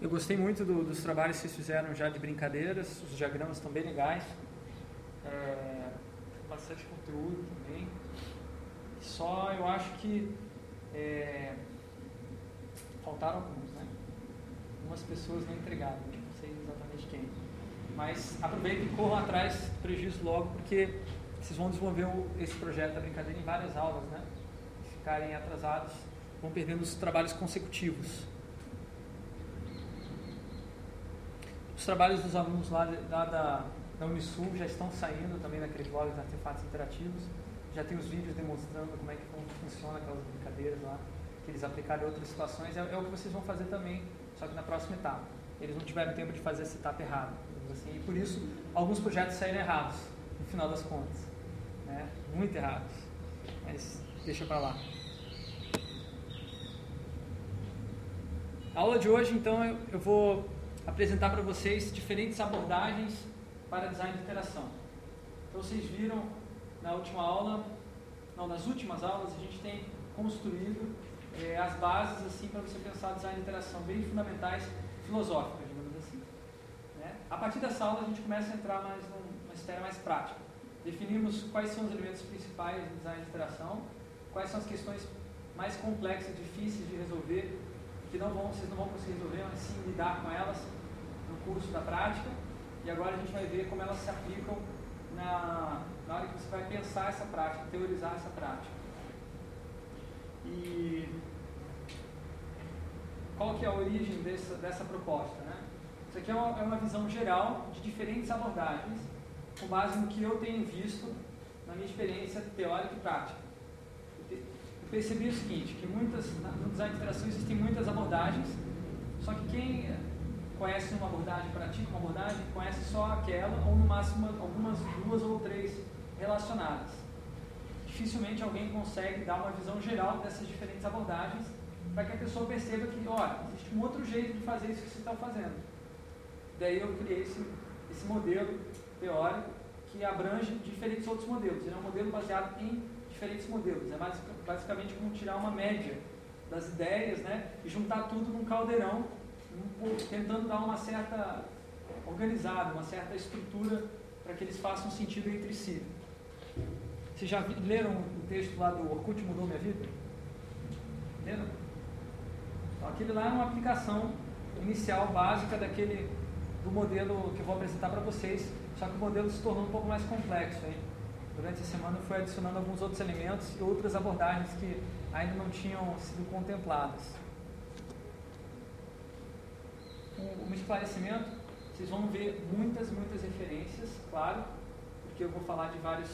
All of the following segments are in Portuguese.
Eu gostei muito do, dos trabalhos que vocês fizeram já de brincadeiras, os diagramas estão bem legais. É, bastante conteúdo também. Só eu acho que é, faltaram alguns, né? Algumas pessoas não entregaram, não sei exatamente quem. Mas aproveitem e corram atrás do prejuízo logo, porque vocês vão desenvolver esse projeto da brincadeira em várias aulas, né? Se ficarem atrasados, vão perdendo os trabalhos consecutivos. Os trabalhos dos alunos lá, lá da, da Unisul já estão saindo também naqueles blogs artefatos interativos. Já tem os vídeos demonstrando como é que funciona aquelas brincadeiras lá, que eles aplicaram em outras situações. É, é o que vocês vão fazer também, só que na próxima etapa. Eles não tiveram tempo de fazer essa etapa errada. Assim, e por isso, alguns projetos saíram errados, no final das contas. Né? Muito errados. Mas deixa para lá. A aula de hoje, então, eu, eu vou apresentar para vocês diferentes abordagens para design de interação. Então vocês viram na última aula, não, nas últimas aulas, a gente tem construído é, as bases assim para você pensar design de interação bem fundamentais, filosóficas, digamos assim. Né? A partir dessa aula a gente começa a entrar mais numa esfera mais prática. Definimos quais são os elementos principais do design de interação, quais são as questões mais complexas, difíceis de resolver que não vão, vocês não vão conseguir resolver, mas sim lidar com elas no curso da prática. E agora a gente vai ver como elas se aplicam na, na hora que você vai pensar essa prática, teorizar essa prática. E qual que é a origem dessa, dessa proposta? Né? Isso aqui é uma, é uma visão geral de diferentes abordagens, com base no que eu tenho visto na minha experiência teórica e prática percebi o seguinte, que muitas, no design de interação existem muitas abordagens, só que quem conhece uma abordagem, pratica uma abordagem, conhece só aquela, ou no máximo algumas duas ou três relacionadas. Dificilmente alguém consegue dar uma visão geral dessas diferentes abordagens para que a pessoa perceba que, olha, existe um outro jeito de fazer isso que você está fazendo. Daí eu criei esse, esse modelo teórico que abrange diferentes outros modelos. Ele é um modelo baseado em diferentes modelos. É basicamente como tirar uma média das ideias né, e juntar tudo num caldeirão, tentando dar uma certa organizada, uma certa estrutura para que eles façam sentido entre si. Vocês já leram o texto lá do Orkut Mudou Minha Vida? Leram? Então, aquele lá é uma aplicação inicial, básica daquele do modelo que eu vou apresentar para vocês, só que o modelo se tornou um pouco mais complexo. Hein? Durante a semana foi adicionando alguns outros elementos e outras abordagens que ainda não tinham sido contempladas. Um, um esclarecimento, vocês vão ver muitas, muitas referências, claro, porque eu vou falar de vários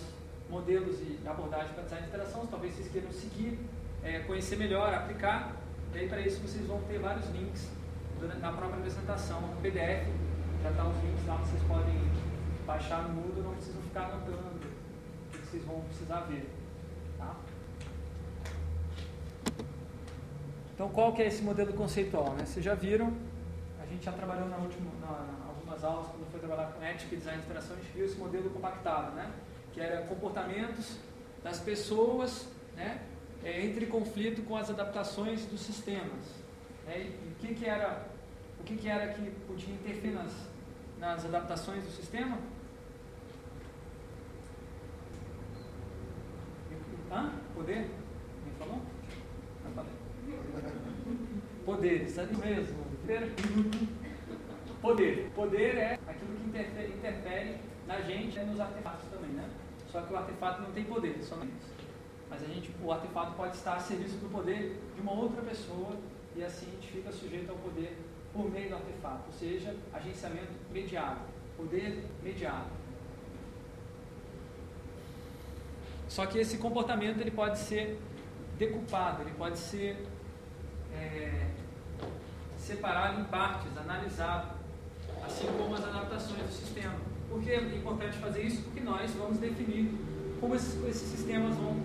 modelos e abordagens para design de interação, talvez vocês queiram seguir, é, conhecer melhor, aplicar, e aí para isso vocês vão ter vários links na própria apresentação, no PDF, já está os links lá, vocês podem baixar no Moodle, não precisam ficar anotando vocês vão precisar ver. Tá? Então, qual que é esse modelo conceitual? Né? Vocês já viram, a gente já trabalhou na última, na, algumas aulas, quando foi trabalhar com ética e design de interação, a gente viu esse modelo compactado, né? que era comportamentos das pessoas né? É, entre conflito com as adaptações dos sistemas. Né? E o que, que era o que, que era que podia interferir nas, nas adaptações do sistema? Hã? Poder? Quem falou? Falei. Poderes, é mesmo. Poder. Poder é aquilo que interfere, interfere na gente e nos artefatos também, né? Só que o artefato não tem poder, somente. Mas a gente, o artefato pode estar a serviço do poder de uma outra pessoa e assim a gente fica sujeito ao poder por meio do artefato, ou seja, agenciamento mediado, poder mediado. Só que esse comportamento ele pode ser decupado, ele pode ser é, separado em partes, analisado, assim como as adaptações do sistema. Por que é importante fazer isso? Porque nós vamos definir como esses, esses sistemas vão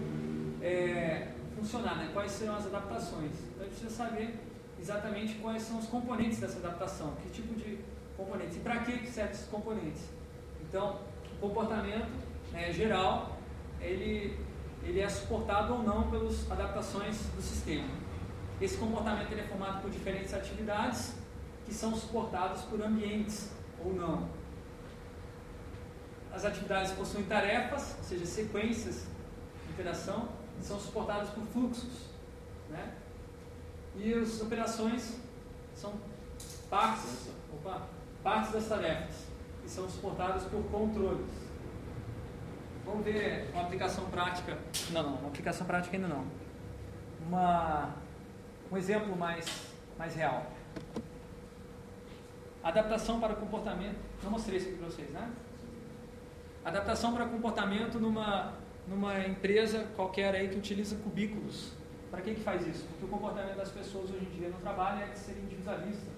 é, funcionar, né? quais serão as adaptações. Então a gente precisa saber exatamente quais são os componentes dessa adaptação, que tipo de componentes e para que esses componentes. Então, o comportamento é, geral ele, ele é suportado ou não pelas adaptações do sistema. Esse comportamento é formado por diferentes atividades que que são suportados por ambientes ou não. As atividades possuem tarefas, ou seja, sequências de interação, e são suportadas por fluxos. Né? E as operações são partes, opa, partes das tarefas, e são suportadas por controles. Vamos ver uma aplicação prática. Não, não, uma aplicação prática ainda não. Uma, um exemplo mais, mais real. Adaptação para comportamento. Não mostrei isso aqui para vocês, né? Adaptação para comportamento numa, numa empresa qualquer aí que utiliza cubículos. Para que, que faz isso? Porque o comportamento das pessoas hoje em dia no trabalho é de serem individualistas,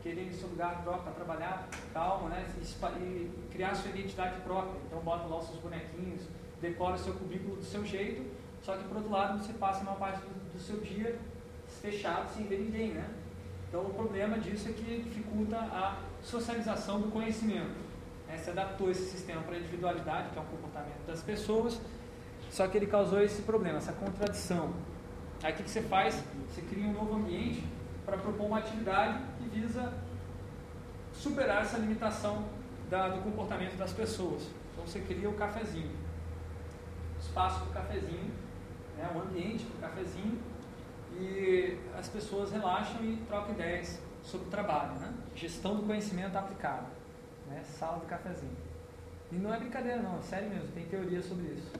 né? Querem seu lugar próprio para trabalhar, calma, né? E, criar sua identidade própria. Então bota lá os seus bonequinhos, decora o seu cubículo do seu jeito, só que por outro lado você passa uma parte do, do seu dia fechado sem ver ninguém, né? Então, o problema disso é que dificulta a socialização do conhecimento. É, se adaptou esse sistema para a individualidade, que é o comportamento das pessoas, só que ele causou esse problema, essa contradição. Aí o que, que você faz? Você cria um novo ambiente para propor uma atividade visa superar essa limitação da, do comportamento das pessoas. Então você cria o cafezinho, espaço para o cafezinho, né, um ambiente para o cafezinho, e as pessoas relaxam e trocam ideias sobre o trabalho, né? Gestão do conhecimento aplicado, né? Sala do cafezinho. E não é brincadeira não, é sério mesmo, tem teoria sobre isso.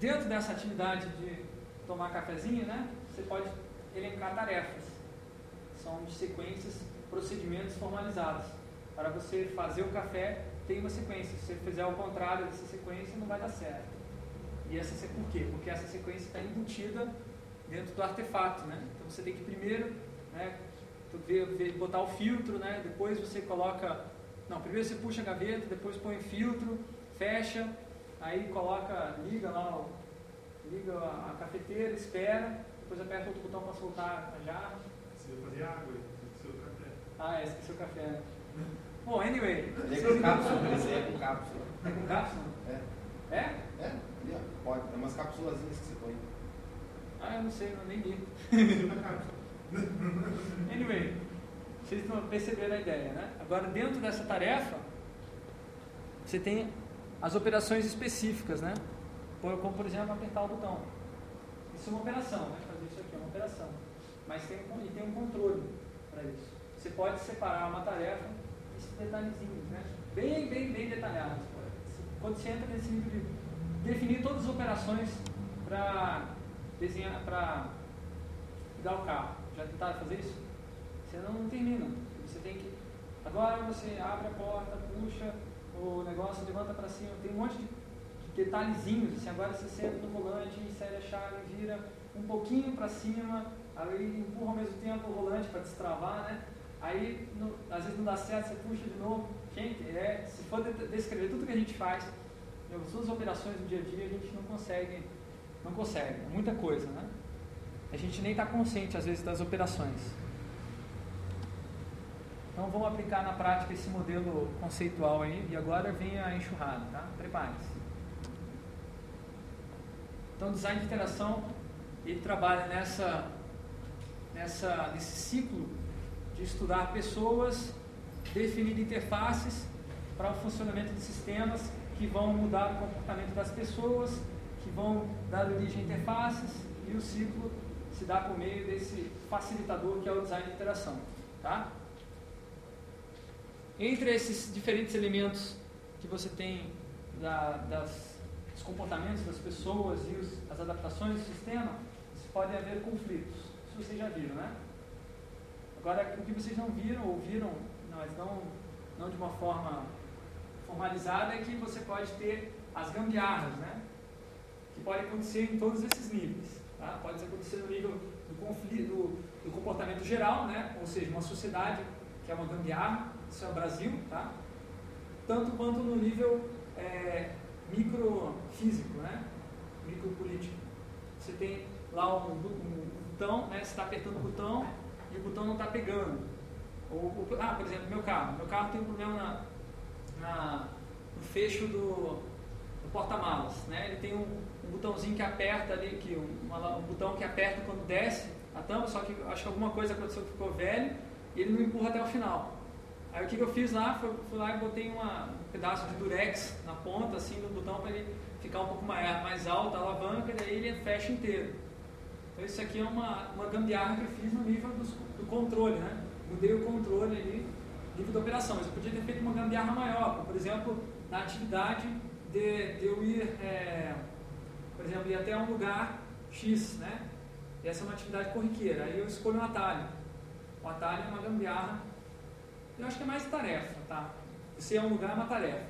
Dentro dessa atividade de tomar cafezinho, né? Você pode elencar tarefas. São sequências, procedimentos formalizados. Para você fazer o café, tem uma sequência. Se você fizer ao contrário dessa sequência, não vai dar certo. E essa por quê? Porque essa sequência está embutida dentro do artefato, né? Então você tem que primeiro, né, botar o filtro, né? Depois você coloca, não, primeiro você puxa a gaveta, depois põe o filtro, fecha, aí coloca, liga lá, liga a cafeteira, espera, depois aperta outro botão para soltar a jarra. Fazer água, o café. Ah, é, esqueceu o café. Né? Bom, anyway. É com cápsula, esse é com cápsula. É com cápsula? É. É? É, pode. É umas cápsulazinhas que você põe. Ah, eu não sei, eu nem li. anyway, vocês estão percebendo a ideia, né? Agora, dentro dessa tarefa, você tem as operações específicas, né? Como, por exemplo, apertar o botão. Isso é uma operação, né? Fazer isso aqui é uma operação. Mas tem, e tem um controle para isso. Você pode separar uma tarefa esses detalhezinhos, né? Bem, bem, bem detalhados. Quando você entra nesse nível de definir todas as operações para desenhar para dar o carro. Já tentaram fazer isso? Você não, não termina. Você tem que. Agora você abre a porta, puxa o negócio, levanta para cima. Tem um monte de detalhezinhos. Assim, agora você senta no volante, insere a chave, vira um pouquinho para cima, aí empurra ao mesmo tempo o volante para destravar, né? Aí, no, às vezes não dá certo, você puxa de novo. Gente, é, se for descrever tudo que a gente faz, as suas operações no dia a dia, a gente não consegue não consegue, é muita coisa, né? A gente nem está consciente, às vezes, das operações. Então, vamos aplicar na prática esse modelo conceitual aí. E agora vem a enxurrada, tá? Prepare-se. Então, design de interação, ele trabalha nessa, nessa, nesse ciclo de estudar pessoas, definir interfaces para o funcionamento de sistemas que vão mudar o comportamento das pessoas que vão dar origem a interfaces e o ciclo se dá por meio desse facilitador que é o design de interação. Tá? Entre esses diferentes elementos que você tem da, das, dos comportamentos das pessoas e os, as adaptações do sistema, pode haver conflitos. Isso vocês já viram, né? Agora, o que vocês não viram ou viram, mas não, não de uma forma formalizada, é que você pode ter as gambiarras, né? que pode acontecer em todos esses níveis. Tá? Pode acontecer no nível do, conflito, do, do, comportamento geral, né? ou seja, uma sociedade que é uma gambiarra, isso é o Brasil, tá? tanto quanto no nível é, microfísico, né? micropolítico. Você tem lá um, um botão, né? você está apertando o botão e o botão não está pegando. Ou, ah, por exemplo, meu carro. Meu carro tem um problema na, na no fecho do, do porta-malas. Né? Ele tem um, um botãozinho que aperta ali, que um, um, botão que aperta quando desce a tampa, só que acho que alguma coisa aconteceu que ficou velho, e ele não empurra até o final. Aí o que, que eu fiz lá, foi, fui lá e botei uma, um pedaço de durex na ponta, assim, do botão para ele ficar um pouco mais, mais alto, a alavanca, e daí ele fecha inteiro. Então isso aqui é uma, uma gambiarra que eu fiz no nível do, do controle, né? Mudei o controle ali, nível da operação, mas eu podia ter feito uma gambiarra maior, por exemplo, na atividade de, de eu ir, é, por exemplo, ir até um lugar X, né? Essa é uma atividade corriqueira, aí eu escolho um atalho. O atalho é uma gambiarra, eu acho que é mais tarefa, tá? Você é um lugar, é uma tarefa.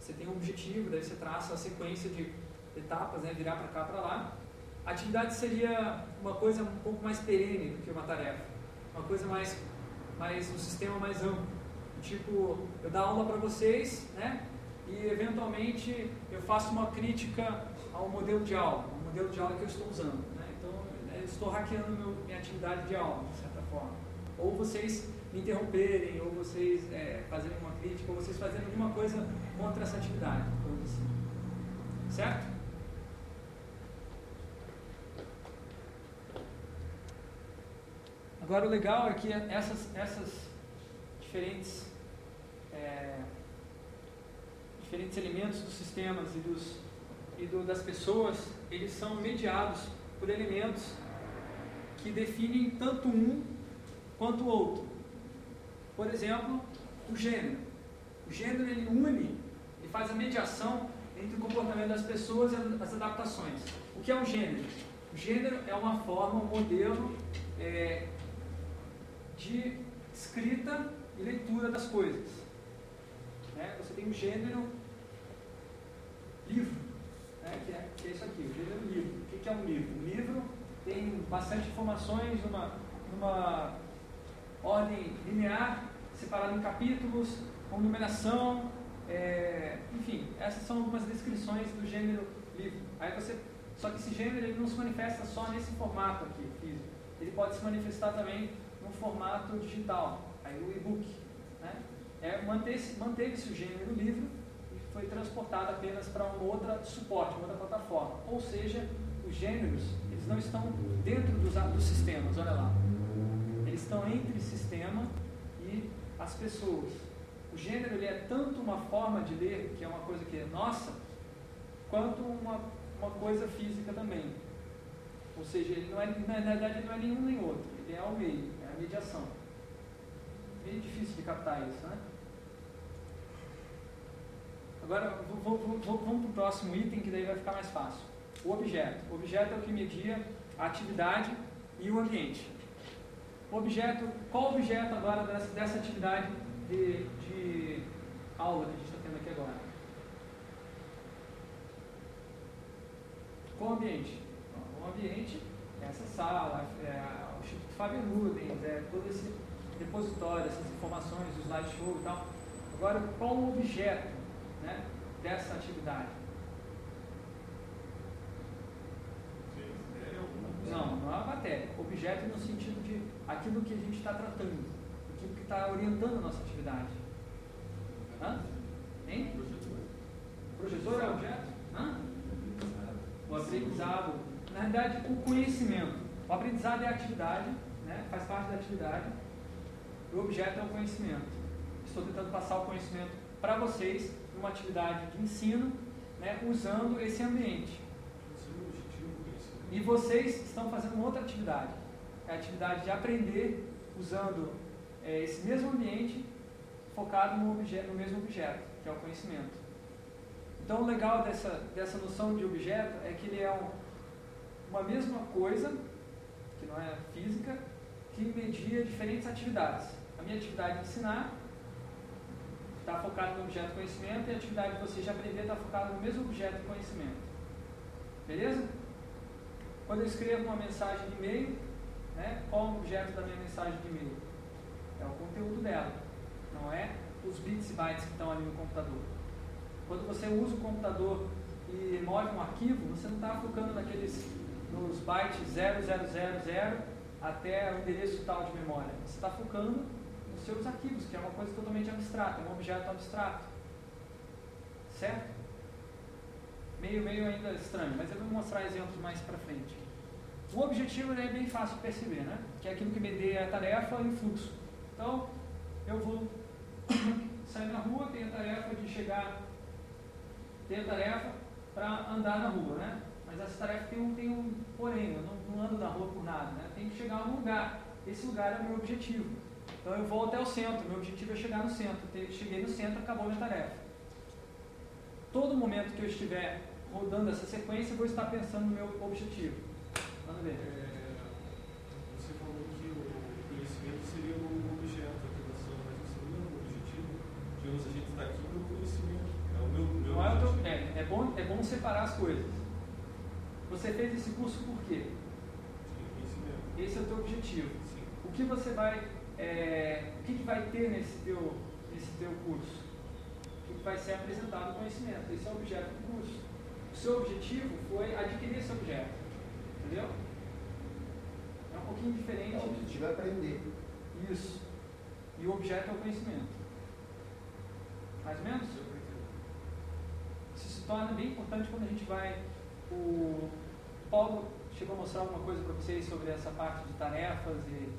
Você tem um objetivo, daí você traça a sequência de etapas, né? Virar para cá, para lá. A atividade seria uma coisa um pouco mais perene do que uma tarefa. Uma coisa mais, mais um sistema mais amplo. Tipo, eu dar aula para vocês, né? E eventualmente eu faço uma crítica ao modelo de aula, o modelo de aula que eu estou usando. Né? Então, eu estou hackeando meu, minha atividade de aula, de certa forma. Ou vocês me interromperem, ou vocês é, fazerem uma crítica, ou vocês fazerem alguma coisa contra essa atividade, assim. Certo? Agora o legal é que essas, essas diferentes, é, diferentes elementos dos sistemas e, dos, e do, das pessoas, eles são mediados por elementos que definem tanto um quanto o outro. Por exemplo, o gênero. O gênero ele une, ele faz a mediação entre o comportamento das pessoas e as adaptações. O que é um gênero? O gênero é uma forma, um modelo é, de escrita e leitura das coisas. Né? Você tem o gênero livro, né? que, é, que, é, isso aqui, o gênero livro. O que é um livro? Um livro tem bastante informações numa, numa ordem linear, separado em capítulos, com numeração, é, enfim, essas são algumas descrições do gênero livro. Aí você, só que esse gênero ele não se manifesta só nesse formato aqui, físico. Ele pode se manifestar também no formato digital, aí o e-book. Né? É, manteve-se manteve o gênero livro e foi transportado apenas para um outro suporte, uma outra plataforma. Ou seja, os gêneros eles não estão dentro dos, dos sistemas, olha lá. Eles estão entre sistema e as pessoas. O gênero ele é tanto uma forma de ler, que é uma coisa que é nossa, quanto uma, uma coisa física também. Ou seja, ele não é, na verdade ele não é nenhum nem outro, ele é o meio mediação. Meio difícil de captar isso, né? Agora, vou, vou, vou, vamos para o próximo item, que daí vai ficar mais fácil. O objeto. O objeto é o que media a atividade e o ambiente. O objeto, qual o objeto agora dessa, dessa atividade de, de aula que a gente está tendo aqui agora? Qual o ambiente? O ambiente é essa sala, é Fábio Nudens, é, todo esse repositório, essas informações, os slideshow e tal. Agora, qual o objeto né, dessa atividade? Não, não é a matéria. Objeto no sentido de aquilo que a gente está tratando, aquilo que está orientando a nossa atividade. Hã? Hein? Projetor é objeto? Hã? O aprendizado. Na verdade, o conhecimento. O aprendizado é a atividade né? faz parte da atividade. O objeto é o conhecimento. Estou tentando passar o conhecimento para vocês numa atividade de ensino, né? usando esse ambiente. E vocês estão fazendo outra atividade, é a atividade de aprender usando é, esse mesmo ambiente focado no, objeto, no mesmo objeto, que é o conhecimento. Então, o legal dessa, dessa noção de objeto é que ele é um, uma mesma coisa, que não é física, que media diferentes atividades. A minha atividade de ensinar está focada no objeto conhecimento e a atividade de vocês de aprender está focada no mesmo objeto conhecimento. Beleza? Quando eu escrevo uma mensagem de e-mail, né, qual é o objeto da minha mensagem de e-mail? É o conteúdo dela, não é os bits e bytes que estão ali no computador. Quando você usa o computador e move um arquivo, você não está focando naqueles nos bytes 0000 até o endereço tal de memória. Você está focando nos seus arquivos, que é uma coisa totalmente abstrata, é um objeto abstrato. Certo? Meio, meio ainda estranho, mas eu vou mostrar exemplos mais para frente. O objetivo é bem fácil de perceber, né? Que é aquilo que medeia a tarefa e o fluxo. Então, eu vou sair na rua, tenho a tarefa de chegar, tenho a tarefa para andar na rua, né? Mas essa tarefa tem um, tem um porém, eu não, não ando na rua por nada, né? Tem que chegar a um lugar. Esse lugar é o meu objetivo. Então eu vou até o centro, meu objetivo é chegar no centro. Cheguei no centro, acabou a minha tarefa. Todo momento que eu estiver rodando essa sequência, eu vou estar pensando no meu objetivo. Vamos ver. É, você falou que o conhecimento seria o objeto da relação, mas não é o objetivo. Digamos, a gente está aqui para o conhecimento. É o meu, é, teu, é, é, bom, é bom separar as coisas. Você fez esse curso por quê? Sim, esse é o teu objetivo. Sim. O que você vai, é, o que, que vai ter nesse teu, nesse teu curso? O que vai ser apresentado o conhecimento. Esse é o objeto do curso. O seu objetivo foi adquirir esse objeto. Entendeu? É um pouquinho diferente. o objetivo é aprender. Isso. E o objeto é o conhecimento. Mais ou menos? Isso se torna bem importante quando a gente vai. O Paulo chegou a mostrar alguma coisa para vocês sobre essa parte de tarefas e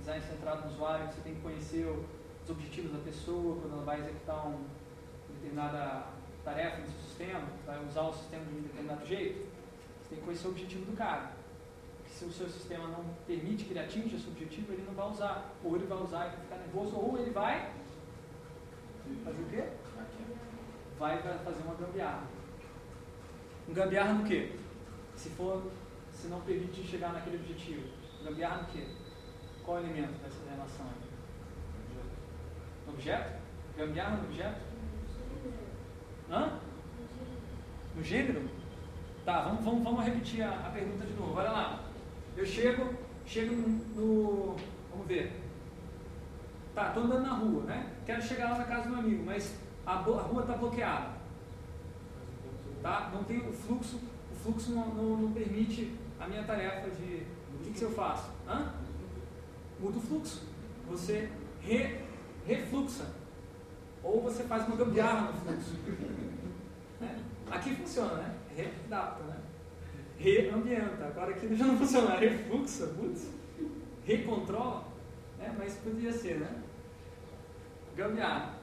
design centrado no usuário. Você tem que conhecer os objetivos da pessoa quando ela vai executar uma determinada tarefa no seu sistema, vai usar o sistema de um determinado jeito. Você tem que conhecer o objetivo do cara. Porque se o seu sistema não permite que ele atinja esse objetivo, ele não vai usar. Ou ele vai usar e vai ficar nervoso, ou ele vai fazer o quê? Vai fazer uma gambiarra. Um gambiarra no quê? Se for, se não permite chegar naquele objetivo. Gambiarra no quê? Qual elemento dessa relação? Objeto? Gambiarra no objeto? Hã? No gênero? Tá, vamos, vamos, vamos repetir a, a pergunta de novo. Olha lá. Eu chego, chego no, no Vamos ver. Tá, estou andando na rua, né? Quero chegar lá na casa do meu amigo, mas a, a rua está bloqueada. Tá? Não tem o fluxo, fluxo não, não, não permite a minha tarefa de. O que, que eu faço? Hã? Muda o fluxo. Você re, refluxa. Ou você faz uma gambiarra no fluxo. né? Aqui funciona, né? Readapta, né? Reambienta. Agora aqui já não funciona. Refluxa, putz. Recontrola. Né? Mas podia ser, né? Gambiarra.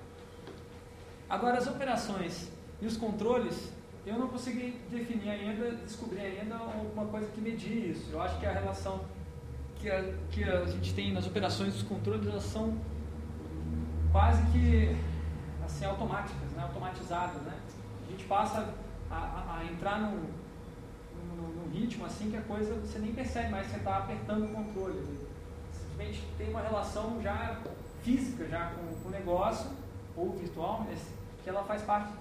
Agora as operações e os controles, eu não consegui definir ainda, descobrir ainda alguma coisa que medie isso. Eu acho que a relação que a, que a gente tem nas operações e os controles, elas são quase que assim, automáticas, né? automatizadas. Né? A gente passa a, a, a entrar num, num, num, ritmo assim que a coisa você nem percebe mais, você está apertando o controle. Simplesmente tem uma relação já física já com, com o negócio, ou virtual, que ela faz parte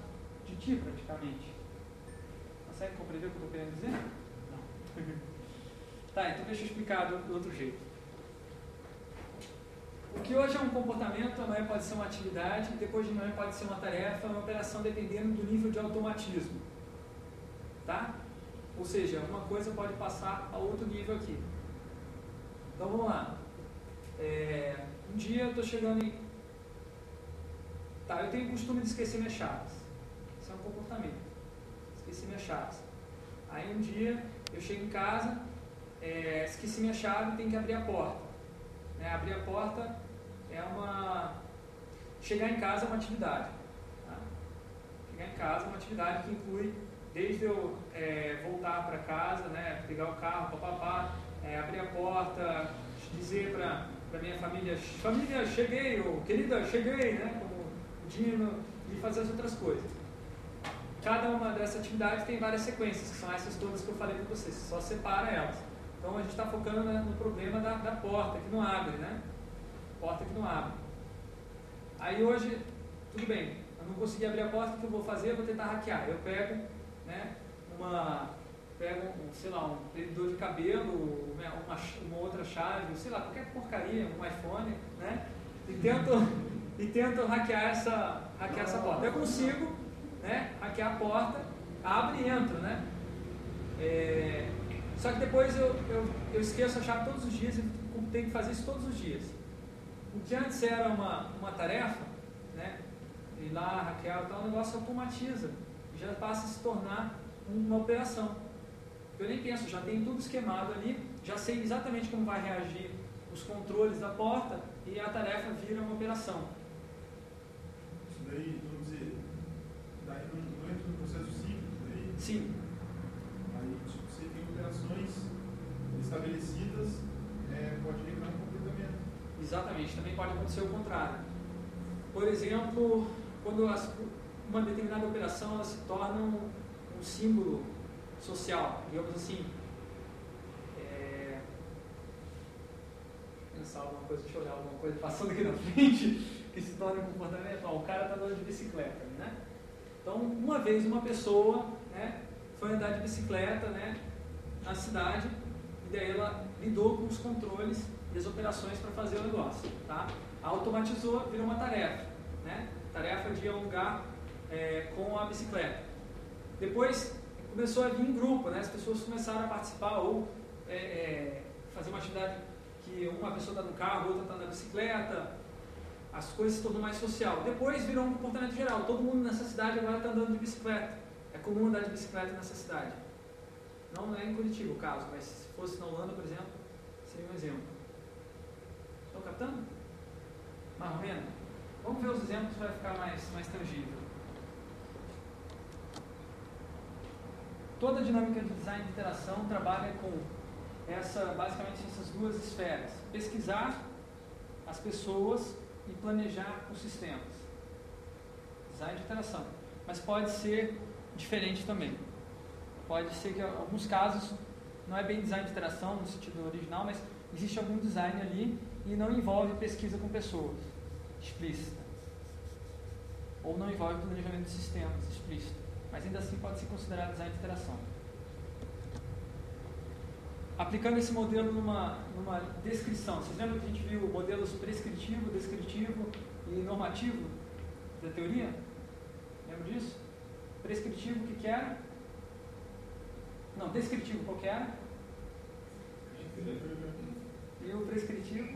de ti praticamente. Consegue compreender o que eu estou querendo dizer? Não. tá, então deixa eu explicar do, do outro jeito. O que hoje é um comportamento, amanhã pode ser uma atividade, depois de amanhã pode ser uma tarefa, uma operação dependendo do nível de automatismo. Tá? Ou seja, uma coisa pode passar a outro nível aqui. Então vamos lá. É, um dia eu estou chegando em. Tá, eu tenho o costume de esquecer minhas chaves. Isso é um comportamento. Esqueci minhas chaves. Aí um dia eu chego em casa, é, esqueci minha chave, tenho que abrir a porta. Né? Abrir a porta é uma. Chegar em casa é uma atividade. Tá? Chegar em casa é uma atividade que inclui desde eu é, voltar para casa, né, pegar o carro, papapá, é, abrir a porta, dizer para a minha família, família, cheguei, ou querida, cheguei, né, como o Dino, e fazer as outras coisas. Cada uma dessas atividades tem várias sequências, que são essas todas que eu falei para vocês, só separa elas. Então a gente está focando né, no problema da, da porta, que não abre, né? Porta que não abre. Aí hoje, tudo bem, eu não consegui abrir a porta, o que eu vou fazer? Eu vou tentar hackear. Eu pego né, uma, pego um, sei lá, um prendedor de cabelo, uma, uma, outra chave, sei lá, qualquer porcaria, um iPhone, né? E tento, e tento hackear essa, hackear essa porta. Eu consigo né, hackear a porta, abre e entra, né? É, só que depois eu, eu, eu esqueço a chave todos os dias e tenho que fazer isso todos os dias. O que antes era uma, uma tarefa, né? Ir lá, e tal, o negócio automatiza. Já passa a se tornar uma operação. Eu nem penso, já tem tudo esquemado ali, já sei exatamente como vai reagir os controles da porta e a tarefa vira uma operação. Isso daí, vamos dizer, daí não, não entra no processo cíclico daí? Sim. Aí tipo, você tem operações estabelecidas, é, pode reclamar um comportamento. Exatamente, também pode acontecer o contrário. Por exemplo, quando as, uma determinada operação ela se torna um, um símbolo social, digamos assim. É, pensar alguma coisa, deixa eu olhar alguma coisa passando aqui na frente, que se torna um comportamento. Ó, o cara está andando de bicicleta, né? Então, uma vez uma pessoa né, foi andar de bicicleta né, na cidade e daí ela lidou com os controles e as operações para fazer o negócio. Tá? Automatizou, virou uma tarefa. Né? Tarefa de ir a um lugar é, com a bicicleta. Depois começou a vir em grupo, né? as pessoas começaram a participar ou é, é, fazer uma atividade que uma pessoa está no carro, outra está na bicicleta, as coisas se tornam mais social. Depois virou um comportamento geral, todo mundo nessa cidade agora está andando de bicicleta. É comum andar de bicicleta nessa cidade. Não é em Curitiba o caso, mas se fosse na Holanda, por exemplo, seria um exemplo. Estão captando? Mais ou menos? Vamos ver os exemplos para ficar mais, mais tangível. Toda a dinâmica de design de interação trabalha com essa, basicamente essas duas esferas. Pesquisar as pessoas e planejar os sistemas. Design de interação. Mas pode ser diferente também. Pode ser que alguns casos não é bem design de interação no sentido original, mas existe algum design ali e não envolve pesquisa com pessoas explícita. Ou não envolve planejamento de sistemas explícito. Mas ainda assim pode ser considerado design de interação. Aplicando esse modelo numa, numa descrição, vocês lembram que a gente viu modelos prescritivo, descritivo e normativo da teoria? Lembra disso? Prescritivo, o que, que era? Não, descritivo, qual que era? E o prescritivo? O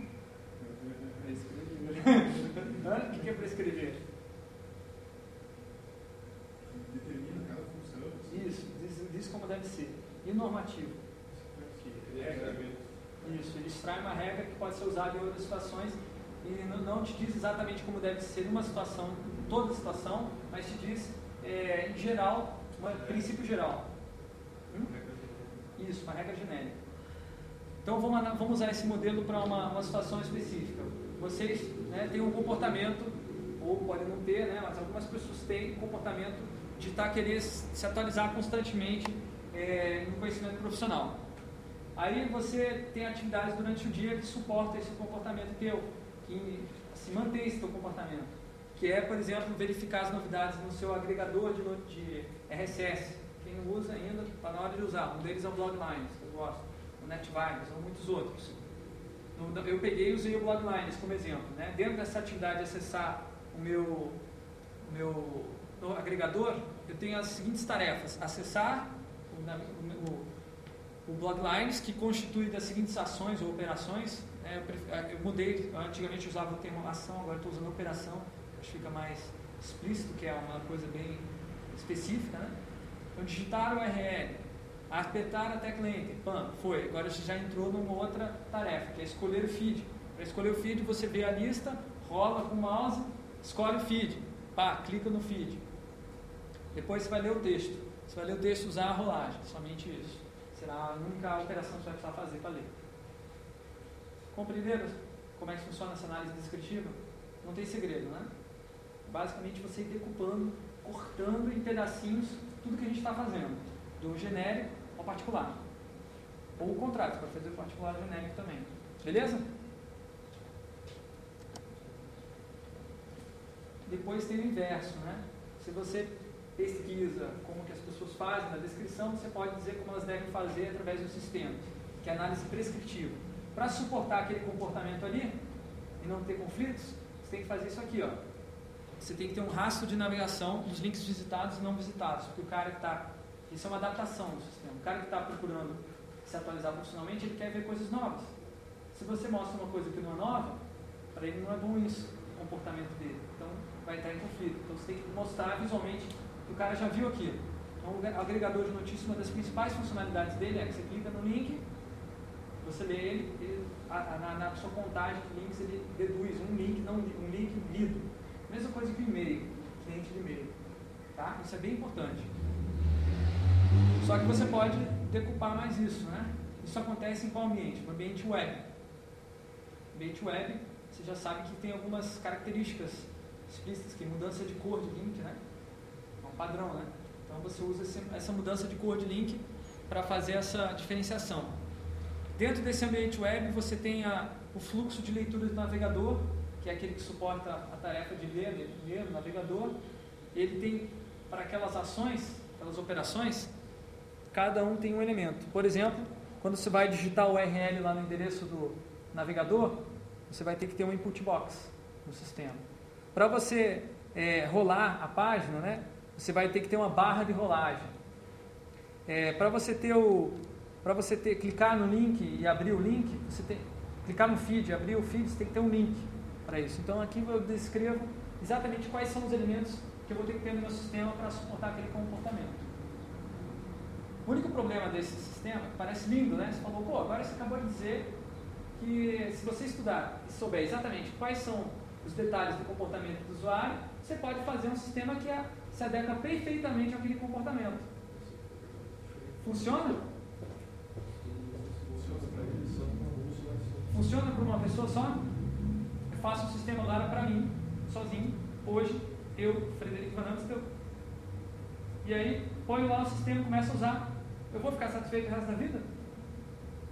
que, que é prescrever? Determina função. Isso, diz, diz como deve ser. E normativo? Isso, ele extrai uma regra que pode ser usada em outras situações e não, não te diz exatamente como deve ser numa situação, toda situação, mas te diz, é, em geral, um princípio geral. Hum? Isso, uma regra genérica. Então vamos, vamos usar esse modelo para uma, uma situação específica. Vocês né, têm um comportamento, ou podem não ter, né, mas algumas pessoas têm um comportamento de estar tá, querer se atualizar constantemente é, no conhecimento profissional. Aí você tem atividades durante o dia que suportam esse comportamento teu, que se mantém esse teu comportamento. Que é, por exemplo, verificar as novidades no seu agregador de, de RSS. Quem não usa ainda, está na hora de usar. Um deles é o Bloglines, que eu gosto. O NetVibes, ou muitos outros. Eu peguei e usei o Bloglines como exemplo. Né? Dentro dessa atividade de acessar o meu, o meu agregador, eu tenho as seguintes tarefas. Acessar o, o o que constitui das seguintes ações ou operações. Né, eu, eu, mudei, antigamente usava o termo ação, agora estou usando operação, acho que fica mais explícito, que é uma coisa bem específica. Né? Então, digitar o URL, apertar a tecla Enter, pam, foi. Agora você já entrou numa outra tarefa, que é escolher o feed. Para escolher o feed, você vê a lista, rola com o mouse, escolhe o feed, pá, clica no feed. Depois você vai ler o texto. Você vai ler o texto usar a rolagem, somente isso. Será a única operação que você vai precisar fazer para ler. Compreenderam como é que funciona essa análise descritiva? Não tem segredo, né? Basicamente você ir decupando, cortando em pedacinhos tudo que a gente está fazendo, do genérico ao particular. Ou o contrário, você pode fazer o particular genérico também. Beleza? Depois tem o inverso, né? Se você pesquisa como que as pessoas fazem na descrição, você pode dizer como elas devem fazer através do sistema, que é análise prescritiva. Para suportar aquele comportamento ali e não ter conflitos, você tem que fazer isso aqui, ó. Você tem que ter um rastro de navegação dos links visitados e não visitados, porque o cara que está, isso é uma adaptação do sistema. O cara que está procurando se atualizar profissionalmente, ele quer ver coisas novas. Se você mostra uma coisa que não é nova, para ele não é bom isso, o comportamento dele. Então vai estar em conflito. Então você tem que mostrar visualmente o cara já viu aquilo. Então, o agregador de notícias, uma das principais funcionalidades dele é que você clica no link, você lê ele, ele a, a, na, na, sua contagem de links ele deduz um link, não um link lido. Mesma coisa que o e-mail, cliente de e-mail. Tá? Isso é bem importante. Só que você pode decupar mais isso, né? Isso acontece em qual ambiente? No ambiente web. Ambiente web, você já sabe que tem algumas características explícitas, que é mudança de cor de link, né? É um padrão, né? Então você usa essa mudança de cor de link para fazer essa diferenciação. Dentro desse ambiente web, você tem a, o fluxo de leitura do navegador, que é aquele que suporta a tarefa de ler, no navegador. Ele tem, para aquelas ações, aquelas operações, cada um tem um elemento. Por exemplo, quando você vai digitar o URL lá no endereço do navegador, você vai ter que ter um input box no sistema. Para você é, rolar a página, né, você vai ter que ter uma barra de rolagem. É, para você ter o, para você ter clicar no link e abrir o link, você tem clicar no feed, abrir o feed, você tem que ter um link para isso. Então aqui eu descrevo exatamente quais são os elementos que eu vou ter que ter no meu sistema para suportar aquele comportamento. O único problema desse sistema, parece lindo, né? Você falou, pô, agora você acabou de dizer que se você estudar e souber exatamente quais são os detalhes do comportamento do usuário, você pode fazer um sistema que se adequa perfeitamente àquele comportamento. Funciona? Funciona para uma pessoa só? Faço um sistema agora para mim, sozinho, hoje, eu, Frederico Van Amstel, e aí ponho lá o sistema e começo a usar. Eu vou ficar satisfeito o resto da vida?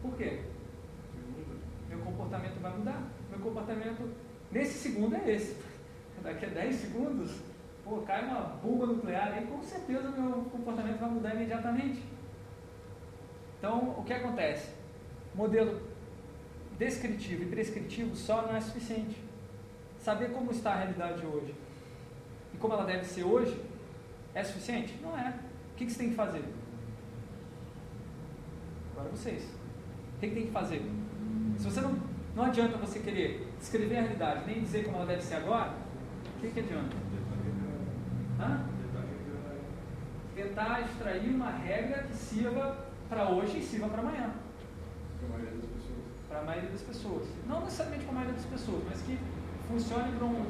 Por quê? Meu comportamento vai mudar. Meu comportamento nesse segundo é esse. Daqui a 10 segundos, pô, cai uma bomba nuclear aí, com certeza meu comportamento vai mudar imediatamente. Então, o que acontece? Modelo descritivo e prescritivo só não é suficiente. Saber como está a realidade hoje e como ela deve ser hoje é suficiente? Não é. O que, você tem que fazer? Agora vocês. O que, que tem que fazer? Se você não, não adianta você querer descrever a realidade, nem dizer como ela deve ser agora, o que, que adianta? Hã? Tentar extrair uma regra que sirva para hoje e sirva para amanhã. Para a maioria das pessoas. Não necessariamente para a maioria das pessoas, mas que funcione para um,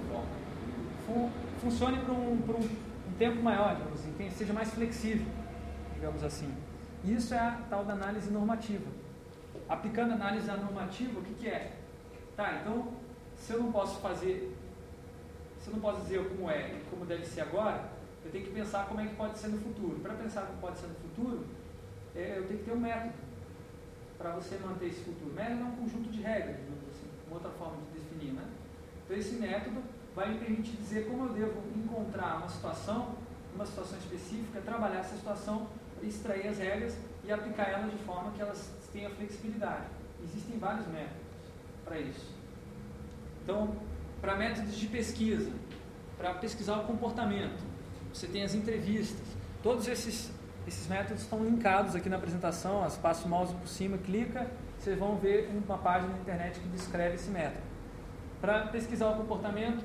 fun, funcione para um, para um tempo maior, digamos assim, seja mais flexível, digamos assim. Isso é a tal da análise normativa. Aplicando a análise normativa, o que, que é? Tá, então, se eu não posso fazer, se eu não posso dizer como é e como deve ser agora, eu tenho que pensar como é que pode ser no futuro. Para pensar como pode ser no futuro, é, eu tenho que ter um método para você manter esse futuro. Método é um conjunto de regras, assim, uma outra forma de definir, né? Então, esse método vai me permitir dizer como eu devo encontrar uma situação, uma situação específica, trabalhar essa situação, extrair as regras e aplicar elas de forma que elas tenham flexibilidade. Existem vários métodos para isso. Então, para métodos de pesquisa, para pesquisar o comportamento, você tem as entrevistas. Todos esses, esses métodos estão linkados aqui na apresentação. As passa o mouse por cima, clica, vocês vão ver uma página na internet que descreve esse método. Para pesquisar o comportamento,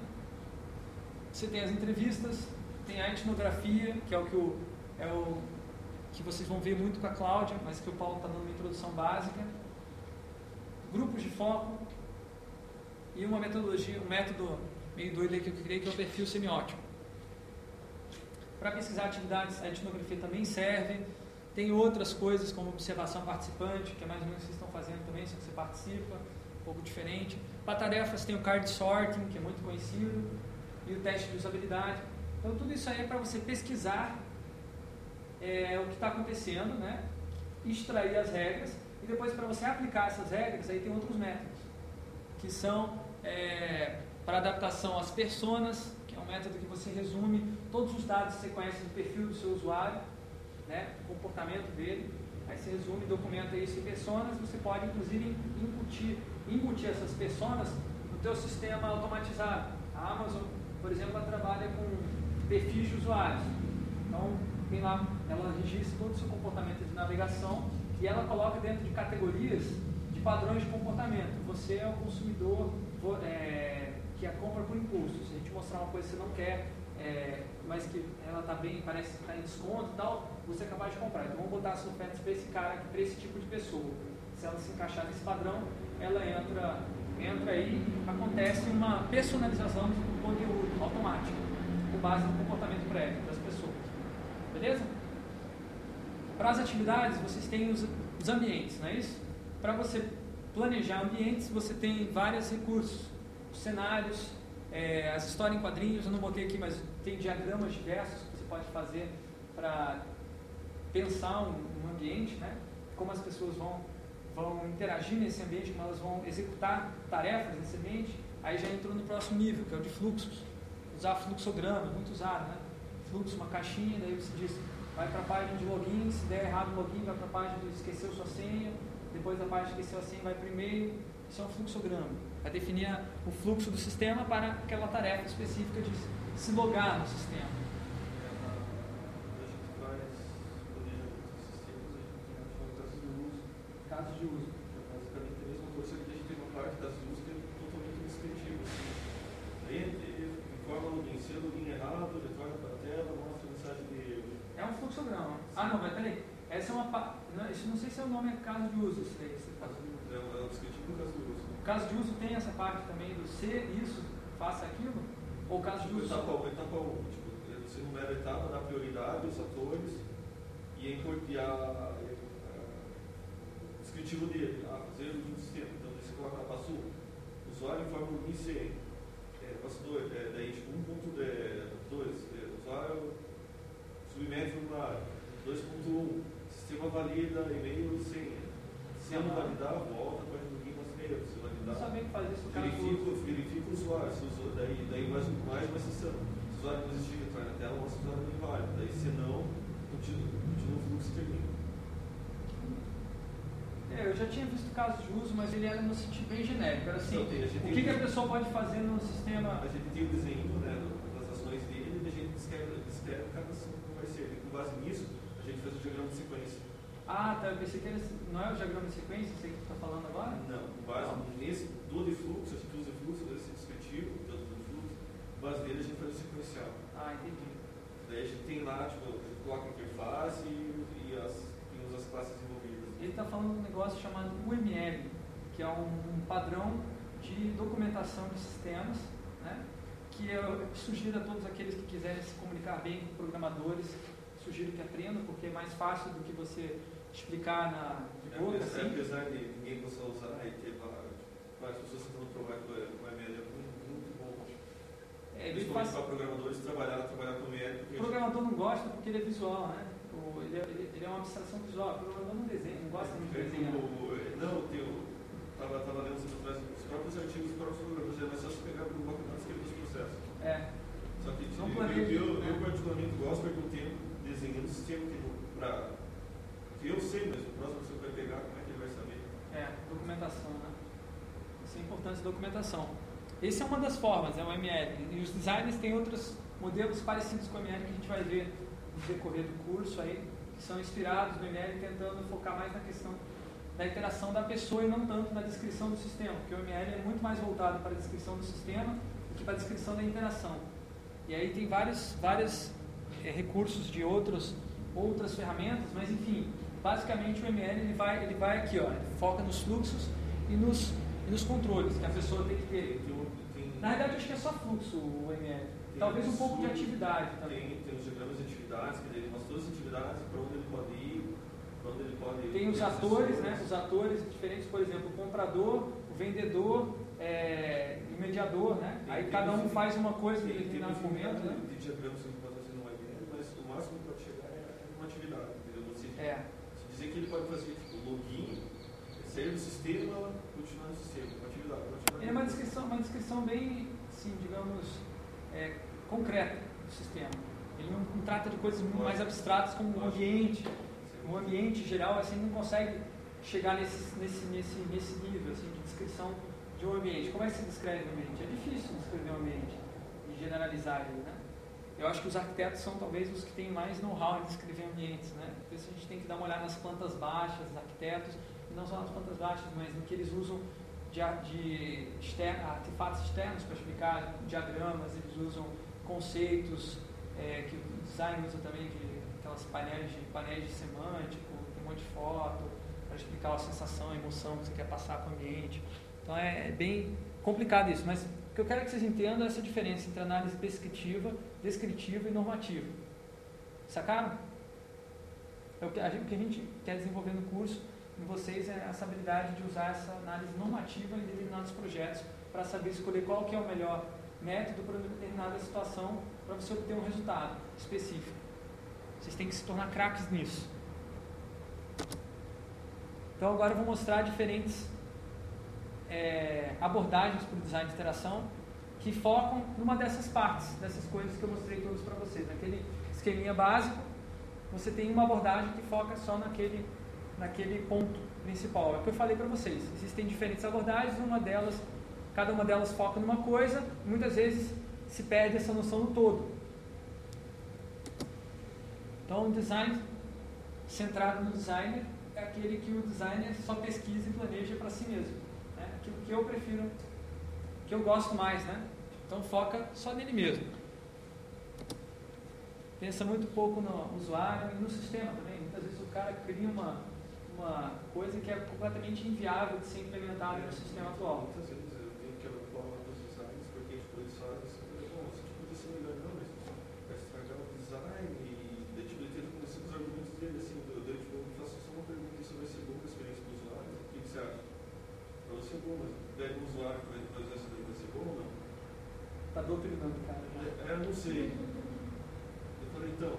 você tem as entrevistas, tem a etnografia, que é o que, o, é o, que vocês vão ver muito com a Cláudia, mas que o Paulo está dando uma introdução básica. Grupos de foco e uma metodologia, um método meio doido que eu criei, que é o perfil semiótico. Para pesquisar atividades, a etnografia também serve. Tem outras coisas como observação participante, que é mais ou menos o que vocês estão fazendo também, se você participa, um pouco diferente. Para tarefas tem o card sorting, que é muito conhecido e o teste de usabilidade. Então, tudo isso aí é para você pesquisar é, o que está acontecendo, né? extrair as regras e depois para você aplicar essas regras, aí tem outros métodos, que são é, para adaptação às personas, é um método que você resume todos os dados que você conhece do perfil do seu usuário, né? comportamento dele, aí você resume, documenta isso em personas, você pode inclusive incutir, incutir essas personas no teu sistema automatizado. A Amazon por exemplo, ela trabalha com perfis de usuários. Então, tem lá, ela registra todo o seu comportamento de navegação e ela coloca dentro de categorias de padrões de comportamento. Você é o consumidor é, que a compra por impulso. Se a gente mostrar uma coisa que você não quer, é, mas que ela está bem, parece que está em desconto e tal, você é capaz de comprar. Então vamos botar as ofertas para esse cara, para esse tipo de pessoa. se ela se encaixar nesse padrão, ela entra, entra aí, acontece uma personalização do conteúdo automático, com base no comportamento prévio das pessoas. Beleza? Para as atividades, vocês têm os, os ambientes, não é isso? Para você planejar ambientes, você tem vários recursos, os cenários, é, as histórias em quadrinhos, eu não botei aqui, mas tem diagramas diversos que você pode fazer para pensar um, um, ambiente, né? como as pessoas vão, vão interagir nesse ambiente, como elas vão executar tarefas nesse ambiente. Aí já entrou no próximo nível, que é o de fluxos. Usar fluxograma, muito usado, né? Fluxo, uma caixinha, daí você diz, vai para a página de login, se der errado o login, vai para a página de esqueceu sua senha, depois da página de esqueceu a senha, vai para o e-mail. Isso é um fluxograma. Vai definir o fluxo do sistema para aquela tarefa específica de se logar no sistema. casos de uso. Basicamente a mesma coisa que a gente tem uma parte das usos que é totalmente descritiva. Assim. Entre, informa login, se o login errado, retorna para a tela, mostra mensagem de. É um fluxograma. Ah, não, mas peraí. Essa é uma. Não, isso não sei se é o nome é caso de uso, isso daí. Caso de uso. É, é um descritivo do caso de uso. O caso de uso tem essa parte também do ser isso, faça aquilo? Ou o caso de uso? Etapa, etapa 1. Tipo, você numera a etapa, dá prioridade, os atores e a, a, descritivo dele, ah, fazer o do sistema. Então, você coloca passo 1, usuário informa o ICE. É, passo 2, é, daí tipo 1.2, é, usuário submete o formulário. 2.1, sistema valida e-mail e senha. Se não validar, volta para o login e e-mail. Se validar, não sabia que faz isso verifica, verifica o usuário. Se daí, daí mais, mais uma sessão. Se o usuário existir, retorna na tela, mostra o usuário não inválido. Daí, se não, continua, continua o fluxo e termina. É, eu já tinha visto casos de uso, mas ele era no sentido bem genérico. Era assim, tem, o que, que, a pessoa pode fazer no sistema... A gente tem o desenho né, das ações dele e a gente descreve, descreve cada ação como vai ser. E com base nisso, a gente faz o diagrama de sequência. Ah, tá. Eu pensei que era, não é o diagrama de sequência, que você está falando agora? Não, base nesse do de fluxo, a gente usa fluxo, esse descritivo, tanto do fluxo, com base nele a gente faz o sequencial. Ah, entendi. Daí a gente tem lá, tipo, a gente coloca a interface e, e as, tem as classes ele está falando de um negócio chamado UML, que é um, um padrão de documentação de sistemas, né? que eu sugiro a todos aqueles que quiserem se comunicar bem com programadores, sugiro que aprendam, porque é mais fácil do que você explicar na de boca. É, assim. Apesar de ninguém possa usar e ter várias pessoas tentando provar que o UML é muito, muito bom. É, ele faz... para programadores trabalhar, trabalhar com UML. O programador não gosta porque ele é visual, né? ele, é, ele, ele é uma abstração visual, o programador não desenha, não gosta muito de desenhar. Não, eu estava tava lendo atrás, os próprios artigos, os próprios programadores, é mais fácil pegar o bloco e escrever os processos. É. Só que não eu, eu, eu, particularmente gosto de perder um tempo desenhando o sistema que eu sei, mas o próximo você vai pegar, como é que ele vai saber? É, documentação, né? Isso é importante, documentação. Essa é uma das formas, é o ML. E os designers têm outros modelos parecidos com o ML que a gente vai ver no decorrer do curso aí, que são inspirados no ML tentando focar mais na questão da interação da pessoa e não tanto na descrição do sistema, porque o ML é muito mais voltado para a descrição do sistema do que para a descrição da interação. E aí tem vários, vários é, recursos de outros, outras ferramentas, mas enfim, basicamente o ML ele vai, ele vai aqui, ó, foca nos fluxos e nos, e nos controles que a pessoa tem que ter. Na verdade, acho que é só fluxo o ML. Talvez um pouco de atividade também. Tem, tem os diagramas de atividades, que ele mostra todas as atividades, para onde ele pode ir, para onde ele pode Tem os atores, né? Os atores diferentes, por exemplo, o comprador, o vendedor é, e o mediador, né? Tem, Aí tem cada um faz uma coisa em determinado momento, né? Tem diagramas que pode fazer no IBM, mas o máximo que pode chegar é uma atividade, entendeu? Você, é. Dizer que ele pode fazer tipo, login, sair do sistema, continuar no sistema, atividade. É uma descrição, uma descrição bem, assim, digamos, é, concreta do sistema. Ele não, não trata de coisas muito mais abstratas como o ambiente, o ambiente geral, assim, não consegue chegar nesse, nesse, nesse, nesse nível assim, de descrição de um ambiente. Como é que se descreve um ambiente? É difícil descrever um ambiente e generalizar ele, né? Eu acho que os arquitetos são talvez os que têm mais know-how em descrever ambientes, né? Por isso a gente tem que dar uma olhada nas plantas baixas, os arquitetos, não só nas plantas baixas, mas no que eles usam de, de artefatos externos para explicar diagramas, eles usam conceitos é, que o design usa também de aquelas painéis de, painéis de semântico, tem um monte de foto, para explicar a sensação, a emoção que você quer passar com o ambiente. Então é, é bem complicado isso, mas o que eu quero que vocês entendam é essa diferença entre análise descritiva, descritiva e normativa. Sacaram? É o que a gente quer desenvolver no curso em vocês é essa habilidade de usar essa análise normativa em determinados projetos para saber escolher qual que é o melhor método para determinada situação para você obter um resultado específico. Vocês têm que se tornar craques nisso. Então agora eu vou mostrar diferentes é, abordagens para o design de interação que focam numa dessas partes, dessas coisas que eu mostrei todas para vocês. Naquele esqueminha básico, você tem uma abordagem que foca só naquele, naquele ponto principal. É o que eu falei para vocês. Existem diferentes abordagens, uma delas, cada uma delas foca numa coisa, muitas vezes se perde essa noção no todo. Então, o design centrado no designer é aquele que o designer só pesquisa e planeja para si mesmo. Né? Aquilo que eu prefiro, que eu gosto mais, né? Então foca só nele mesmo. Pensa muito pouco no usuário e no sistema também. Muitas vezes o cara cria uma, uma coisa que é completamente inviável de ser implementada no sistema atual. Muitas vezes eu tenho que reclamar dos designs porque tipo, eles fazem assim, bom, tipo, podia ser melhor não, mas vai estragar o design e daí, tipo, ele tenta conhecer os argumentos dele, assim, eu, eu, tipo, faço só uma pergunta, isso vai ser para a experiência do usuário? O que, que você acha? Para você é bom, mas pega um usuário que vai fazer isso daí, vai ser bom ou não? Está doutrinando cara. É, eu não sei. Eu falei, então,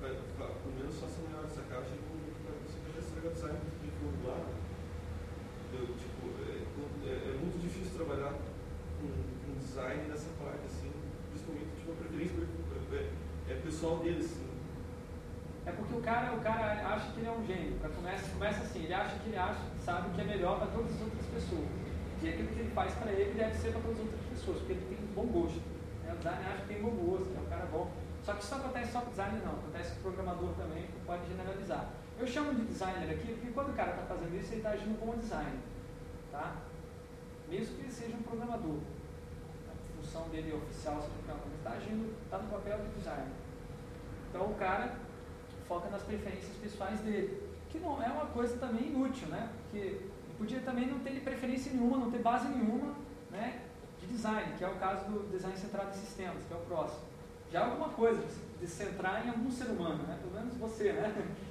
vai, pelo menos faça melhor essa caixa vai conseguir estragar o design de lá. Eu, tipo, é, é, é muito difícil trabalhar com, com design nessa parte, assim, principalmente tipo, a preferência é, é pessoal dele, assim. É porque o cara, o cara acha que ele é um gênio. Começa, começa assim, ele acha que ele acha, sabe que é melhor para todas as outras pessoas. E aquilo que ele faz para ele deve ser para todas as outras pessoas, porque ele tem bom gosto. Né? O designer acha que tem bom gosto, é um cara bom. Só que isso acontece só com designer, não. Acontece com o programador também, pode generalizar. Eu chamo de designer aqui porque quando o cara está fazendo isso, ele está agindo como designer. Tá? Mesmo que ele seja um programador. A função dele oficial, se não ele está agindo, está no papel de designer. Então o cara foca nas preferências pessoais dele. Que não é uma coisa também inútil, né? Porque podia também não ter preferência nenhuma, não ter base nenhuma né, de design, que é o caso do design centrado em sistemas, que é o próximo. Já alguma coisa de centrar em algum ser humano, né? pelo menos você, né?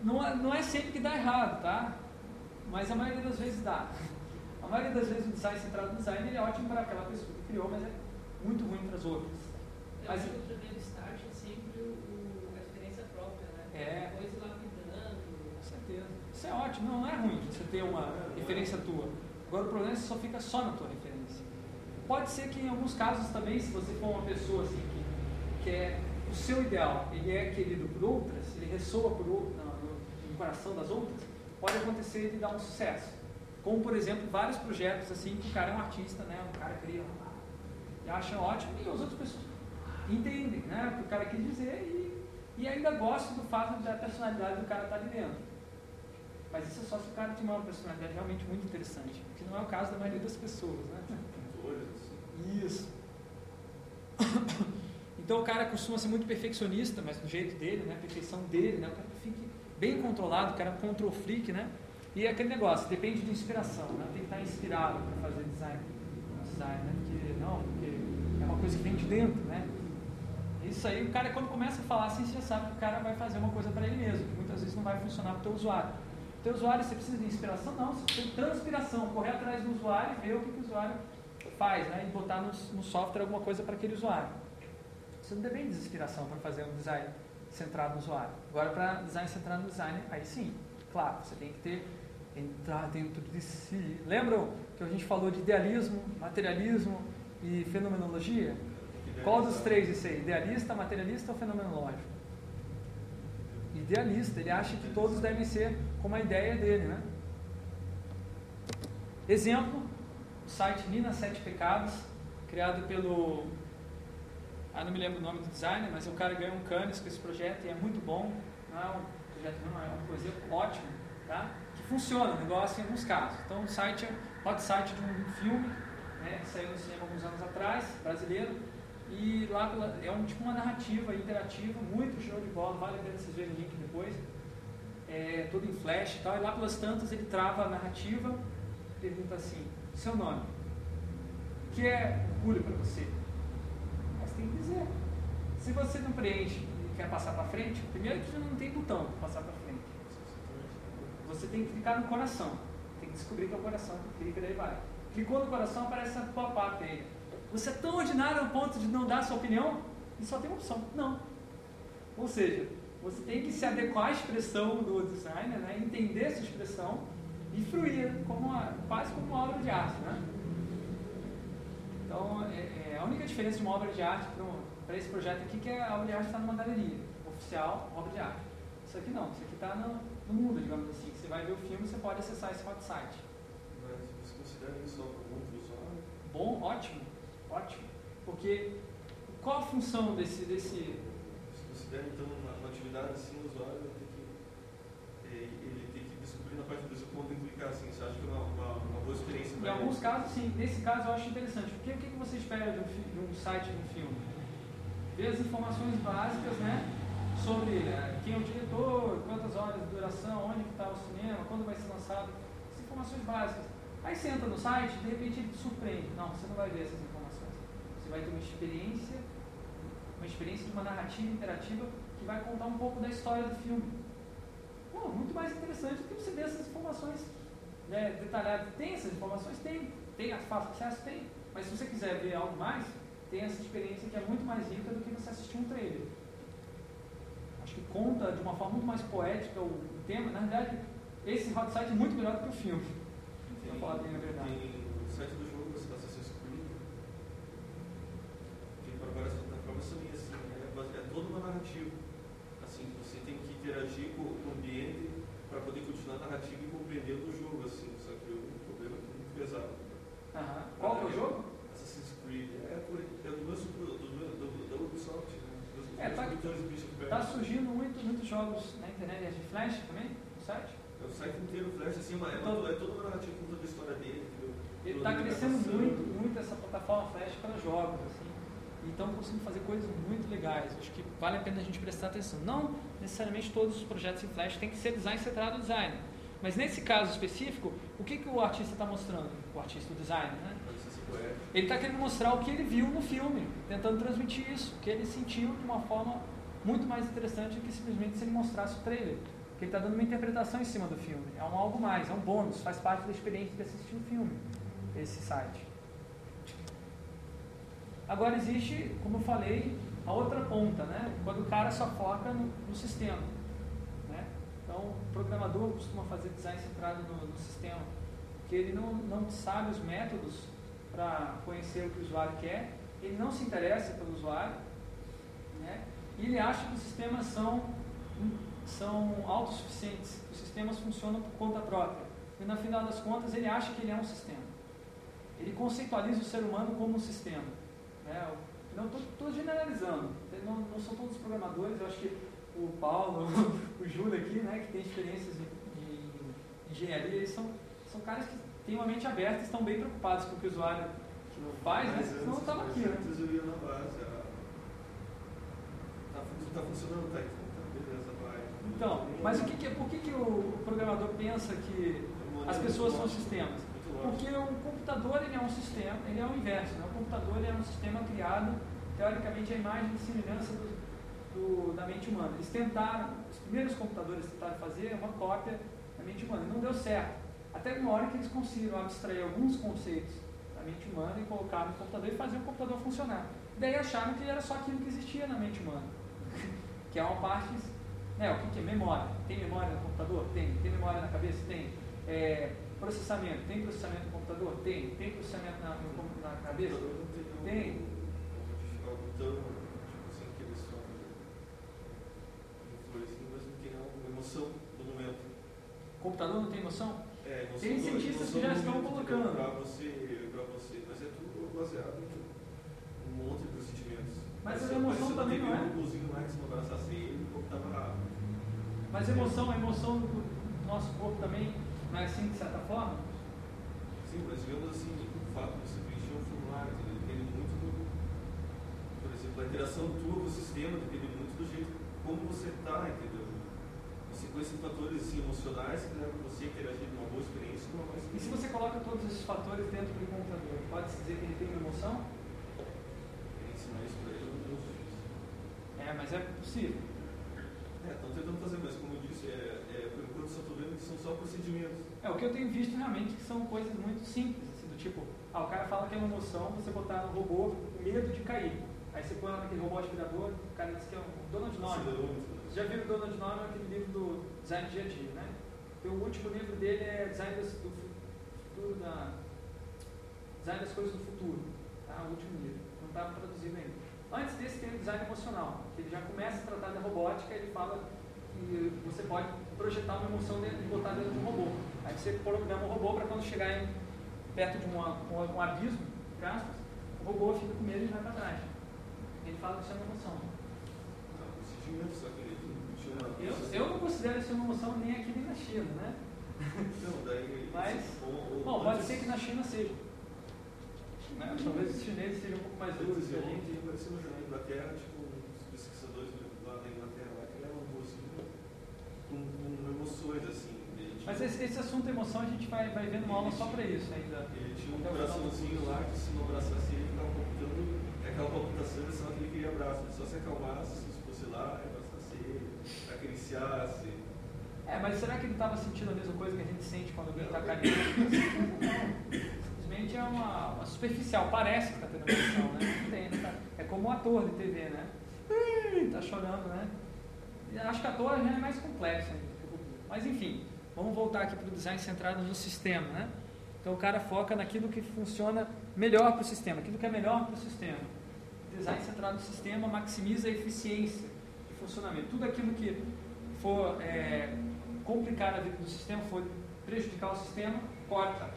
Não é, não é sempre que dá errado, tá? Mas a maioria das vezes dá. A maioria das vezes o design centrado no design ele é ótimo para aquela pessoa que criou, mas é muito ruim para as outras. Eu mas, acho que o primeiro start é sempre o, a experiência própria, né? É. Depois lapidando. Com certeza. Isso é ótimo, não, não é ruim você ter uma referência tua. Agora o problema é que só fica só na tua referência. Pode ser que em alguns casos também, se você for uma pessoa assim que, que é o seu ideal, ele é querido por outras, ele ressoa por no, no, no coração das outras, pode acontecer de dar um sucesso. Como por exemplo, vários projetos assim que o cara é um artista, né? O cara cria e acha ótimo e as outras pessoas entendem né, o que o cara quis dizer e, e ainda gostam do fato da personalidade do cara estar ali dentro. Mas isso é só se o cara tiver uma personalidade realmente muito interessante, que não é o caso da maioria das pessoas, né? Isso. Então o cara costuma ser muito perfeccionista, mas do jeito dele, né? A perfeição dele, né? O cara fique bem controlado, o cara é control freak, né? E é aquele negócio, depende de inspiração, né? Tem que estar inspirado para fazer design, design, né? Porque, não, porque é uma coisa que vem de dentro, né? Isso aí, o cara quando começa a falar assim, você já sabe que o cara vai fazer uma coisa para ele mesmo, que muitas vezes não vai funcionar para o teu usuário. O teu usuário, você precisa de inspiração? Não, você precisa de transpiração, correr atrás do usuário e ver o que, que o usuário faz, né? E botar no, no software alguma coisa para aquele usuário. Você não depende de inspiração para fazer um design centrado no usuário. Agora, para design centrado no design, aí sim, claro, você tem que ter, entrar dentro de si. Lembram que a gente falou de idealismo, materialismo e fenomenologia? Qual dos três isso aí? Idealista, materialista ou fenomenológico? Idealista, ele acha que todos devem ser como a ideia dele, né? Exemplo, o site Nina Sete Pecados, criado pelo ah, não me lembro o nome do designer, mas o cara ganhou um Cannes com esse projeto e é muito bom. Não é um projeto, não, é uma coisa ótima, tá? Que funciona o negócio em alguns casos. Então, o site é hot site de um filme, né, que saiu no cinema alguns anos atrás, brasileiro, e lá é um, tipo uma narrativa interativa, muito show de bola, vale a pena vocês verem o link depois. é, todo em flash e tal, e lá pelas tantas ele trava a narrativa, pergunta assim, seu nome, o que é orgulho para você? Mas tem que dizer. Se você não preenche e quer passar para frente, primeiro que não tem botão para passar para frente. Você tem que clicar no coração. Tem que descobrir que é o coração, clica e daí vai. Clicou no coração, aparece a pop-up aí. Você é tão ordinário ao ponto de não dar sua opinião e só tem uma opção. Não. Ou seja, você tem que se adequar à expressão do designer, né? entender essa expressão e fruir como uma, quase como uma obra de arte. Né? Então, é, é a única diferença de uma obra de arte para esse projeto aqui que é a obra de arte está numa galeria oficial, obra de arte. Isso aqui não, isso aqui está no, no, mundo, digamos assim. Você vai ver o filme, você pode acessar esse hot site. Mas você considera isso algo muito visual? Bom, ótimo, ótimo. Porque qual a função desse, desse considera então uma, uma, atividade assim, o usuário tem que, é, ele tem que descobrir na parte do quando clicar assim, você acha que é uma, uma, uma boa experiência Em alguns casos, sim. Nesse caso eu acho interessante. Porque o que, que você espera de um, de um site, de um filme? Ver as informações básicas, né? Sobre é, quem é o diretor, quantas horas de duração, onde está o cinema, quando vai ser lançado. As informações básicas. Aí você entra no site, de repente ele te surpreende. Não, você não vai ver essas informações. Você vai ter uma experiência uma experiência de uma narrativa interativa que vai contar um pouco da história do filme. Muito mais interessante do que você ver essas informações né, detalhadas. Tem essas informações? Tem. Tem fácil acesso? Tem. Mas se você quiser ver algo mais, tem essa experiência que é muito mais rica do que você assistir um trailer. Acho que conta de uma forma muito mais poética o tema. Na verdade, esse hot site é muito melhor do que o filme. Tem, falar bem a verdade. Tem o site do jogo, você Assassin's Creed. Tem para várias plataformas também toda uma narrativa. Assim, você tem que interagir com, o ambiente para poder continuar a narrativa e compreender o jogo, assim, só que o problema é, é muito pesado. Uhum. Qual é o jogo? Assassin's Creed. É, é do mesmo do, do, do, da Ubisoft, né? é, tá, tá surgindo muito, muitos jogos na internet de Flash também, no site? É o site inteiro Flash, assim, é, uma, é toda uma narrativa contando a história dele, entendeu? Ele está crescendo muito, muito essa plataforma Flash para jogos, assim estão conseguindo fazer coisas muito legais. Acho que vale a pena a gente prestar atenção. Não necessariamente todos os projetos em Flash têm que ser design centrado design. Mas nesse caso específico, o que, que o artista está mostrando? O artista, o designer, né? Ele está querendo mostrar o que ele viu no filme, tentando transmitir isso, o que ele sentiu de uma forma muito mais interessante do que simplesmente se ele mostrasse o trailer. Porque ele está dando uma interpretação em cima do filme. É um algo mais, é um bônus, faz parte da experiência de assistir o filme, esse site. Agora existe, como eu falei, a outra ponta, né? quando o cara só foca no, no sistema. Né? Então, o programador costuma fazer design centrado no, no sistema, porque ele não, não sabe os métodos para conhecer o que o usuário quer, ele não se interessa pelo usuário, né? e ele acha que os sistemas são, são autossuficientes, os sistemas funcionam por conta própria. E no final das contas, ele acha que ele é um sistema. Ele conceitualiza o ser humano como um sistema. Né? Não estou generalizando, não, não, são todos programadores, eu acho que o Paulo, o Júlio aqui, né, que tem experiências em, engenharia, eles são, são caras que têm uma mente aberta e estão bem preocupados com o que o usuário faz, né? senão não estava aqui. Né? Antes eu ia na base, está tá funcionando, tá, então, beleza, vai. Então, mas o que que, por que, que o programador pensa que as pessoas são sistemas? Porque o computador ele é um sistema, ele é o inverso, né? o computador é um sistema criado, teoricamente, a imagem e semelhança do, do, da mente humana. Eles tentaram, os primeiros computadores tentaram fazer uma cópia da mente humana, não deu certo. Até uma hora que eles conseguiram abstrair alguns conceitos da mente humana e colocar no computador e fazer o computador funcionar. Daí acharam que era só aquilo que existia na mente humana, que é uma parte, né, o que é memória? Tem memória no computador? Tem. Tem memória na cabeça? Tem. É, Processamento. Tem processamento no computador? Tem. Tem processamento na, no, na cabeça? Tem. Tipo assim, computador não tem emoção? É, emoção tem cientistas que já estão colocando. Para você, para você, mas é tudo baseado em um monte de sentimentos. Mas, mas a emoção também não é. Um lá que se abraçasse ele, o corpo estava rápido. Mas emoção, a emoção do nosso corpo também não é assim, de certa forma? Sim, mas digamos assim, o fato de você preencher um formulário depende muito do. Por exemplo, a interação tua com o sistema depende muito do jeito como você está, entendeu? Você, com esses fatores assim, emocionais que levam você a interagir numa boa experiência com uma má E se você coloca todos esses fatores dentro do computador, pode-se dizer que ele tem uma emoção? Ensinar isso para ele é muito difícil. É, mas é possível. É, estão tentando fazer, mas como eu disse, é, é, que são só procedimentos. É, o que eu tenho visto realmente que são coisas muito simples, assim, do tipo, ah, o cara fala que é uma emoção, você botar no robô o medo de cair. Aí você põe lá naquele robô aspirador, o cara diz que é um Donald Norman. Acelerômetro. Você já viu o Donald Norman, aquele livro do Design do Dia a Dia, né? Então, o último livro dele é Design das- do Futuro da... Design das Coisas do Futuro, tá? O último livro. Não está traduzido ainda. Antes desse tem o Design Emocional, que ele já começa a tratar da robótica, ele fala que você pode projetar uma emoção dentro, e botar dentro de um robô. Aí você programa o robô para quando chegar em, perto de um, um, um abismo, aspas, o robô fica com medo e vai para trás. Ele fala que isso é uma emoção. Uma Eu, eu não considero isso uma emoção nem aqui nem na China, né? Não, daí. Mas, Bom, pode ser que na China seja. Né? Talvez os chineses sejam um pouco mais duros que a gente. Inglaterra, tipo, uns pesquisadores lá da Inglaterra lá que levam assim, com, com emoções assim. Tinha- Mas esse, esse assunto emoção a gente vai, vai vendo uma aula só para isso ainda. Ele tinha um coraçãozinho lá que se não abraçasse ele ficava palpitando, aquela palpitação era sinal que ele queria abraço. Ele só se acalmasse, se fosse lá, abraçasse ele, acariciasse. É, mas será que ele estava sentindo a mesma coisa que a gente sente quando alguém está carinhoso? Não. Simplesmente é uma, uma superficial. Parece que está tendo emoção, né? Não tem, né? É como um ator de TV, né? Está chorando, né? Acho que ator já é mais complexo ainda. Mas enfim, vamos voltar aqui para o design centrado no sistema, né? Então o cara foca naquilo que funciona melhor para o sistema, aquilo que é melhor para o sistema. Design centrado no sistema maximiza a eficiência de funcionamento. Tudo aquilo que for é, complicar a vida do sistema, for prejudicar o sistema, corta.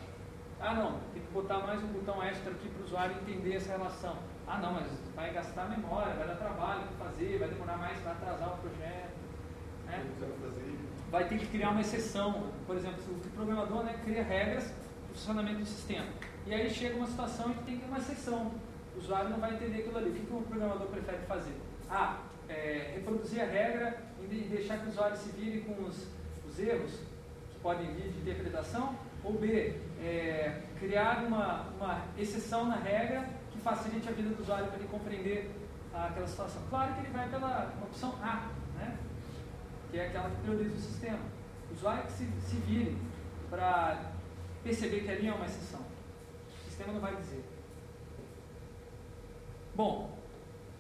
Ah, não, tem que botar mais um botão extra aqui para o usuário entender essa relação. Ah, não, mas vai gastar memória, vai dar trabalho para fazer, vai demorar mais, vai atrasar o projeto. Né? Vai ter que criar uma exceção. Por exemplo, o programador né, cria regras para o funcionamento do sistema. E aí chega uma situação em que tem que ter uma exceção. O usuário não vai entender aquilo ali. O que, o programador prefere fazer? A. É, reproduzir a regra e de- deixar que o usuário se vire com os, os erros que podem vir de interpretação. Ou B. É, criar uma, uma exceção na regra que facilite a vida do usuário para ele compreender ah, aquela situação. Claro que ele vai pela opção A? Que é aquela que prioriza o sistema. O usuário que se, se vire para perceber que ali é uma exceção. O sistema não vai dizer. Bom,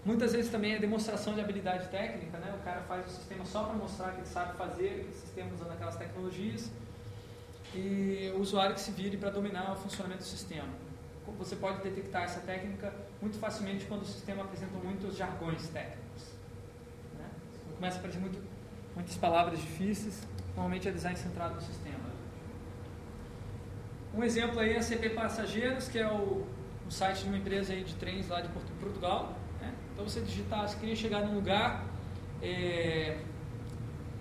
muitas vezes também é demonstração de habilidade técnica, né? O cara faz o sistema só para mostrar que ele sabe fazer aquele sistema usando aquelas tecnologias e o usuário que se vire para dominar o funcionamento do sistema. Você pode detectar essa técnica muito facilmente quando o sistema apresenta muitos jargões técnicos. Né? Começa a aparecer muito, muitas palavras difíceis, normalmente é design centrado no sistema. Um exemplo aí é a CP Passageiros, que é o, um site de uma empresa aí de trens lá de Portu- Portugal. né? Então você digitar, você queria chegar num lugar, é,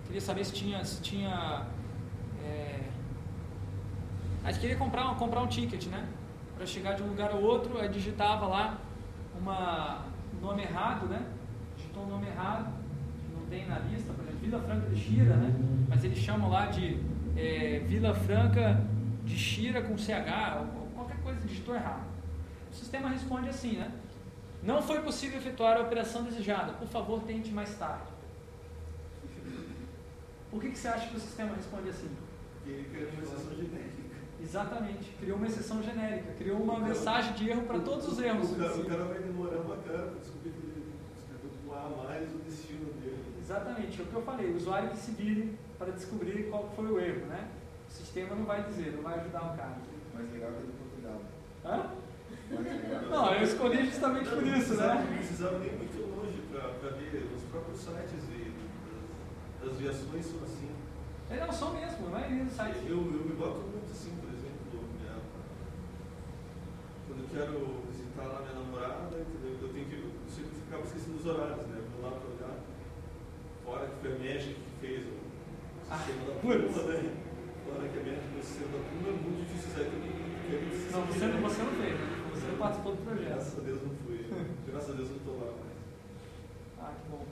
queria saber se tinha, se tinha é, a gente queria comprar, comprar um ticket, né? Para chegar de um lugar ao outro, aí digitava lá uma, um nome errado, né? Digitou um nome errado, que não tem na lista, Vila Franca de Xira, né? Mas eles chamam lá de é, Vila Franca de Xira com CH, ou qualquer coisa, digitou errado. O sistema responde assim, né? Não foi possível efetuar a operação desejada. Por favor, tente mais tarde. Por que, que você acha que o sistema responde assim? Ele quer uma exceção genérica. Exatamente, criou uma exceção genérica, criou uma mensagem de erro para todos os erros. O cara, o cara vai demorar uma cara para descobrir que ele escreveu com A mais o destino dele. Exatamente, é o que eu falei, o usuário que se vire para descobrir qual foi o erro, né? O sistema não vai dizer, não vai ajudar o cara. Mais legal que é do Portugal. Hã? Legal. Não, eu escolhi justamente por isso, Não né? precisava nem muito longe para ver os próprios sites e das, das viações são assim. É, não, só mesmo, maioria dos sites. Eu, eu me boto muito assim, por exemplo, minha, quando eu quero visitar lá minha namorada, entendeu? eu tenho que, eu sempre ficava esquecendo dos horários, né? Eu vou lá para olhar, fora que foi a Magic que fez o Ah, sistema da putz. Puma, né? Fora que a Magic fez o sistema da Puma é muito difícil sair do Não, você, não- você não fez, né? Você não participou do projeto. Graças a Deus não fui. Graças a Deus eu não estou lá mais. Ah, que bom.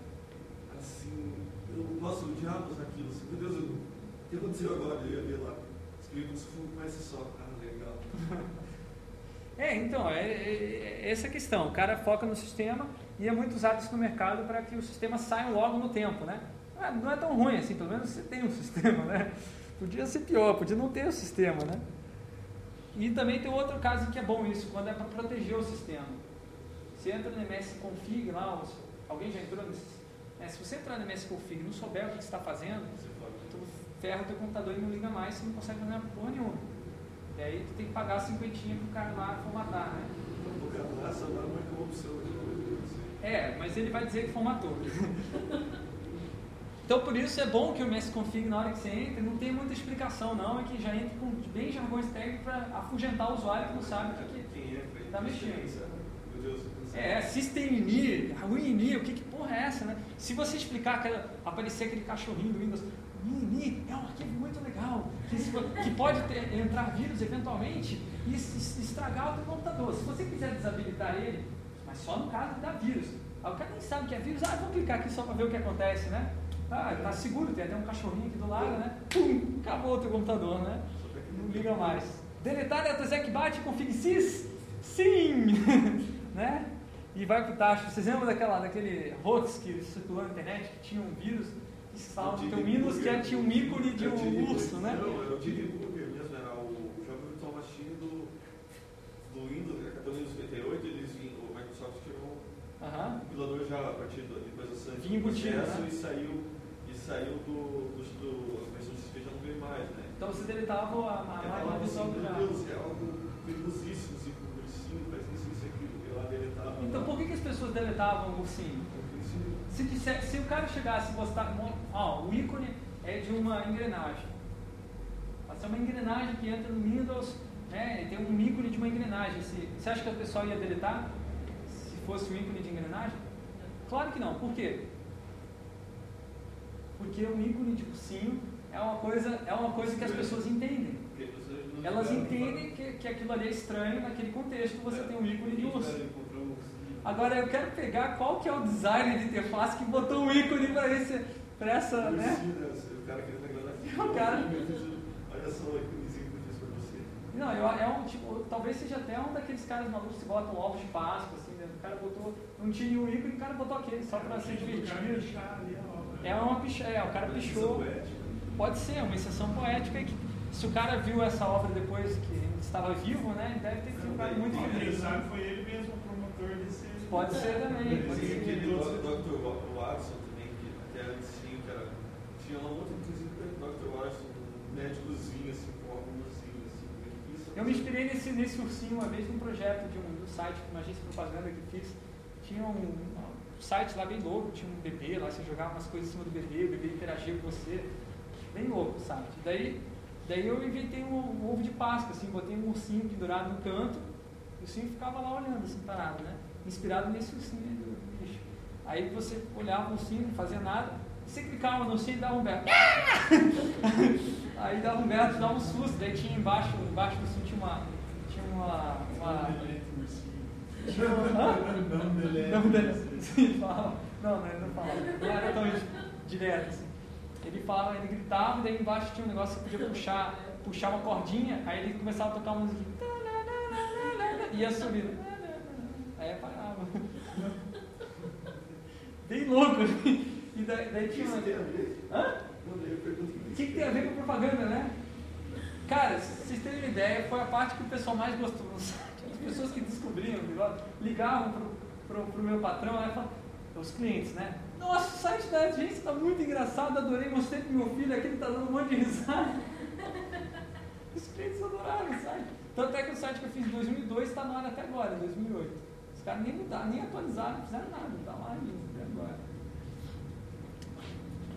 Assim, eu, nossa, o diabo naquilo, assim, meu Deus, eu, o que aconteceu agora? Eu ia ver lá, escrevi como se fosse só, ah, legal. É, então, é, é, é essa a questão. O cara foca no sistema e é muito usado isso no mercado para que o sistema saia logo no tempo, né? Ah, não é tão ruim assim, pelo menos você tem um sistema, né? Podia ser pior, podia não ter o sistema, né? E também tem outro caso que é bom isso, quando é para proteger o sistema. Você entra no MS Config lá, alguém já entrou nesse... É, se você entrar no MS Config e não souber o que está fazendo, tu ferra o teu computador e não liga mais, você não consegue fazer porra nenhuma. E aí tu tem que pagar a cinquentinha pro cara lá formatar, né? O cara lá só dá uma corrupção. É, mas ele vai dizer que formatou. então por isso é bom que o MS Config na hora que você entra não tem muita explicação não, é que já entra com bem jargões técnicos para afugentar o usuário que não sabe o que, que está mexendo. É, systemini, ruini, o que, que porra é essa, né? Se você explicar, aquela, aparecer aquele cachorrinho do Windows, Mini é um arquivo muito legal, que, que pode ter, entrar vírus eventualmente e estragar o teu computador. Se você quiser desabilitar ele, mas só no caso dar vírus. Aí o cara nem sabe que é vírus, ah, vou clicar aqui só para ver o que acontece, né? Ah, tá seguro, tem até um cachorrinho aqui do lado, né? Pum, acabou o teu computador, né? Não liga mais. Deletar DataZec bate config sys? Sim! né? E vai pro tacho. Vocês lembram daquela, daquele hoax que circulou na internet que tinha um vírus salvo tem um Windows que é, tinha um ícone de um urso, né? O Dini Burger mesmo, era o jogo virtual machine do, do Windows, a do Windows 98, eles vinham, o Microsoft tirou uh -huh. um compilador já a partir do, depois do Sun Vinha embutido, né? e saiu, e saiu do, do, do a versão XP já não veio mais, né? Então você deletava a, a é, máquina do Meu Deus, é algo perigosíssimo, assim, com o ursinho, parece que isso aqui, eu lá deletava. Então por que, que as pessoas deletavam o ursinho? Se, disser, se o cara chegasse e mostrar, ó, o ícone é de uma engrenagem. Pode ser uma engrenagem que entra no Windows, né, tem um ícone de uma engrenagem. Se, você acha que o pessoal ia deletar fosse um ícone de engrenagem? Claro que não. Por quê? Porque um ícone de ursinho é uma coisa, é uma coisa que as pessoas entendem. Elas entendem que, que aquilo ali é estranho naquele contexto, você tem um ícone de urso. Agora eu quero pegar qual que é o designer de interface que botou um ícone para esse, para essa, né? O cara que está O cara. Olha só o íconezinho que eu fiz para você. Não, eu, é um tipo, talvez seja até um daqueles caras malucos que botam ovos de Páscoa, assim, né? O cara botou, não tinha o ícone, o cara botou aquele só para ser divertido. É uma picha, é, o cara pichou. Pode ser, uma exceção poética que se o cara viu essa obra depois que estava vivo, né, deve ter ficado muito feliz. Quem sabe foi ele mesmo o promotor desse Pode ser também. Pode ser. aquele Dr. Watson também, que até antes tinha, que era, tinha lá outro, inclusive, Dr. Watson, um médicozinho, assim. Eu me inspirei nesse, nesse ursinho uma vez num projeto de um, do site, uma agência de propaganda que fiz. Tinha um, um site lá bem louco, tinha um bebê lá, você jogava umas coisas em cima do bebê, o bebê interagia com você. Bem louco o site. Daí, daí eu inventei um, um ovo de Páscoa, assim, botei um ursinho pendurado no canto, o ursinho ficava lá olhando, assim, parado, né? inspirado nesse ursinho do bicho. Aí você olhava o ursinho, não fazia nada, você clicava no ursinho e dava um berro. Aí dava um berro, dava um susto, daí tinha embaixo, embaixo do ursinho tinha uma. Tinha uma. uma... Tinha uma... Não delete. Não delete. Sim, falava. Não, não, ele não falava. Não era tão direto assim. Ele falava, ele gritava, e daí embaixo tinha um negócio que podia puxar, puxar uma cordinha, aí ele começava a tocar uma musiquinha. E ia subindo. Aí apagava. Bem louco. E daí, daí tinha uma. Hã? O que, que tem a ver com propaganda, né? Cara, vocês terem uma ideia, foi a parte que o pessoal mais gostou no site. As pessoas que descobriam ligavam pro, pro, pro meu patrão e falavam, os clientes, né? Nossa, o site da agência está muito engraçado, adorei, mostrei pro meu filho aqui, ele está dando um monte de risada. Os clientes adoraram o site. Tanto é que o site que eu fiz em 2002 está no ar até agora, em 2008 caras nem mudaram, nem atualizaram, não fizeram nada, está lá ainda, até agora.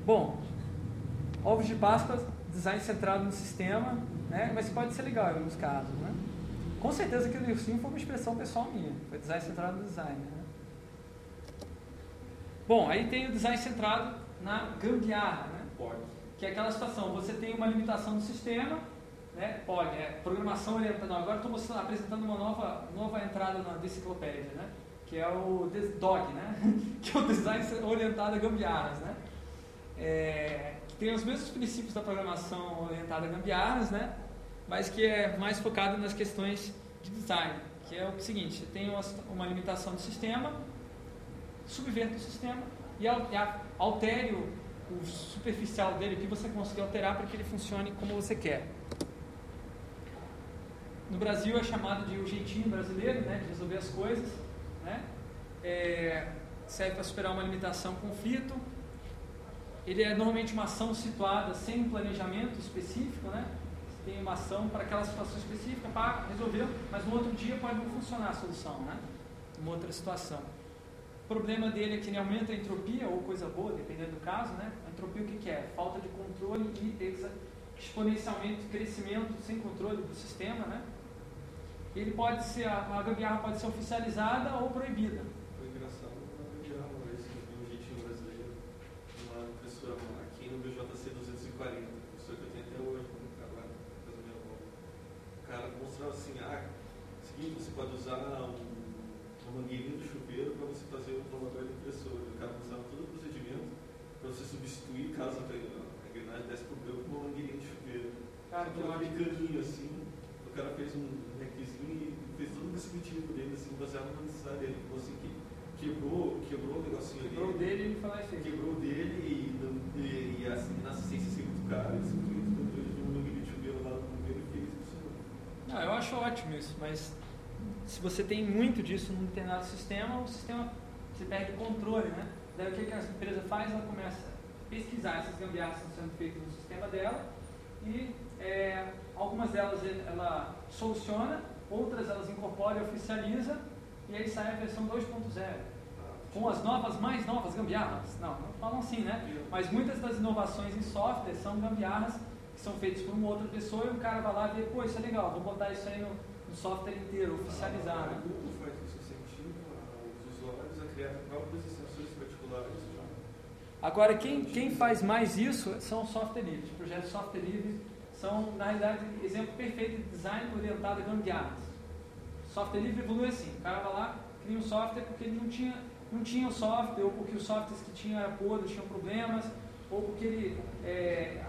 Bom, ovos de Páscoa, design centrado no sistema, né? mas pode ser legal em alguns casos. Né? Com certeza que o ursinho foi uma expressão pessoal minha, foi design centrado no design. Né? Bom, aí tem o design centrado na gambiarra, né? que é aquela situação, você tem uma limitação do sistema, né? Pode, é, programação orientada. Agora estou apresentando uma nova, nova entrada na enciclopédia, né? que é o DOG, né? que é o design orientado a gambiarras. Né? é, tem os mesmos princípios da programação orientada a gambiarras, né? mas que é mais focado nas questões de design, que é o seguinte, você tem uma, limitação do sistema, subverta o sistema e altere o, superficial dele, que você conseguir alterar para que ele funcione como você quer. No Brasil é chamado de o jeitinho brasileiro, né, de resolver as coisas, né? É, serve para superar uma limitação, um conflito. Ele é normalmente uma ação situada sem um planejamento específico, né? Você tem uma ação para aquela situação específica para resolver, mas no outro dia pode não funcionar a solução, né? Uma outra situação. O problema dele é que ele aumenta a entropia, ou coisa boa, dependendo do caso, né? A entropia o que, que é? Falta de controle e exponencialmente crescimento sem controle do sistema, né? Ele pode ser, a gambiarra pode ser oficializada ou proibida. Assim, ah, seguinte, você pode usar um, uma mangueirinha do chuveiro para você fazer um formador de impressora. O cara usava todo o procedimento para você substituir, caso a engrenagem desse problema, com uma mangueirinha de chuveiro. Cara, que um caninho assim, o cara fez um requisinho e fez todo o dispositivo dele, assim, baseado na necessidade dele. Então, assim, que quebrou, quebrou o negocinho quebrou ali. Quebrou dele e falou assim. Quebrou dele e, e, e, assim, na assistência assim, muito cara. Assim, Não, eu acho ótimo isso, mas se você tem muito disso num determinado sistema, o sistema você perde o controle, né? Daí o que, que a empresa faz? Ela começa a pesquisar essas gambiarras que estão sendo feitas no sistema dela e é, algumas delas ela soluciona, outras elas incorpora e oficializa e aí sai a versão 2.0 com as novas, mais novas gambiarras. Não, não falam assim, né? Mas muitas das inovações em software são gambiarras são feitos por uma outra pessoa e o cara vai lá e vê, pô, isso é legal, vou botar isso aí no, no software inteiro, oficializar. Né? O Google faz isso, incentiva os usuários a criar próprias extensões particulares. Agora, quem, quem faz mais isso são software livres. Projetos software livres são, na realidade, exemplo perfeito de design orientado a gambiarras. Software livre evolui assim, o cara vai lá, cria um software porque ele não tinha, não tinha o software, ou porque os softwares que tinha era podre, tinham problemas, ou porque ele é,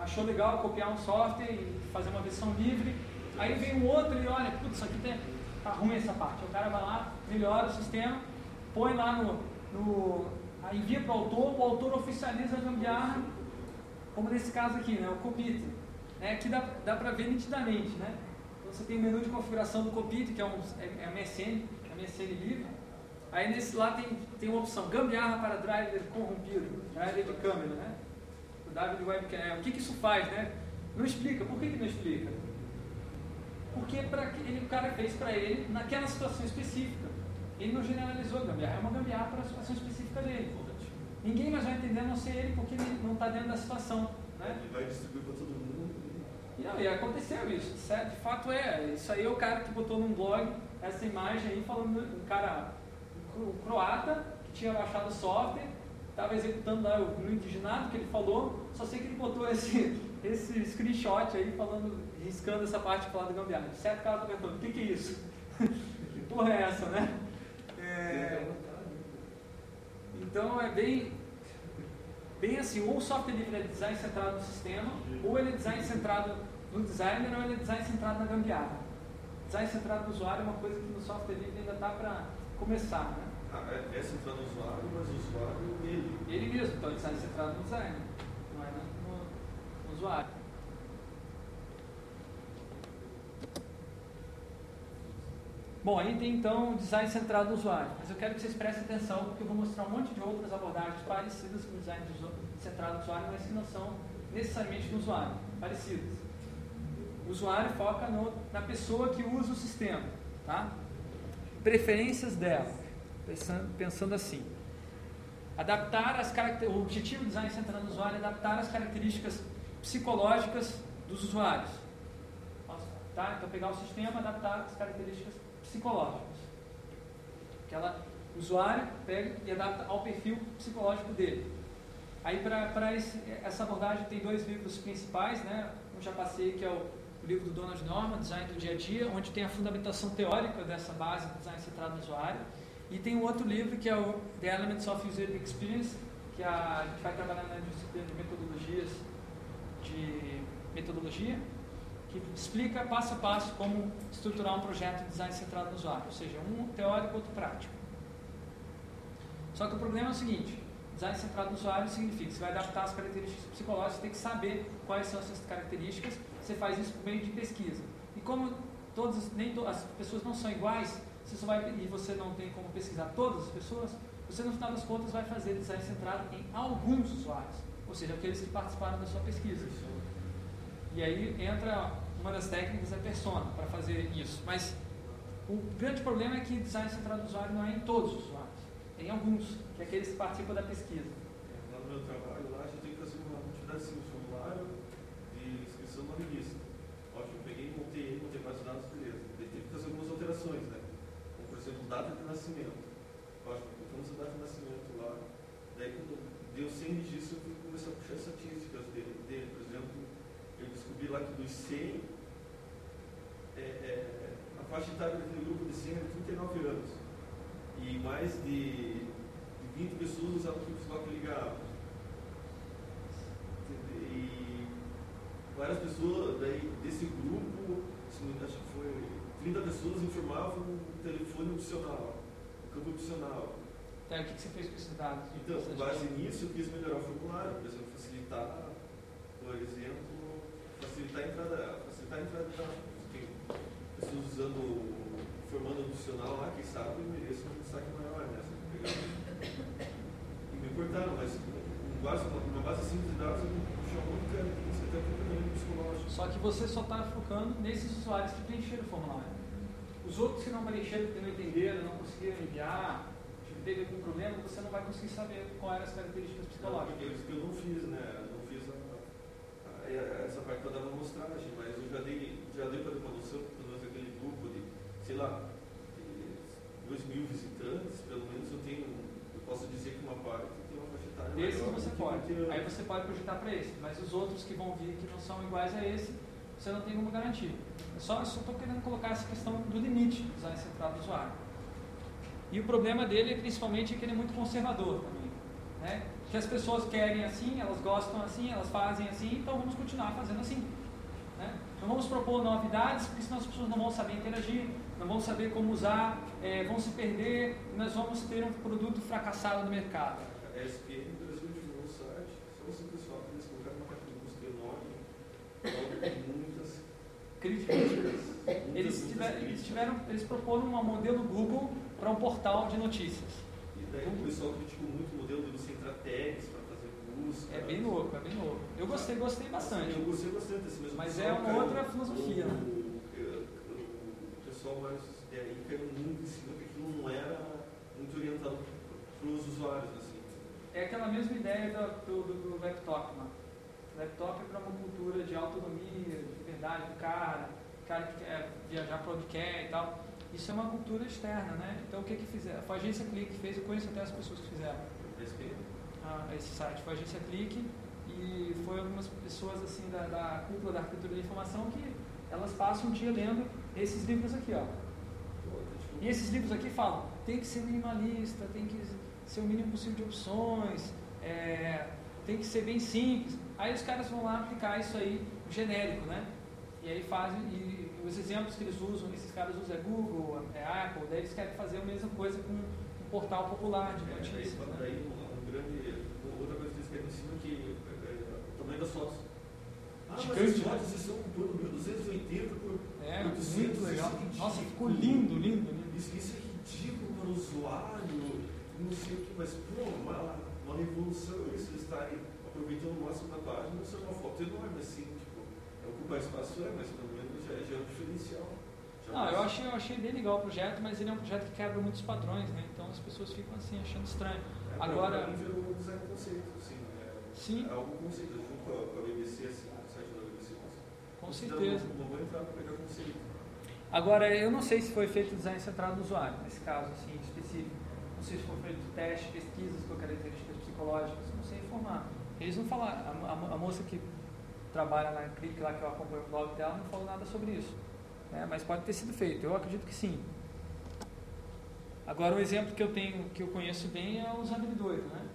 achou legal copiar um software e fazer uma versão livre. Aí vem um outro e olha, putz, isso aqui tem, tá ruim essa parte. O cara vai lá, melhora o sistema, põe lá no. no aí envia para o autor, o autor oficializa a gambiarra, como nesse caso aqui, né, o Copit. Né, aqui dá, dá para ver nitidamente. Né? Então você tem o menu de configuração do Copit, que é, um, é, é MSN, é MSN livre. Aí nesse lá tem, tem uma opção, gambiarra para driver corrompido, driver de câmera, né? É, o que, que isso faz, né? Não explica. Por que, que não explica? Porque pra, ele, o cara fez para ele naquela situação específica. Ele não generalizou a gambiarra, é uma gambiarra para a situação específica dele. Ninguém mais vai entender a não ser ele, porque ele não está dentro da situação. Né? Ele vai distribuir para todo mundo. E, não, e aconteceu isso. De fato é. Isso aí é o cara que botou num blog essa imagem aí falando um cara um croata que tinha baixado o software estava executando lá o no indigenado que ele falou, só sei que ele botou esse, esse screenshot aí falando, riscando essa parte de falar do gambiarra. Certo cara perguntando, o que, que é isso? que porra é essa, né? É, então é bem, bem assim, ou o software livre é design centrado no sistema, ou ele é design centrado no designer, ou ele é design centrado na gambiarra. Design centrado no usuário é uma coisa que no software livre ainda está para começar, né? Ah, é, é centrado no usuário, mas o usuário ele. Ele mesmo, então ele centrado no design, não é no, no usuário. Bom, aí tem então o design centrado no usuário, mas eu quero que vocês prestem atenção porque eu vou mostrar um monte de outras abordagens parecidas com o design centrado no usuário, mas que não são necessariamente no usuário, parecidas. O usuário foca no, na pessoa que usa o sistema, tá? Preferências dela pensando, pensando assim. Adaptar as o objetivo do design centrado no usuário é adaptar as características psicológicas dos usuários. Tá? Então, pegar o sistema, adaptar as características psicológicas. Aquela, o usuário pega e adapta ao perfil psicológico dele. Aí, para essa abordagem, tem dois livros principais, né? Um já passei, que é o livro do Donald Norman, Design do Dia a Dia, onde tem a fundamentação teórica dessa base do design centrado no usuário. E tem um outro livro que é o The Elements of User Experience, que a, gente vai trabalhar na disciplina de metodologias de metodologia, que explica passo a passo como estruturar um projeto de design centrado no usuário, ou seja, um teórico outro prático. Só que o problema é o seguinte: design centrado no usuário significa que você vai adaptar as características psicológicas, você tem que saber quais são essas características, você faz isso por meio de pesquisa. E como todas, nem to, as pessoas não são iguais, você só vai, e você não tem como pesquisar todas as pessoas, você no final das contas vai fazer design centrado em alguns usuários, ou seja, aqueles que participaram da sua pesquisa. E aí entra uma das técnicas é persona para fazer isso. Mas o grande problema é que design centrado no usuário não é em todos os usuários, é em alguns, que é aqueles que participam da pesquisa. Lá no meu trabalho, lá a gente tem que fazer uma quantidade assim, um formulário de inscrição na revista. Ótimo, eu peguei, montei ele, montei base de dados, beleza. Daí teve que fazer algumas alterações, né? Como, por exemplo, data de nascimento. Colocamos a data de nascimento lá. Daí, quando deu 100 registros, eu fui começar a puxar as estatísticas dele. dele. Por exemplo, eu descobri lá que dos 100, é, é, a faixa etária daquele grupo de 100 era 39 anos. E mais de, de 20 pessoas usavam o sinal que ligava. E várias pessoas daí, desse grupo, se não me engano, acho que foi 30 pessoas informavam o telefone opcional, o campo opcional. Então, o que que você fez com esses dados? Então, com base nisso, eu quis melhorar o formulário, por exemplo, facilitar, por exemplo, facilitar a entrada, facilitar a entrada. Tem pessoas usando, formando opcional lá, quem sabe mereça um destaque maior, né? E me cortaram, mas com base, uma base simples de dados. Só que você só está focando nesses usuários que preencheram o formulário. Os outros que não preencheram, porque não entenderam, não conseguiram enviar, tipo, teve algum problema, você não vai conseguir saber quais eram as características psicológicas. Eu, eu não fiz, né? Eu não fiz a, a- essa parte para dar uma amostragem, mas eu já dei, já dei para uma noção, pelo menos aquele grupo de, sei lá, de 2 mil visitantes, pelo menos eu tenho, eu posso dizer que uma parte tem uma faixa etária maior você que pode. 20 anos. Aí você pode projetar para esse, mas os outros que vão vir que não são iguais a esse, você não tem como garantir. Eu só estou querendo colocar essa questão do limite do design centrado no usuário. E o problema dele, principalmente, é que ele é muito conservador também. Né? Que as pessoas querem assim, elas gostam assim, elas fazem assim, então vamos continuar fazendo assim. Né? Não vamos propor novidades, porque senão as pessoas não vão saber interagir, não vão saber como usar, eh, vão se perder, e nós vamos ter um produto fracassado no mercado. A no Brasil divulgou um site, só você pessoal eles colocaram uma caixa de logo com muitas, Críticas. Eles, muitas tiver- eles, tiveram, eles proporam um modelo Google para um portal de notícias. E daí o pessoal criticou muito o modelo para fazer busca. É bem louco, é bem louco. Eu gostei, gostei bastante. Eu gostei bastante desse mesmo Mas pessoal é uma outra filosofia, o, né? o- o pessoal mais é, aí caiu muito em cima que aquilo não era muito orientado para os usuários, assim. É aquela mesma ideia do, do, do, do laptop, mano. Laptop é para uma cultura de autonomia, de liberdade do cara, o cara que quer viajar para onde quer e tal. Isso é uma cultura externa, né? Então o que que fizeram? Foi a agência Click que fez, eu conheço até as pessoas que fizeram. SPM. a- esse site foi a agência Clique e foi algumas pessoas assim da, da cúpula da arquitetura da informação que elas passam um dia lendo esses livros aqui, ó. E esses livros aqui falam, tem que ser minimalista, tem que ser o mínimo possível de opções, é, tem que ser bem simples. Aí os caras vão lá aplicar isso aí genérico, né? E aí fazem, e os exemplos que eles usam, esses caras usam é Google, é Apple, daí eles querem fazer a mesma coisa com um portal popular de É, daí, notícias. né? daí um, um grande. Outra coisa que eles querem em cima é que é, é, o tamanho das fotos. Ah, mas Gigante, as né? fotos estão ocupando 1280 por, É, por 800, muito legal. é Nossa, ficou lindo, lindo, lindo. Isso, isso é ridículo para o usuário, não sei o que, mas pô, uma, uma revolução isso, eles estarem aproveitando o máximo da página, não ser uma foto enorme assim, é espaço é, mas pelo menos já, já é um diferencial. Já Não, eu achei, eu achei bem legal o projeto, mas ele é um projeto que quebra muitos padrões, né? Então as pessoas ficam assim, achando estranho. É, Agora- mim virou um design conceito, assim, é, Sim. é algo conceito, junto com a, com a BBC, assim, o site da BBC, Com considera certeza. Uma, uma boa entrada para pegar conceito. Agora, eu não sei se foi feito design centrado no usuário, nesse caso assim, específico. Não sei se foi feito teste, pesquisas com características psicológicas, não sei informar. Eles não falaram, a, a- a moça que trabalha na Click lá, que eu acompanho o blog dela, não falou nada sobre isso. né? Mas pode ter sido feito, eu acredito que sim. Agora, um exemplo que eu tenho, que eu conheço bem é o usabilidoido, né?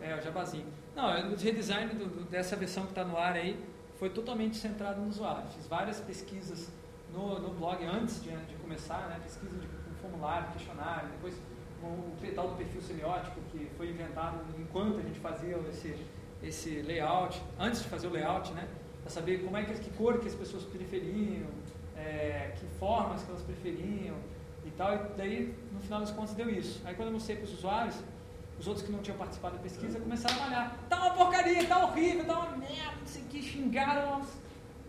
É, o jabazinho. Não, o redesign do- do- dessa versão que está no ar aí foi totalmente centrado no usuário. Fiz várias pesquisas no, no blog antes de, de começar, né? pesquisa de um formulário, questionário, depois o, o tal do perfil semiótico que foi inventado enquanto a gente fazia esse, esse layout, antes de fazer o layout, né? Para saber como é que, que cor que as pessoas preferiam, é, que formas que elas preferiam e tal. E daí, no final das contas, deu isso. Aí quando eu mostrei para os usuários, os outros que não tinham participado da pesquisa começaram a malhar. Tá uma porcaria, tá horrível, tá uma merda, não sei o que, xingaram.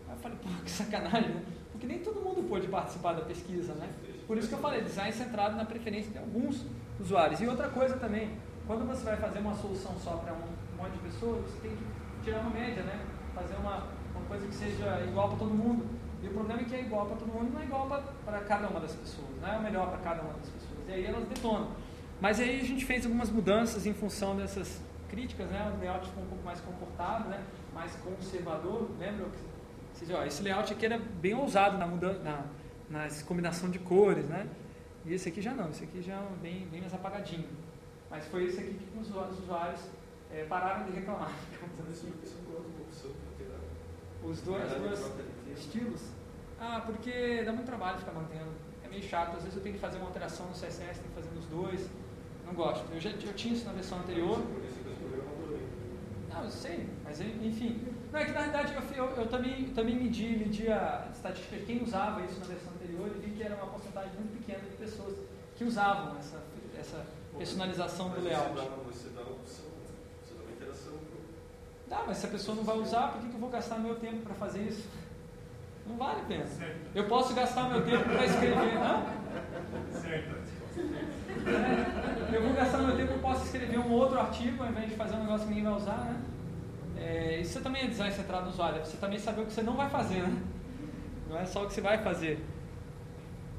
Aí eu falei, pô, que sacanagem, né? Porque nem todo mundo pôde participar da pesquisa, né? Por isso que eu falei, design centrado na preferência de alguns usuários. E outra coisa também, quando você vai fazer uma solução só para um monte de pessoas, você tem que tirar uma média, né? Fazer uma, uma coisa que seja igual para todo mundo. E o problema é que é igual para todo mundo, não é igual para cada uma das pessoas, não é o melhor para cada uma das pessoas. E aí elas detonam. Mas aí a gente fez algumas mudanças em função dessas críticas, né? O layout ficou um pouco mais comportado, né? Mais conservador. Lembra? que- Vocês, ó, esse layout aqui era bem ousado na mudança, na, nas combinação de cores, né? E esse aqui já não. Esse aqui já é bem, bem mais apagadinho. Mas foi esse aqui que os usuários, eh, pararam de reclamar. Os dois, os dois estilos. Ah, porque dá muito trabalho ficar mantendo. É meio chato. Às vezes eu tenho que fazer uma alteração no CSS, tenho que fazer nos dois. Não gosto. Eu já eu tinha isso na versão anterior. Não, eu sei, mas enfim. Não, é que na verdade eu, eu, eu também, também medi, medi a estatística de quem usava isso na versão anterior e vi que era uma porcentagem muito pequena de pessoas que usavam essa, essa personalização do layout. Você dá, você dá uma opção, você dá uma interação. pro- Tá, mas se a pessoa não vai usar, por que, que eu vou gastar meu tempo para fazer isso? Não vale a pena. Eu posso gastar meu tempo para escrever. Hã? Certo. Eu vou gastar meu tempo, eu posso escrever um outro artigo ao invés de fazer um negócio que ninguém vai usar, né? É, isso também é design centrado no usuário, é você também saber o que você não vai fazer, né? Não é só o que você vai fazer.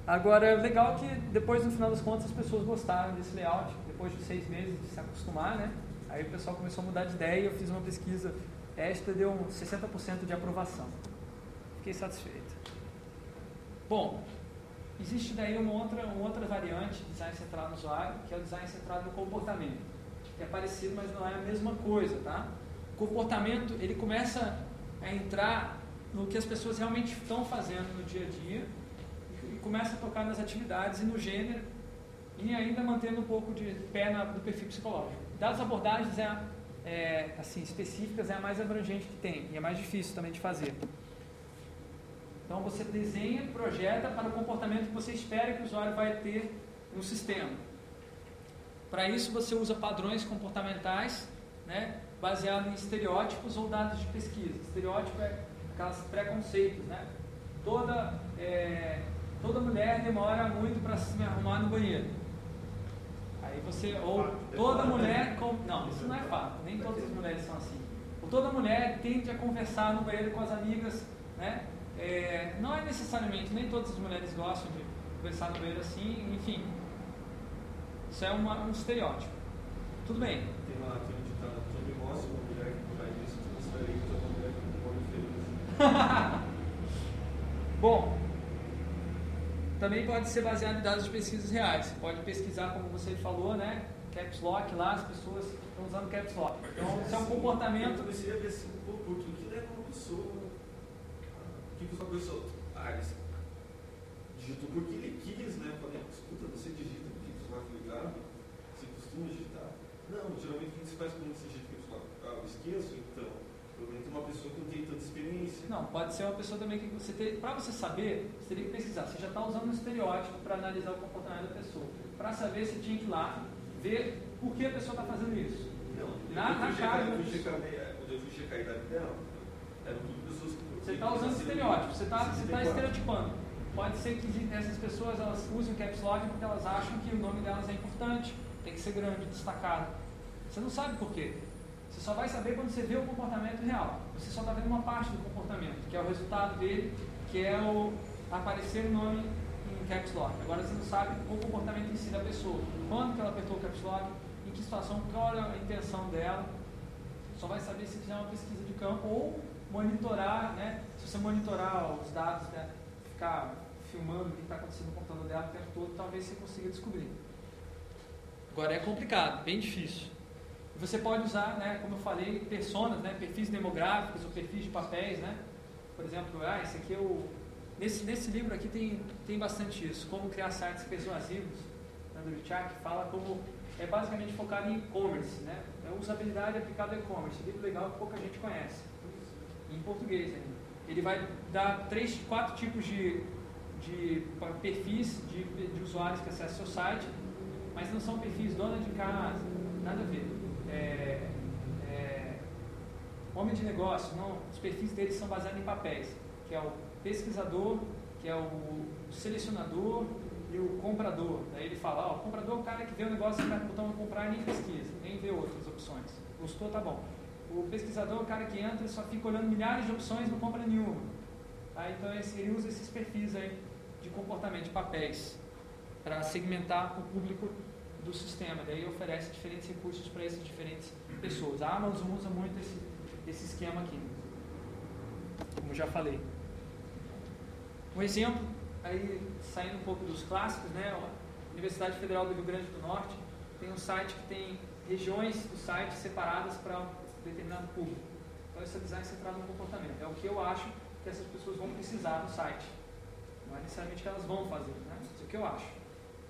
Agora, é legal que depois, no final das contas, as pessoas gostaram desse layout, depois de seis meses de se acostumar, né? Aí o pessoal começou a mudar de ideia e eu fiz uma pesquisa extra deu um 60% de aprovação. Fiquei satisfeito. Bom, Existe daí uma outra, uma outra variante de design centrado no usuário, que é o design centrado no comportamento, que é parecido, mas não é a mesma coisa, tá? O comportamento, ele começa a entrar no que as pessoas realmente estão fazendo no dia a dia e começa a tocar nas atividades e no gênero e ainda mantendo um pouco de pé na, do perfil psicológico. Das abordagens é, é, assim, específicas é a mais abrangente que tem e é mais difícil também de fazer. Então você desenha, projeta para o comportamento que você espera que o usuário vai ter no sistema. Para isso você usa padrões comportamentais, né, baseado em estereótipos ou dados de pesquisa. Estereótipo é aquelas preconceitos, né? Toda é, toda mulher demora muito para se arrumar no banheiro. Aí você ou toda mulher com, não, isso não é fato. Nem todas as mulheres são assim. Ou toda mulher tende a conversar no banheiro com as amigas, né? É, não é necessariamente, nem todas as mulheres gostam de conversar no banheiro assim, enfim. Isso é uma, um estereótipo. Tudo bem. Tem lá, tem um ditado, me mostra uma mulher que faz isso, tu mostraria que uma mulher que não come feliz. Bom, também pode ser baseado em dados de pesquisas reais. Você pode pesquisar, como você falou, né? Caps Lock lá, as pessoas estão usando Caps Lock. Então, isso é um comportamento. Eu comecei ver assim, pô, por que leva uma pessoa... Por que que uma pessoa... Ah, ele digitou porque ele quis, né? Eu falei, escuta, você digita você vai ligado? Você costuma digitar? Não, geralmente o que você faz quando você digita que você Ah, eu esqueço, é uma pessoa que não tem tanta experiência. Não, pode ser uma pessoa também que você tem. Para você saber, você teria que pesquisar. Você já está usando um estereótipo para analisar o comportamento da pessoa. Para saber, você tinha que ir lá ver por que a pessoa está fazendo isso. Não, Na- na é, quando eu fui checar a idade dela, eram tudo pessoas que... Você está usando estereótipo, você está você tá 64. estereotipando. Pode ser que essas pessoas elas usem o caps lock porque elas acham que o nome delas é importante, tem que ser grande, destacado. Você não sabe por quê. Você só vai saber quando você vê o comportamento real. Você só está vendo uma parte do comportamento, que é o resultado dele, que é o aparecer o nome em caps lock. Agora você não sabe o comportamento em si da pessoa. Quando que ela apertou o caps lock, em que situação, qual era a intenção dela. Só vai saber se fizer uma pesquisa de campo ou monitorar, né? Se você monitorar os dados, né? ficar filmando o que está acontecendo no computador dela o tempo todo, talvez você consiga descobrir. Agora é complicado, bem difícil. Você pode usar, né, como eu falei, personas, né, perfis demográficos ou perfis de papéis, né? Por exemplo, ah, esse aqui é o nesse nesse livro aqui tem tem bastante isso, como criar sites persuasivos. Andrew Chak fala como é basicamente focado em e-commerce, né? É usabilidade aplicada ao e-commerce. Livro legal que pouca gente conhece. Em português ainda. Ele vai dar três, quatro tipos de, de perfis de, de usuários que acessam seu site, mas não são perfis dona de casa, nada a ver. É, é, homem de negócio, não. Os perfis deles são baseados em papéis, que é o pesquisador, que é o selecionador e o comprador. Daí ele fala, ó, o comprador é o cara que vê o negócio e o botão comprar e nem pesquisa, nem vê outras opções. Gostou, tá bom. O pesquisador é o cara que entra e só fica olhando milhares de opções e não compra nenhuma. Tá? Então ele usa esses perfis aí de comportamento, de papéis, para segmentar o público do sistema. Daí oferece diferentes recursos para essas diferentes pessoas. A Amazon usa muito esse, esse esquema aqui, como já falei. Um exemplo, aí saindo um pouco dos clássicos, né? A Universidade Federal do Rio Grande do Norte tem um site que tem regiões do site separadas para um determinado público. Então esse é design centrado no comportamento. É o que eu acho que essas pessoas vão precisar no site. Não é necessariamente que elas vão fazer, né? Isso é o que eu acho.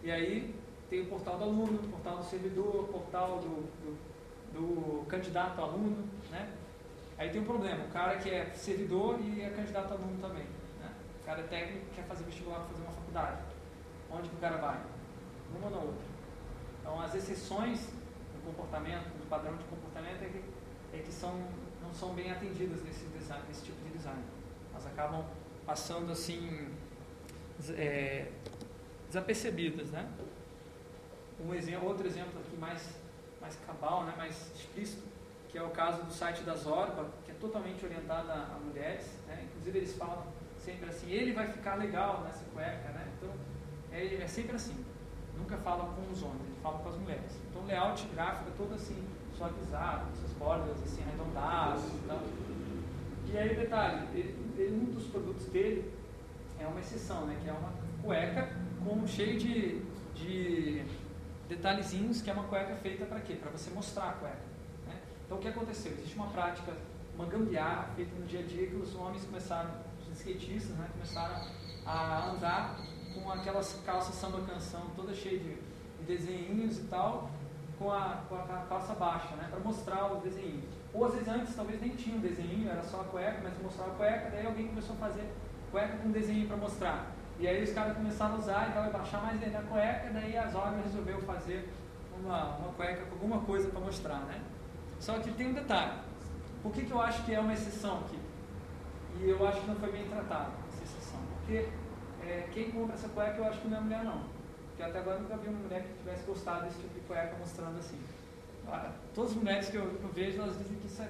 E aí tem o portal do aluno, o portal do servidor, o portal do, do, do candidato aluno, né? Aí tem um problema, o cara que é servidor e é candidato aluno também. Né? O cara é técnico quer fazer vestibular para fazer uma faculdade. Onde que o cara vai? Uma ou na outra. Então as exceções no comportamento, no padrão de comportamento é que, é que são, não são bem atendidas nesse, design, nesse tipo de design. Elas acabam passando assim é, desapercebidas, né? Um exemplo, outro exemplo aqui mais, mais cabal, né, mais explícito, que é o caso do site da Zorba, que é totalmente orientado a, a mulheres. Né? Inclusive eles falam sempre assim, ele vai ficar legal nessa cueca. Né? Então é, é sempre assim. Nunca fala com os homens, ele fala com as mulheres. Então layout gráfico é todo assim, suavizado, essas bordas assim, arredondadas e tal. E aí detalhe, ele, ele, um dos produtos dele é uma exceção, né? que é uma cueca com cheio de, de detalhezinhos que é uma cueca feita para quê? Para você mostrar a cueca. Né? Então o que aconteceu? Existe uma prática, uma gambiarra feita no dia a dia que os homens começaram, os skatistas, né, começaram a andar com aquelas calças samba canção toda cheia de, de desenhinhos e tal, com a, com a calça baixa, né, para mostrar os desenhos. Ou às vezes antes talvez nem tinha um desenho, era só a cueca, mas mostrava a cueca, daí alguém começou a fazer cueca com desenho para mostrar. E aí os caras começaram a usar, então vai baixar mais dentro da cueca, daí as obras resolveu fazer uma, uma cueca com alguma coisa para mostrar, né? Só que tem um detalhe. Por que, que eu acho que é uma exceção aqui? E eu acho que não foi bem tratado essa exceção. Porque é, quem compra essa cueca eu acho que não é mulher não. Porque até agora eu nunca vi uma mulher que tivesse gostado desse tipo de cueca mostrando assim. Ah, todas as mulheres que eu, que eu, vejo, elas dizem que isso é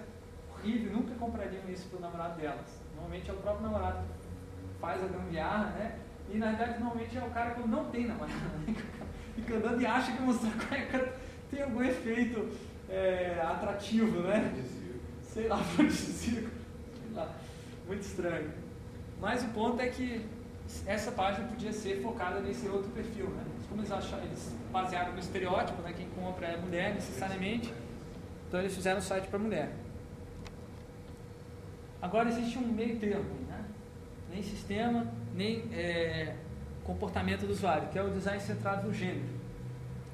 horrível, nunca comprariam isso para o namorado delas. Normalmente é o próprio namorado que faz a gambiarra, né? E na verdade, normalmente é o cara que não tem namorada. Né? Fica andando e acha que mostrar cueca tem algum efeito é, atrativo, né? Sei lá, circo. Sei lá. Muito estranho. Mas o ponto é que essa página podia ser focada nesse outro perfil, né? Como eles acharam, eles basearam no estereótipo, né? Quem compra é mulher necessariamente. Então eles fizeram o site para mulher. Agora existe um meio termo, né? Nem sistema, nem é, comportamento do usuário, que é o design centrado no gênero,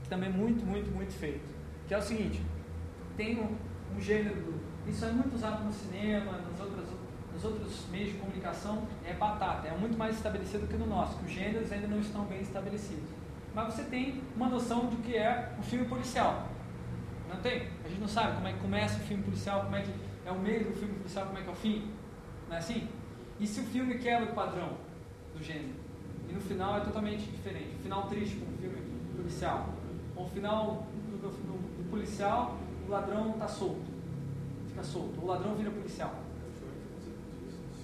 que também é muito, muito, muito feito. Que é o seguinte, tem um, um gênero, isso é muito usado no cinema, nos outros, nos outros meios de comunicação, é batata, é muito mais estabelecido que no nosso, que os gêneros ainda não estão bem estabelecidos. Mas você tem uma noção do que é um filme policial. Não tem? A gente não sabe como é que começa o filme policial, como é que é o meio do filme policial, como é que é o fim. Não é assim? E se o filme quebra o padrão? Gênero. E no final é totalmente diferente. O final triste, como um filme policial. O final do, do, do, policial, o ladrão está solto. Fica solto. O ladrão vira policial.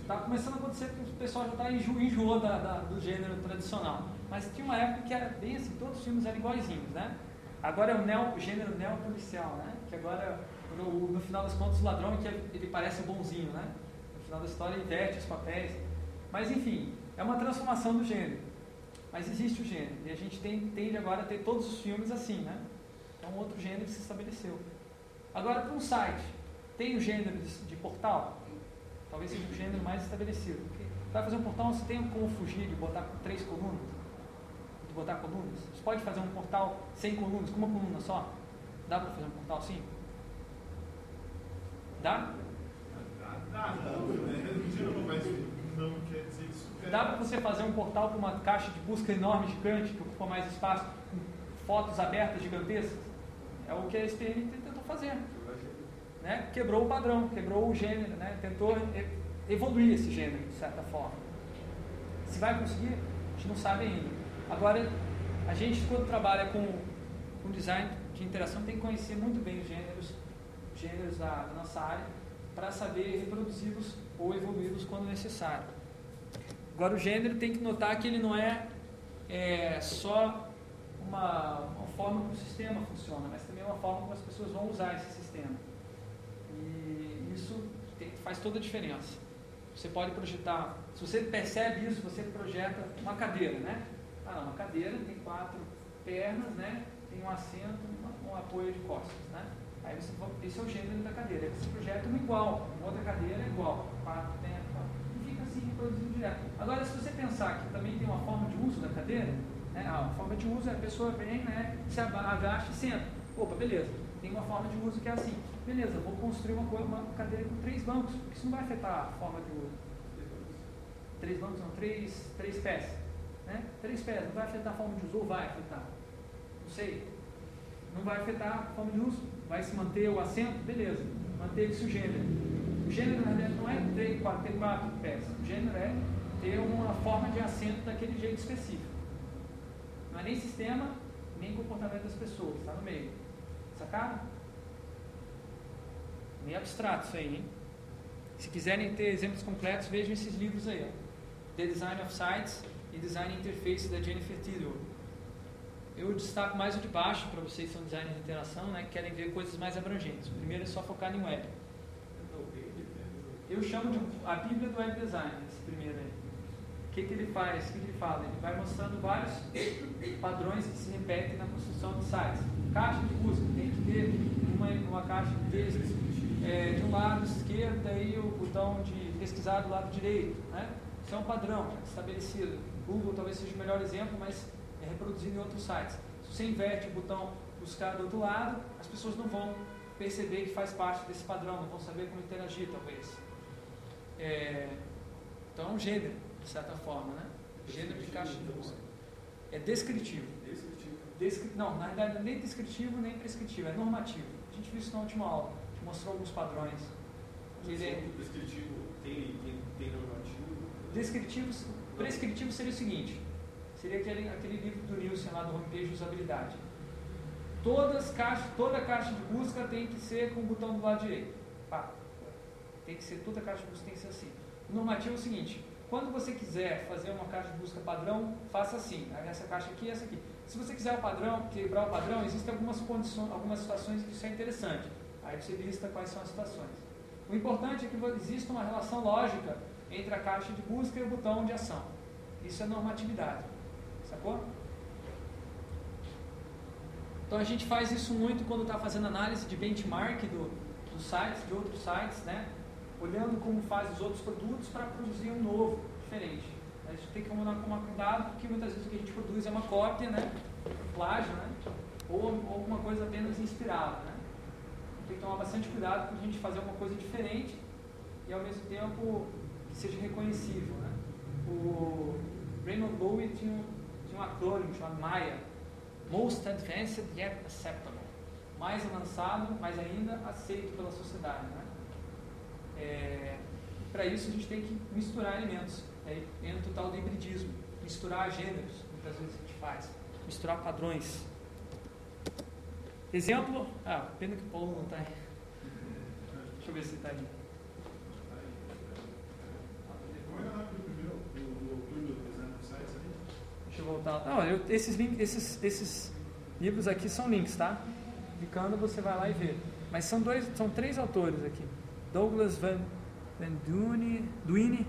Está começando a acontecer porque o pessoal já está enjo, enjoou da, da, do gênero tradicional. Mas tinha uma época que era bem assim, todos os filmes eram iguaizinhos, né? Agora é o, neo, gênero neopolicial, né? Que agora, no, no, final das contas, o ladrão é que ele parece bonzinho, né? No final da história, inverte os papéis. Mas, enfim, é uma transformação do gênero. Mas existe o gênero. E a gente tem, tende agora a ter todos os filmes assim, né? É um outro gênero que se estabeleceu. Agora, para um site, tem o gênero de, de portal? Talvez seja o gênero mais estabelecido. Vai fazer um portal, você tem como fugir de botar três colunas? De botar colunas? Você pode fazer um portal sem colunas, com uma coluna só? Dá para fazer um portal assim? Dá? Dá, não, né? mas não quer dizer isso. Dá para você fazer um portal com uma caixa de busca enorme, gigante, que ocupa mais espaço, com fotos abertas gigantescas? É o que a SPN tentou fazer. Né? Quebrou o padrão, quebrou o gênero, né? tentou evoluir esse gênero, de certa forma. Se vai conseguir, a gente não sabe ainda. Agora, a gente, quando trabalha com, com design de interação, tem que conhecer muito bem os gêneros, gêneros da, da nossa área, para saber reproduzi-los ou evoluí-los quando necessário. Agora, o gênero tem que notar que ele não é, é só uma, uma forma como o sistema funciona, mas também uma forma como as pessoas vão usar esse sistema. E isso tem, faz toda a diferença. Você pode projetar, se você percebe isso, você projeta uma cadeira, né? Ah, não, uma cadeira tem quatro pernas, né? Tem um assento, um apoio de costas, né? Aí você, esse é o gênero da cadeira. Aí você projeta uma igual, uma outra cadeira é igual, quatro reproduzindo direto. Agora, se você pensar que também tem uma forma de uso da cadeira, né? a forma de uso é a pessoa vem, né? Se agacha e senta. Opa, beleza. Tem uma forma de uso que é assim. Beleza, vou construir uma, uma cadeira com três bancos, isso não vai afetar a forma de uso. Três bancos não, três, três pés. Né? Três pés, não vai afetar a forma de uso ou vai afetar? Não sei. Não vai afetar a forma de uso. Vai se manter o assento? Beleza. Manteve-se o gênero. O gênero, na verdade, não é ter quatro, ter quatro pés. O gênero é ter uma forma de assento daquele jeito específico. Não é nem sistema, nem comportamento das pessoas. Está no meio. Sacaram? Meio abstrato isso aí, hein? Se quiserem ter exemplos completos, vejam esses livros aí. Ó. The Design of Sites e Design Interface da Jennifer Tidwell. Eu destaco mais o de baixo para vocês que são designers de interação, né, que querem ver coisas mais abrangentes. O primeiro é só focar em web. Eu chamo de a Bíblia do Web Design, esse primeiro aí. O que, que ele faz? O que, que ele fala? Ele vai mostrando vários padrões que se repetem na construção de sites. Caixa de busca, tem que ter uma, uma caixa de textos é, de um lado esquerdo e o botão de pesquisar do lado direito. Né? Isso é um padrão estabelecido. Google talvez seja o melhor exemplo, mas é reproduzido em outros sites. Se você inverte o botão buscar do outro lado, as pessoas não vão perceber que faz parte desse padrão, não vão saber como interagir, talvez. É, então é um gênero, de certa forma, né? Gênero de caixa de busca. É descritivo. Descritivo. Descri... Não, na verdade, nem descritivo nem prescritivo, é normativo. A gente viu isso na última aula, a gente mostrou alguns padrões. Ele é... Descritivo tem, tem, tem normativo? Descritivo, prescritivo seria o seguinte: seria aquele, aquele livro do Nielsen lá do homepage de usabilidade. Todas toda caixa de busca tem que ser com o botão do lado direito. Pá. Tem que ser, toda caixa de busca tem que ser assim. O normativo é o seguinte: quando você quiser fazer uma caixa de busca padrão, faça assim. Essa caixa aqui e essa aqui. Se você quiser o padrão, quebrar o padrão, existem algumas condições, algumas situações que isso é interessante. Aí você lista quais são as situações. O importante é que exista uma relação lógica entre a caixa de busca e o botão de ação. Isso é normatividade. Sacou? Então a gente faz isso muito quando está fazendo análise de benchmark do, dos sites, de outros sites, né? Olhando como faz os outros produtos para produzir um novo, diferente. A gente tem que tomar cuidado porque muitas vezes o que a gente produz é uma cópia, né? Plágio, né? Ou, ou alguma coisa apenas inspirada, né? Tem que tomar bastante cuidado para a gente fazer alguma coisa diferente e ao mesmo tempo que seja reconhecível, né? O Raymond Bowie tinha um, um acrônimo chamado MAIA, Most Advanced Yet Acceptable. Mais avançado, mas ainda aceito pela sociedade, né? É, para isso a gente tem que misturar elementos. Aí entra o tal do hibridismo, misturar gêneros, muitas vezes a gente faz, misturar padrões. Exemplo, ah, pena que o Paulo não está aí. Deixa eu ver se está aí. Deixa eu voltar. Não, eu, esses, link, esses, esses livros aqui são links, tá? Clicando você vai lá e vê. Mas são dois, são três autores aqui. Douglas Van, Van Duine, Duine.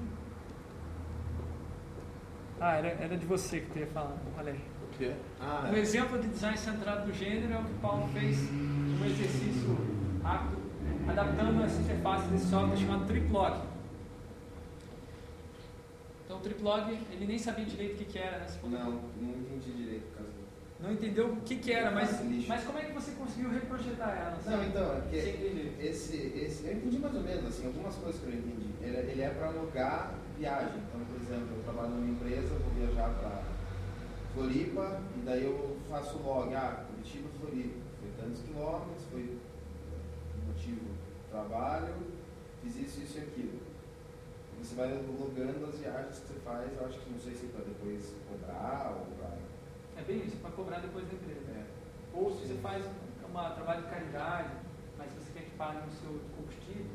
Ah, era, era de você que eu ia falar, Valério. O quê? Ah, Um é. exemplo de design centrado no gênero é o que o Paulo fez um exercício rápido adaptando essa interface desse software chamado Triplog. O Triplog, ele nem sabia direito o que, que era, né? Não, não entendi direito por causa Não entendeu o que, que era, mas, mas como é que você conseguiu reprojetar ela? Não, então, é esse, esse, eu entendi mais ou menos, assim, algumas coisas que eu entendi. Ele, ele é para alugar viagem. Então, por exemplo, eu trabalho numa empresa, vou viajar para Floripa, e daí eu faço log, ah, Curitiba, Floripa. Foi tantos quilômetros, foi motivo trabalho, fiz isso, isso e aquilo. Você vai logando as viagens que você faz, eu acho que não sei se para depois cobrar ou para. É bem isso, para cobrar depois da empresa. É. Ou se você faz um trabalho de caridade, mas você quer que pague no seu combustível,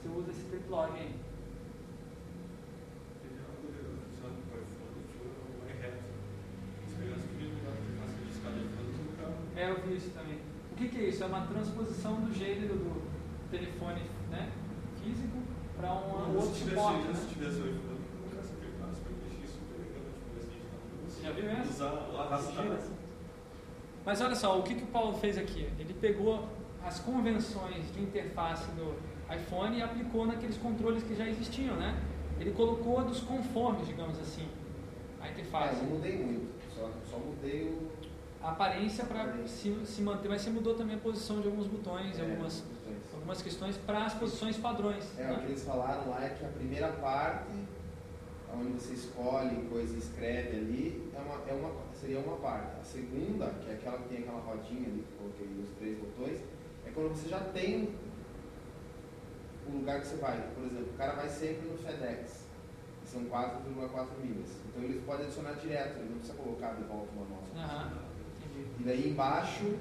você usa esse aí. É o de iPhone, no carro. É, eu vi isso também. O que, que é isso? É uma transposição do gênero do telefone né, físico para um Não, outro se tivesse, suporte. se Né? tivesse o iPhone, eu nunca se aplicasse para deixar isso. Você já viu essa? Usar, arrastar. Mas olha só, o que, que o Paulo fez aqui? Ele pegou as convenções de interface do iPhone e aplicou naqueles controles que já existiam, né? Ele colocou a dos conformes, digamos assim, a Ah, interface. eu não mudei muito, só, só mudei o. A aparência para se, se manter, mas você mudou também a posição de alguns botões, é, algumas. Algumas questões para as posições padrões. É, né? o que eles falaram lá é que a primeira parte, onde você escolhe coisa e escreve ali, é uma, é uma, seria uma parte. A segunda, que é aquela que tem aquela rodinha ali, que eu coloquei os três botões, é quando você já tem o lugar que você vai. Por exemplo, o cara vai sempre no FedEx, que são 4,4 milhas. Então eles podem adicionar direto, ele não precisa colocar de volta uma nota. Aham, entendi. E daí embaixo,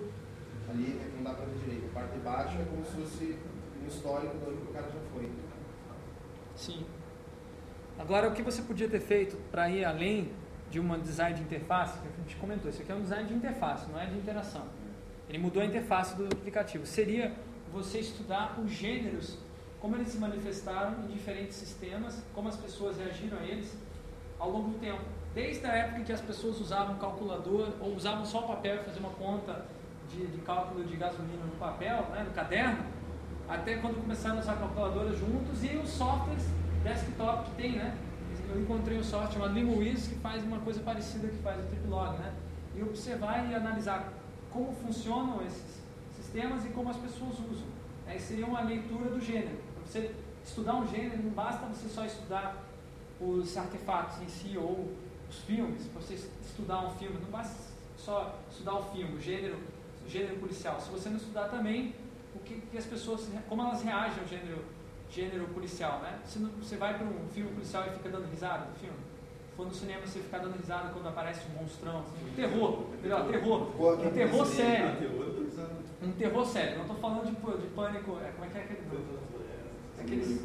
ali é que não dá pra ver direito, a parte de baixo é como se fosse um histórico de onde o cara já foi. Sim. Agora, o que você podia ter feito para ir além de uma design de interface, que a gente comentou, isso aqui é um design de interface, não é de interação. Ele mudou a interface do aplicativo. Seria você estudar os gêneros, como eles se manifestaram em diferentes sistemas, como as pessoas reagiram a eles ao longo do tempo. Desde a época em que as pessoas usavam calculador ou usavam só o papel e faziam uma conta de, de cálculo de gasolina no papel, né, no caderno, até quando começaram a usar calculadoras juntos e os softwares desktop que tem, né? Eu encontrei um software chamado Linguiz que faz uma coisa parecida que faz o Triplog, né? E observar e analisar como funcionam esses sistemas e como as pessoas usam. Aí seria uma leitura do gênero. Para você estudar um gênero, não basta você só estudar os artefatos em si ou os filmes. Para você estudar um filme, não basta só estudar o filme, o gênero, gênero policial. Se você não estudar também o que, que as pessoas, como elas reagem ao gênero, gênero policial, né? Se não- você vai para um filme policial e fica dando risada no filme. For no cinema você ficar dando risada quando aparece um monstrão, assim, terror, melhor, terror, um terror sério. Um terror sério, não estou falando de, de pânico, é, como é que é aquele nome? É, Aqueles,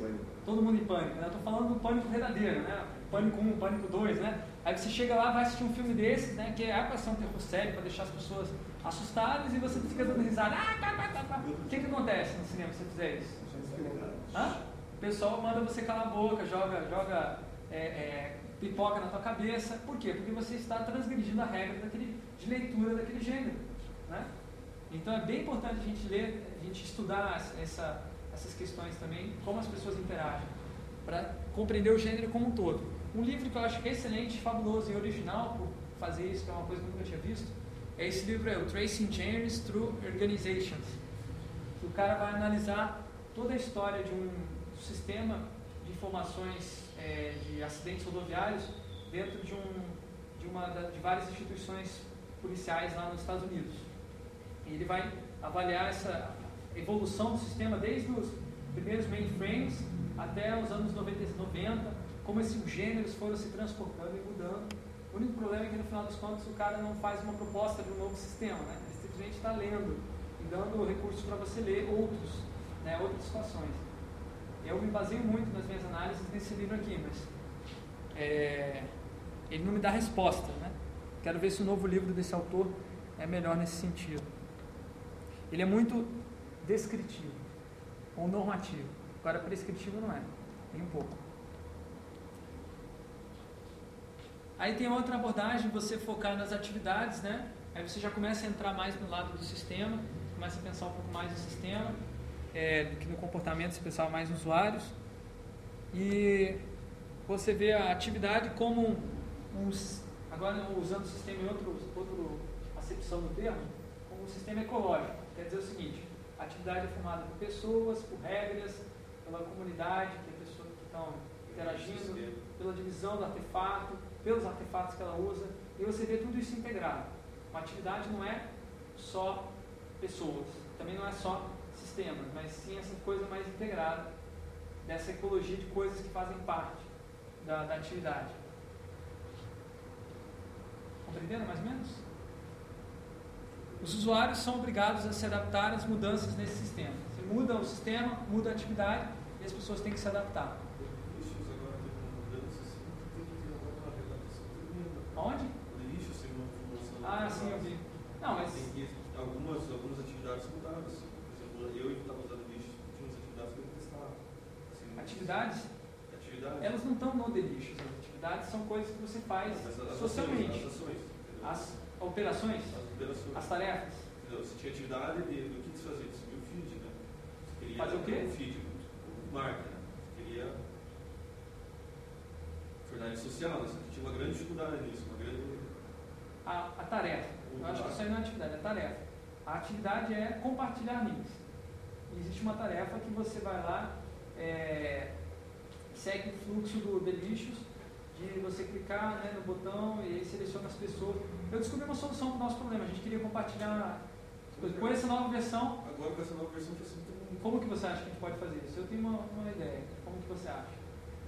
todo mundo em pânico, né? Eu tô falando do pânico verdadeiro, né? Pânico 1, pânico 2, né? Aí você chega lá, vai assistir um filme desse, né? Que é para ser um terror sério, para deixar as pessoas assustadas e você fica dando risada. Ah, tá, tá, tá, tá. O que que acontece no cinema se você fizer isso? Hã? O pessoal manda você calar a boca, joga, joga é, é, pipoca na tua cabeça. Por quê? Porque você está transgredindo a regra daquele, de leitura daquele gênero. Né? Então é bem importante a gente ler, a gente estudar essa, essas questões também, como as pessoas interagem, para compreender o gênero como um todo. Um livro que eu acho excelente, fabuloso e original por fazer isso, que é uma coisa que eu nunca tinha visto, esse livro, é o Tracing Genres Through Organizations. O cara vai analisar toda a história de um sistema de informações é, de acidentes rodoviários dentro de, um, de, uma, de várias instituições policiais lá nos Estados Unidos. E ele vai avaliar essa evolução do sistema desde os primeiros mainframes até os anos 90, e 90, como esses gêneros foram se transportando e mudando. O único problema é que no final das contas o cara não faz uma proposta de um novo sistema, né? Ele simplesmente está lendo e dando recursos para você ler outros, né, outras situações. Eu me baseio muito nas minhas análises nesse livro aqui, mas é, ele não me dá resposta, né? Quero ver se o novo livro desse autor é melhor nesse sentido. Ele é muito descritivo ou normativo. Agora, prescritivo não é, nem um pouco. Aí tem outra abordagem, você focar nas atividades, né? Aí você já começa a entrar mais no lado do sistema, começa a pensar um pouco mais no sistema. é, do que no comportamento, você pensava mais nos usuários. E você vê a atividade como um, um agora usando o sistema em outro, outro acepção do termo, como um sistema ecológico. Quer dizer o seguinte, a atividade é formada por pessoas, por regras, pela comunidade, que é pessoas que estão interagindo, pela divisão do artefato, pelos artefatos que ela usa, e você vê tudo isso integrado. Uma atividade não é só pessoas, também não é só sistemas, mas sim essa coisa mais integrada dessa ecologia de coisas que fazem parte da, da atividade. Compreenderam mais ou menos? Os usuários são obrigados a se adaptar às mudanças nesse sistema. Se muda o sistema, muda a atividade e as pessoas têm que se adaptar. Aonde? Ah, sim, eu vi. Não, mas. algumas, algumas atividades mudaram. Assim. Por exemplo, eu estava usando lixo, tinha umas atividades que eu testava. Assim, atividades? Elas não estão no de lixo. As atividades são coisas que você faz as socialmente. Ações, as ações. As operações? As operações. As tarefas. Entendeu? Você tinha atividade de, do que você fazia? Você subia o feed, né? Você queria Fazer o quê? Um feed, o marca, né? Você queria. Jornalismo social, né? Você tinha uma grande dificuldade nisso, uma grande. A, a tarefa. Eu acho que isso aí não é atividade, é tarefa. A atividade é compartilhar links. Existe uma tarefa que você vai lá, é, segue o fluxo do Delicious, de você clicar né, no botão e aí seleciona as pessoas. Eu descobri uma solução para o nosso problema. A gente queria compartilhar com essa nova versão. Agora com essa nova versão facilita muito. Como que você acha que a gente pode fazer isso? Eu tenho uma, uma ideia. Como que você acha?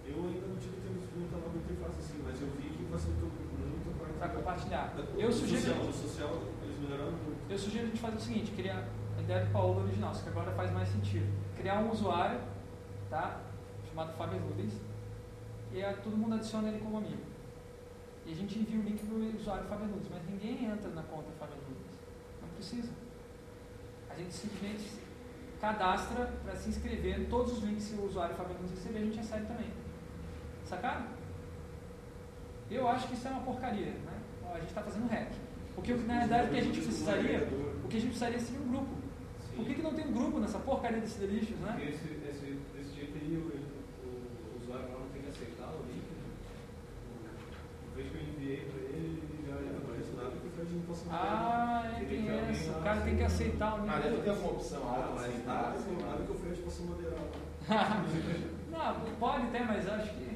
Eu ainda não tive tempo de muita nova interface assim, mas eu vi que facilitou muito a parte para compartilhar. Eu sugiro social, social, eles melhoraram muito. Eu sugiro a gente fazer o seguinte, criar a ideia do Paulo original, só que agora faz mais sentido. Criar um usuário, tá? Chamado Fábio Rubens, e aí todo mundo adiciona ele como amigo. E a gente envia o link para o usuário Fábio Nunes, mas ninguém entra na conta Fábio Nunes. Não precisa. A gente simplesmente cadastra para se inscrever todos os links que o usuário Fábio Nunes receber, a gente recebe também. Sacaram? Eu acho que isso é uma porcaria, né? A gente está fazendo hack. Porque na verdade o que a gente precisaria, o que a gente precisaria seria um grupo. Por que, que não tem um grupo nessa porcaria desses delícios, né? Porque esse, esse, desse jeito aí o, o, o usuário não tem que aceitar o link. Né? Vez que eu enviei para ele, ele já Não aparece nada que o Fred não possa Ah, é, tem essa. O cara tem que aceitar o link. Ah, deve ter alguma opção alta, mas assim, nada, tá? Sei lá. nada que o Fred possa moderar. não, pode ter, mas acho que.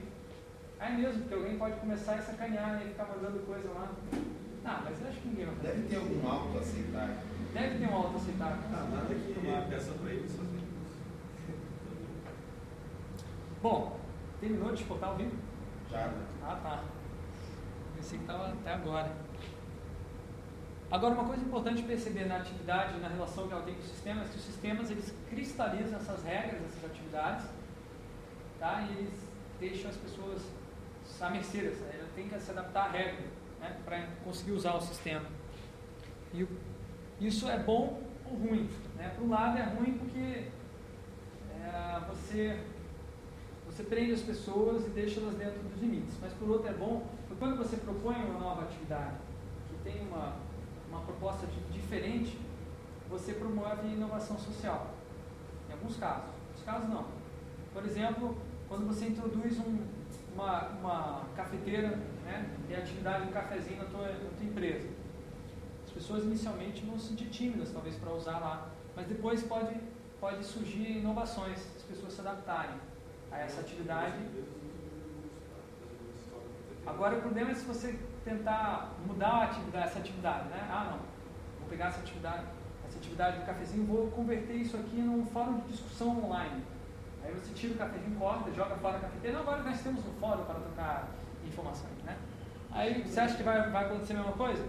É mesmo, porque alguém pode começar a sacanear né, e ficar mandando coisa lá. Ah, mas eu acho que ninguém vai fazer. Deve ter algum alto aceitar. Deve ter um auto aceitável. Ah, nada que peça para eles fazer. Bom, terminou de exportar o vídeo? Já, né? Ah, tá. Pensei que estava até agora. Agora, uma coisa importante perceber na atividade, na relação que ela tem com os sistemas, é que os sistemas eles cristalizam essas regras, essas atividades, tá? e eles deixam as pessoas à mercê. Ela tem que se adaptar à regra né? para conseguir usar o sistema. E isso é bom ou ruim? Né? Por um lado, é ruim porque é, você você prende as pessoas e deixa elas dentro dos limites. Mas por outro é bom, quando você propõe uma nova atividade que tem uma, uma proposta de, diferente, você promove inovação social. Em alguns casos. Em casos não. Por exemplo, quando você introduz um, uma, uma cafeteira, né, tem atividade de um cafezinho na tua, na tua empresa. As pessoas inicialmente vão se sentir tímidas, talvez, para usar lá. Mas depois pode, pode surgir inovações, as pessoas se adaptarem a essa atividade. Agora o problema é se você tentar mudar atividade, essa atividade, né? Ah, não, vou pegar essa atividade, essa atividade do cafezinho, vou converter isso aqui num fórum de discussão online. Aí você tira o cafezinho, corta, joga fora a cafeteira. Não, agora nós temos um fórum para trocar informações, né? Aí você acha que vai, vai acontecer a mesma coisa?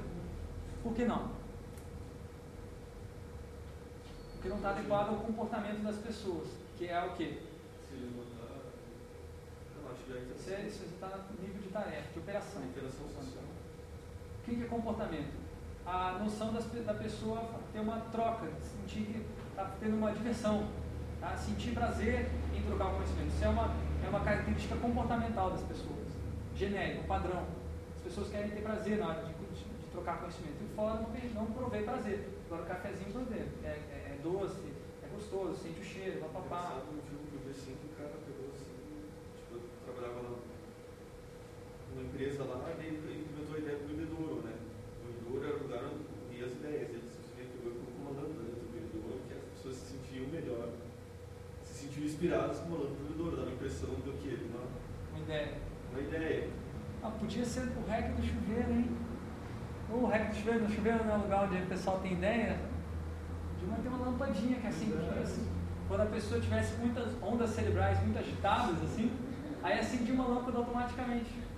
Por que não? Porque não está adequado ao comportamento das pessoas, que é o quê? Se Você está no nível de tarefa, de operação. Interação social. O que é comportamento? A noção das, da pessoa ter uma troca, sentir que está tendo uma diversão, tá? sentir prazer em trocar o conhecimento. Isso é uma, é uma característica comportamental das pessoas, genérica, um padrão. As pessoas querem ter prazer na hora de, de, de trocar conhecimento. E fora não, não provê prazer. Agora o cafezinho provê. É, é, é doce, é gostoso, sente o cheiro, papapá. Engraçado, no filme que eu vi assim, que o cara pegou assim, tipo, eu trabalhava na- numa empresa lá e ele implementou a ideia do bebedouro, né? O bebedouro era o lugar onde as ideias, ele simplesmente pegou e uma lâmpada dentro do bebedouro que as pessoas se sentiam melhor, se sentiam inspiradas com uma lâmpada do bebedouro, dava a impressão do que? Uma, Uma ideia. uma ideia. Ah, podia ser o REC do chuveiro, hein? Ou o REC do chuveiro, no chuveiro não é um lugar onde o pessoal tem ideia. Podia ter uma lampadinha que assim, que assim, quando a pessoa tivesse muitas ondas cerebrais muito agitadas, assim, aí acendia uma lâmpada automaticamente.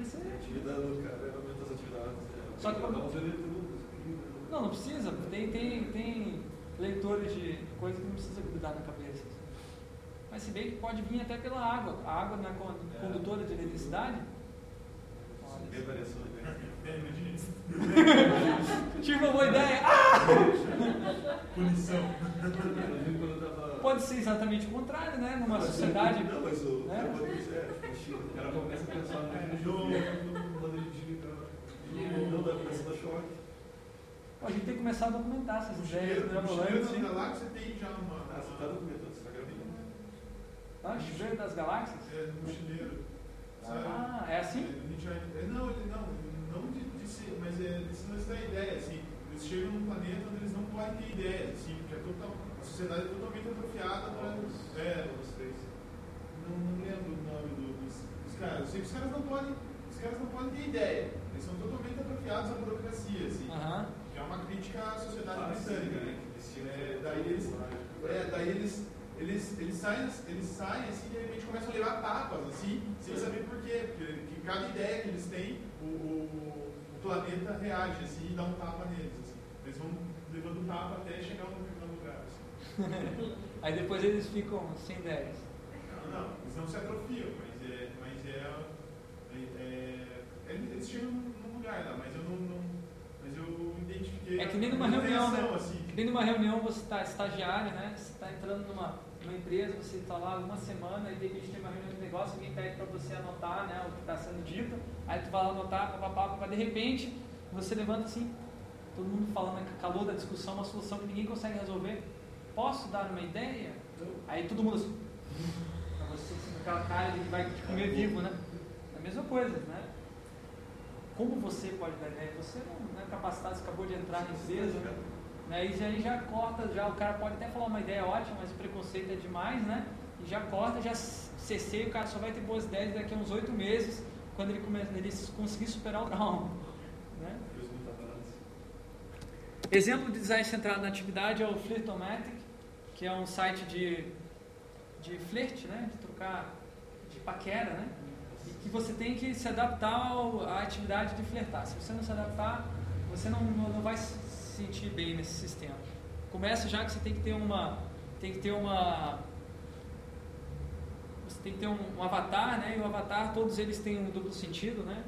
A ser. atividade do cara era aumentar as atividades. é, Só que aqui, né? Não, não precisa. Tem, tem, tem leitores de coisa que não precisa grudar na cabeça. Mas se bem que pode vir até pela água. A água não é con- condutora de eletricidade. Bem variação? É, isso. Tive uma boa ideia. Ah! Punição. Quando. Pode ser exatamente o contrário, né? Numa Mas, sociedade. Não, mas o né? é. O cara começa a pensar É, no do- chuveiro, manda ele desligar. Não dá pra dar choque. Pô, A gente tem que começar a documentar essas O ideias o mirabolantes. da hein? galáxia tem já uma. Ah, você tá documentando, você tá gravando. Ah, chuveiro das galáxias? É, do mochileiro. Sabe? Ah, é assim? É, é, não, ele não, não de, de ser, mas é, eles não dá ideia, assim. Eles chegam num planeta onde eles não podem ter ideias, assim, porque é total, a sociedade é totalmente atrofiada para. É, vocês. não, não lembro o nome do- dos, dos caras. Eu sei que os caras não podem. Os caras não podem ter ideia. Eles são totalmente atrofiados à burocracia, assim. Aham. Que é uma crítica à sociedade Ah, britânica, né? É, daí eles, é, daí eles, eles, eles saem, eles saem assim, de repente começam a levar tapas, assim, sem saber por quê. Porque que cada ideia que eles têm, o, o, o planeta reage, assim, e dá um tapa neles, assim. Eles vão levando tapa até chegar assim. Aí depois eles ficam sem ideias. Não, não, eles não se atrofiam, mas é. Mas é, é, é eles chegam num lugar lá, mas eu não. não mas eu identifiquei. É que nem numa uma reunião, né? Assim, Que nem numa reunião você está estagiário, né? Você está entrando numa, numa empresa, você está lá uma semana e de repente tem uma reunião de negócio, alguém pede para você anotar né, o que está sendo dito, aí tu vai lá anotar, papapá, papapá, de repente você levanta assim, todo mundo falando com calor da discussão, uma solução que ninguém consegue resolver. Posso dar uma ideia? Aí todo mundo assim, pra você assim, aquela cara de que vai te comer vivo, né? É a mesma coisa, né? Como você pode dar ideia? Você não é capacitado, você acabou de entrar na empresa, né? Né? E aí já corta, já o cara pode até falar uma ideia ótima, mas o preconceito é demais, né? E já corta, já cessei, o cara só vai ter boas ideias daqui a uns oito meses, quando ele, começa, ele conseguir superar o trauma. Né? Abraço. Exemplo de design centrado na atividade é o Flirtomatic, que é um site de, de flerte, né? de trocar, de paquera, né? E que você tem que se adaptar ao- à atividade de flertar. Se você não se adaptar, você não, não, vai se sentir bem nesse sistema. Começa já que você tem que ter uma, tem que ter uma, você tem que ter um, um avatar, né? E o avatar, todos eles têm um duplo sentido, né?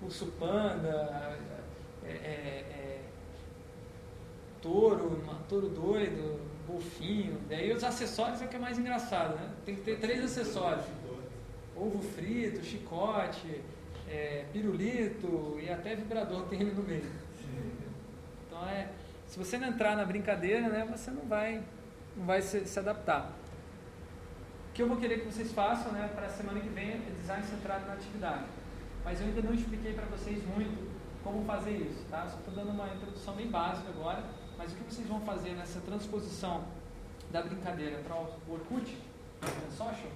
Urso panda, é, é, é, touro, touro doido, golfinho. Daí os acessórios é o que é mais engraçado, né? Tem que ter três acessórios: ovo frito, chicote, é, pirulito e até vibrador tem ele no meio. Então é, se você não entrar na brincadeira, né, você não vai, não vai se, se adaptar. O que eu vou querer que vocês façam, né, para a semana que vem é design centrado na atividade. Mas eu ainda não expliquei para vocês muito como fazer isso, tá? Só estou dando uma introdução bem básica agora. Mas o que vocês vão fazer nessa transposição da brincadeira para o Orkut, o social,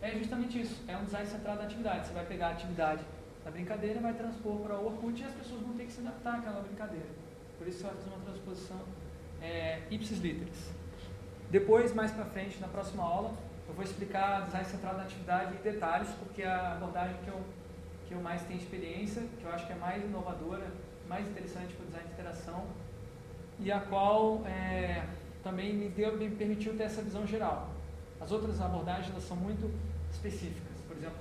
é justamente isso. É um design centrado na atividade. Você vai pegar a atividade da brincadeira, vai transpor para o Orkut e as pessoas vão ter que se adaptar àquela brincadeira. Por isso você vai fazer uma transposição é, ipsis literis. Depois, mais para frente, na próxima aula, eu vou explicar design centrado na atividade em detalhes, porque é a abordagem que eu, que eu mais tenho experiência, que eu acho que é mais inovadora, mais interessante para o design de interação, e a qual é, também me, deu, me permitiu ter essa visão geral. As outras abordagens elas são muito específicas. Por exemplo,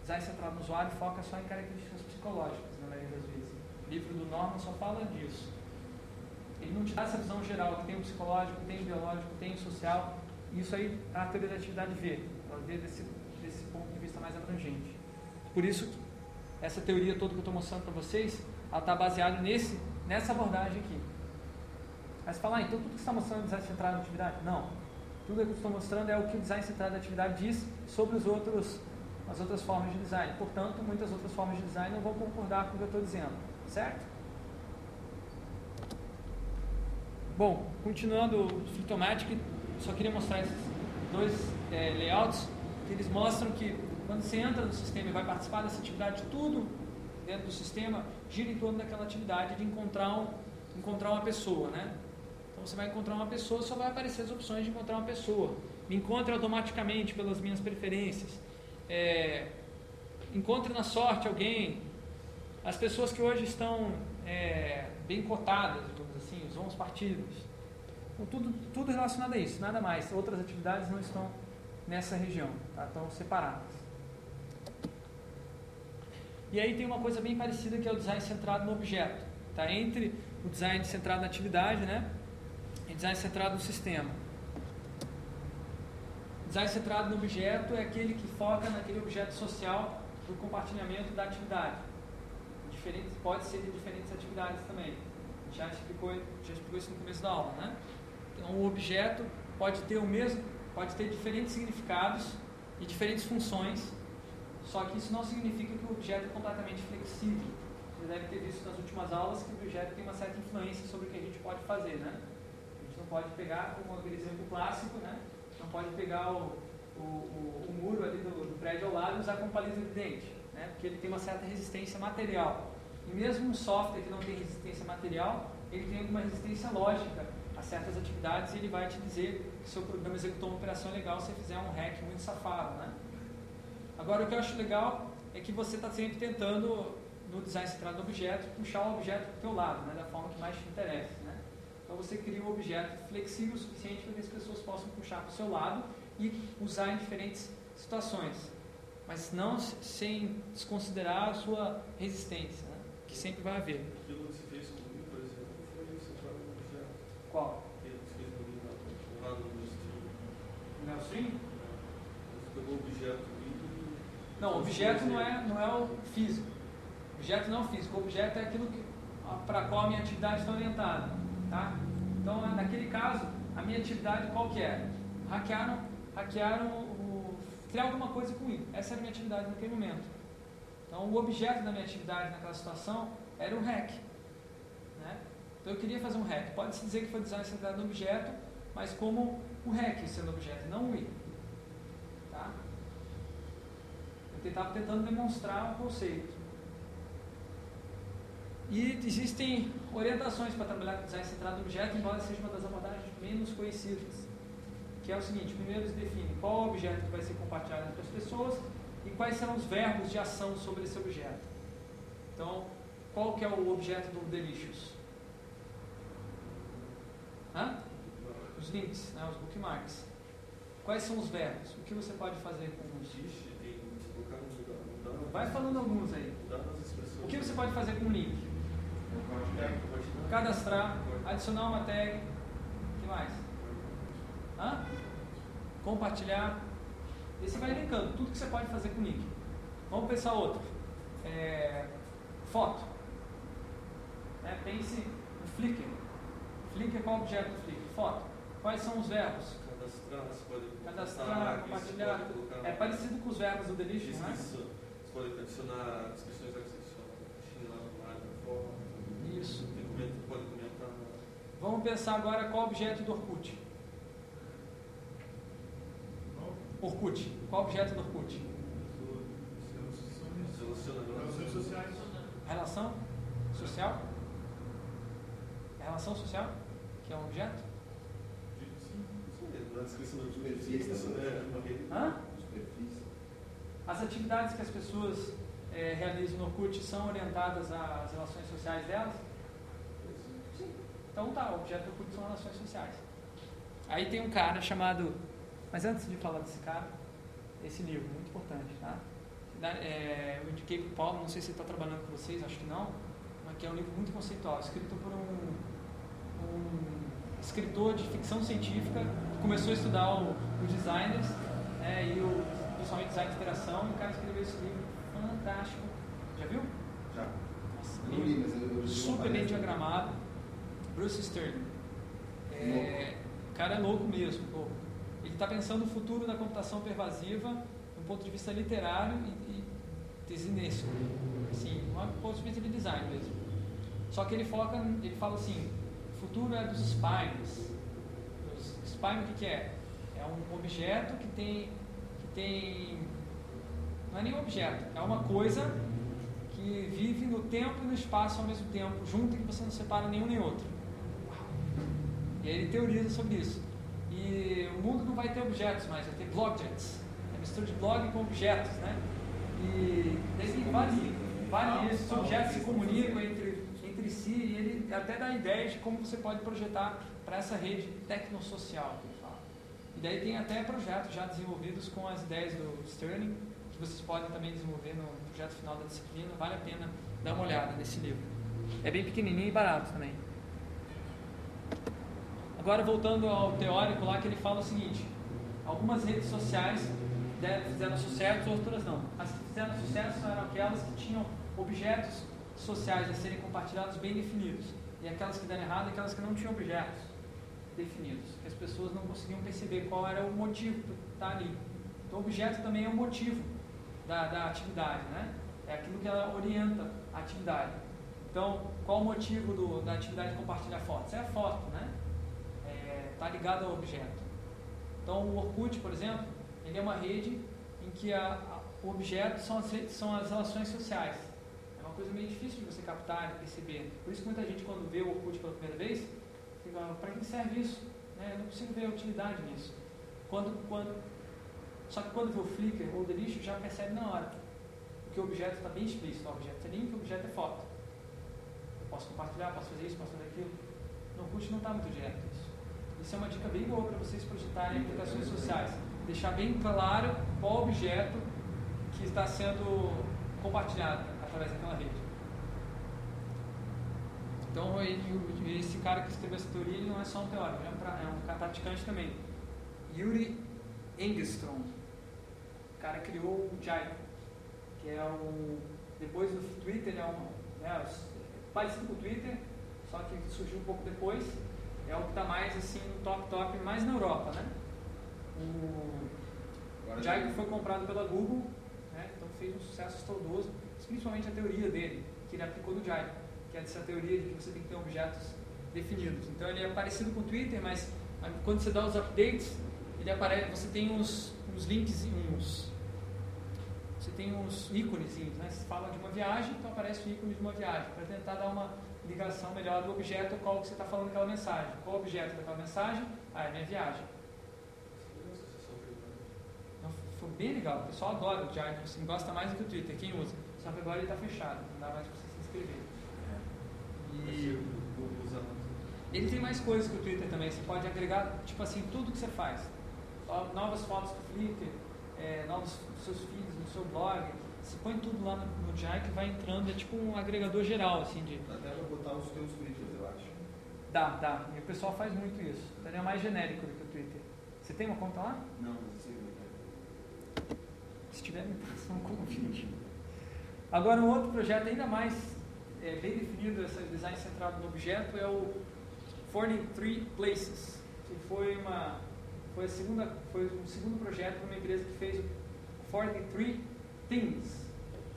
design centrado no usuário foca só em características psicológicas, na maioria das vezes. O livro do Norman só fala disso. Ele não te dá essa visão geral, que tem o psicológico, tem o biológico, tem o social. Isso aí a teoria da atividade vê, ela vê desse, desse ponto de vista mais abrangente. Por isso, essa teoria toda que eu estou mostrando para vocês, ela está baseada nesse, nessa abordagem aqui. Aí você fala, ah, então tudo que está mostrando é design centrado na atividade? Não. Tudo que eu estou mostrando é o que o design centrado na atividade diz sobre os outros, as outras formas de design. Portanto, muitas outras formas de design não vão concordar com o que eu estou dizendo. Certo? Bom, continuando o Fitomatic, só queria mostrar esses dois é, layouts que eles mostram que quando você entra no sistema e vai participar dessa atividade, tudo dentro do sistema gira em torno daquela atividade de encontrar, um, encontrar uma pessoa, né? Você vai encontrar uma pessoa, só vai aparecer as opções de encontrar uma pessoa. Me encontre automaticamente pelas minhas preferências. É, encontre na sorte alguém. As pessoas que hoje estão é, bem cotadas, digamos assim, os bons partidos. Então, tudo, tudo relacionado a isso, nada mais. Outras atividades não estão nessa região, tá? estão separadas. E aí tem uma coisa bem parecida que é o design centrado no objeto, tá? Entre o design centrado na atividade, né? Design centrado no sistema. Design centrado no objeto é aquele que foca naquele objeto social do compartilhamento da atividade. Diferente, pode ser de diferentes atividades também. Já explicou, já explicou isso no começo da aula, né? Então, o objeto pode ter o mesmo, pode ter diferentes significados e diferentes funções só que isso não significa que o objeto é completamente flexível. Você deve ter visto nas últimas aulas que o objeto tem uma certa influência sobre o que a gente pode fazer, né? Não pode pegar, como aquele exemplo clássico, né? Não pode pegar o, o, o, o muro ali do, do, prédio ao lado e usar como palito de dente, né? Porque ele tem uma certa resistência material. E mesmo um software que não tem resistência material, ele tem alguma resistência lógica a certas atividades e ele vai te dizer que seu programa executou uma operação legal se fizer um hack muito safado, né? Agora, o que eu acho legal é que você está sempre tentando, no design centrado do objeto, puxar o objeto para o teu lado, né, da forma que mais te interessa. Então, você cria um objeto flexível o suficiente para que as pessoas possam puxar para o seu lado e usar em diferentes situações. Mas não sem desconsiderar a sua resistência, né, que sempre vai haver. Aquilo que você fez comigo, por exemplo, foi centrado no objeto. Qual? Aquilo que você fez comigo lá no stream. No stream? Você pegou o objeto não, objeto não é, não é o físico. Objeto não é o físico. O objeto é aquilo para qual a minha atividade está orientada. Tá? Então, naquele caso, a minha atividade qual que é? Hackearam, hackearam o, criar alguma coisa comigo. Essa era a minha atividade naquele momento. Então, o objeto da minha atividade naquela situação era o hack. Né? Então, eu queria fazer um hack. Pode-se dizer que foi design centrado no objeto, mas como o hack sendo objeto, não o i. Tá? estava tentando demonstrar um conceito. E existem orientações para trabalhar com design centrado no objeto, embora seja uma das abordagens menos conhecidas. Que é o seguinte, primeiro eles definem qual objeto que vai ser compartilhado entre as pessoas e quais serão os verbos de ação sobre esse objeto. Então, qual que é o objeto do Delicious? Hã? Os links, né, os bookmarks. Quais são os verbos? O que você pode fazer com os Vai falando alguns aí. O que você pode fazer com o link? Cadastrar, adicionar uma tag. O que mais? Hã? Compartilhar. E você vai linkando tudo que você pode fazer com o link. Vamos pensar outro. É, foto. É, pense no Flickr. Flickr, qual objeto do Flickr? Foto. Quais são os verbos? Cadastrar, você pode cadastrar, compartilhar. É parecido com os verbos do Delicious, né? pode adicionar descrições da descrição lá no ar, da forma. Isso. Pode comentar. Vamos pensar agora qual objeto do Orkut. Orkut. Qual objeto do Orkut? Relações sociais. Relação social? Relação social? Que é um objeto? Sim. Na descrição superfície, né? Hã? As atividades que as pessoas é, realizam no CUT são orientadas às relações sociais delas? Sim. Então tá, o objeto do CUT são relações sociais. Aí tem um cara chamado. Mas antes de falar desse cara, esse livro, muito importante, tá? É, eu indiquei para o Paulo, não sei se ele está trabalhando com vocês, acho que não, mas que é um livro muito conceitual, escrito por um, um escritor de ficção científica que começou a estudar o, o designers né, e o principalmente design de interação, e o cara escreveu esse livro fantástico. Já viu? Já. Nossa, livro li, mas eu, eu super bem diagramado. Bruce Sterling. É, o cara é louco mesmo. Pô. Ele está pensando o futuro da computação pervasiva do ponto de vista literário e, e desinesco. Assim, um ponto de vista de design mesmo. Só que ele foca, ele fala assim, o futuro é dos spines. Os spine o que, que é? É um objeto que tem, que tem. Não é nem um objeto, é uma coisa que vive no tempo e no espaço ao mesmo tempo, junto que você não separa nenhum nem outro. E aí ele teoriza sobre isso. E o mundo não vai ter objetos mais, vai ter blogjets. É mistura de blog com objetos, né? E tem vários, vários esses objetos se comunicam entre, entre si e ele até dá ideia de como você pode projetar para essa rede tecnosocial que ele fala. E daí tem até projetos já desenvolvidos com as ideias do Sterling, que vocês podem também desenvolver no projeto final da disciplina. Vale a pena dar uma olhada nesse livro. É bem pequenininho e barato também. Agora, voltando ao teórico lá, que ele fala o seguinte: algumas redes sociais fizeram sucesso, outras não. As que fizeram sucesso eram aquelas que tinham objetos sociais a serem compartilhados bem definidos. E aquelas que deram errado, aquelas que não tinham objetos definidos. Que as pessoas não conseguiam perceber qual era o motivo para estar ali. Então, objeto também é um motivo da, da atividade, né? É aquilo que ela orienta a atividade. Então, qual o motivo do, da atividade de compartilhar fotos? É a foto, né? está ligado ao objeto. Então, o Orkut, por exemplo, ele é uma rede em que a, a, o objeto são as, são as relações sociais. É uma coisa meio difícil de você captar e perceber. Por isso que muita gente, quando vê o Orkut pela primeira vez, fica, para que serve isso? Né? Eu não consigo ver a utilidade nisso. Quando, quando, só que quando vê o Flickr ou o Delicious, já percebe na hora. Porque o objeto está bem explícito. O objeto é link, o objeto é foto. Eu posso compartilhar, posso fazer isso, posso fazer aquilo. No Orkut não está muito direto isso. Isso é uma dica bem boa para vocês projetarem aplicações sociais. Deixar bem claro qual objeto que está sendo compartilhado através daquela rede. Então, esse cara que escreveu essa teoria ele não é só um teórico, é um, é um também. Yuri Engstrom. O cara criou o Jive, que é o. Depois do Twitter, é um. É, parecido com o Twitter, só que surgiu um pouco depois é o que está mais assim no top top, mais na Europa, né? O Jive foi comprado pela Google, né? então fez um sucesso estrondoso, principalmente a teoria dele, que ele aplicou no Jive, que é essa teoria de que você tem que ter objetos definidos. Então ele é parecido com o Twitter, mas quando você dá os updates, ele aparece, você tem uns, uns links, uns, você tem uns ícones, né? Você fala de uma viagem, então aparece o ícone de uma viagem, para tentar dar uma ligação melhor do objeto qual que você está falando aquela mensagem. Qual o objeto daquela mensagem? Ah, é minha viagem. Então, foi bem legal. O pessoal adora o Jardim, assim, gosta mais do que o Twitter. Quem usa? Só que agora ele está fechado, não dá mais para você se inscrever. E ele tem mais coisas que o Twitter também. Você pode agregar, tipo assim, tudo que você faz. Novas fotos do Flickr, é, novos seus feeds no seu blog, você põe tudo lá no, no que vai entrando, é tipo um agregador geral, assim, de... Até para botar os teus twitters, eu acho. Dá, dá. E o pessoal faz muito isso. Ele é mais genérico do que o Twitter. Você tem uma conta lá? Não, não sei. Se tiver, me passa um convite. Agora, um outro projeto ainda mais é, bem definido, esse design centrado no objeto, é o Forning Three Places, que foi uma foi a segunda foi um segundo projeto de uma empresa que fez o Forning Three things.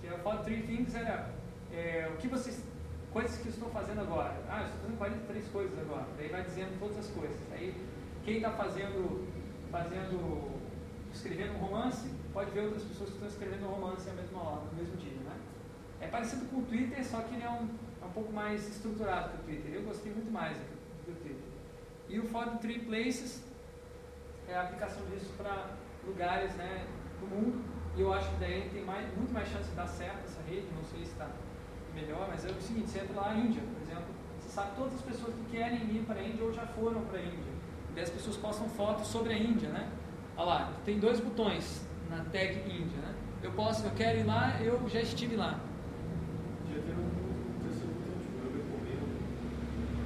Que eu falo three things era é, o que vocês. coisas que estou fazendo agora. Ah, estou fazendo 43 coisas agora. Daí vai dizendo todas as coisas. Aí quem está fazendo, fazendo, escrevendo um romance, pode ver outras pessoas que estão escrevendo um romance ao mesmo, no mesmo dia. Né? É parecido com o Twitter, só que ele é um, é um pouco mais estruturado que o Twitter. Eu gostei muito mais do Twitter. E o Ford Three Places é a aplicação disso para lugares né, do mundo e eu acho que daí tem mais, muito mais chance de dar certo essa rede, não sei se está melhor, mas é o seguinte, você entra lá na Índia, por exemplo, você sabe todas as pessoas que querem ir para a Índia ou já foram para a Índia. E daí as pessoas postam fotos sobre a Índia, né? Olha lá, tem dois botões na tag Índia, né? Eu posso, eu quero ir lá, eu já estive lá. Já um terceiro botão, tipo, eu recomendo.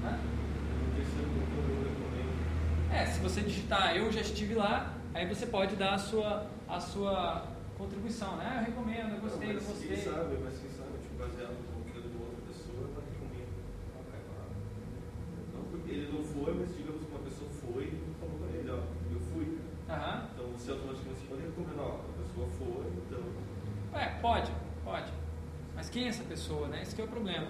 Hã? Um terceiro botão, eu recomendo. É, se você digitar eu já estive lá, aí você pode dar a sua, a sua contribuição, né? Eu recomendo, eu gostei, não, mas eu gostei. Quem sabe, mas quem sabe, tipo, baseado no conteúdo de outra pessoa, tá ela recomenda. Não porque ele não foi, mas digamos que uma pessoa foi e falou pra ele, ó, eu fui. Então você automaticamente pode recomendar, ó, a pessoa foi, então. É, pode, pode. Mas quem é essa pessoa, né? Esse é o problema.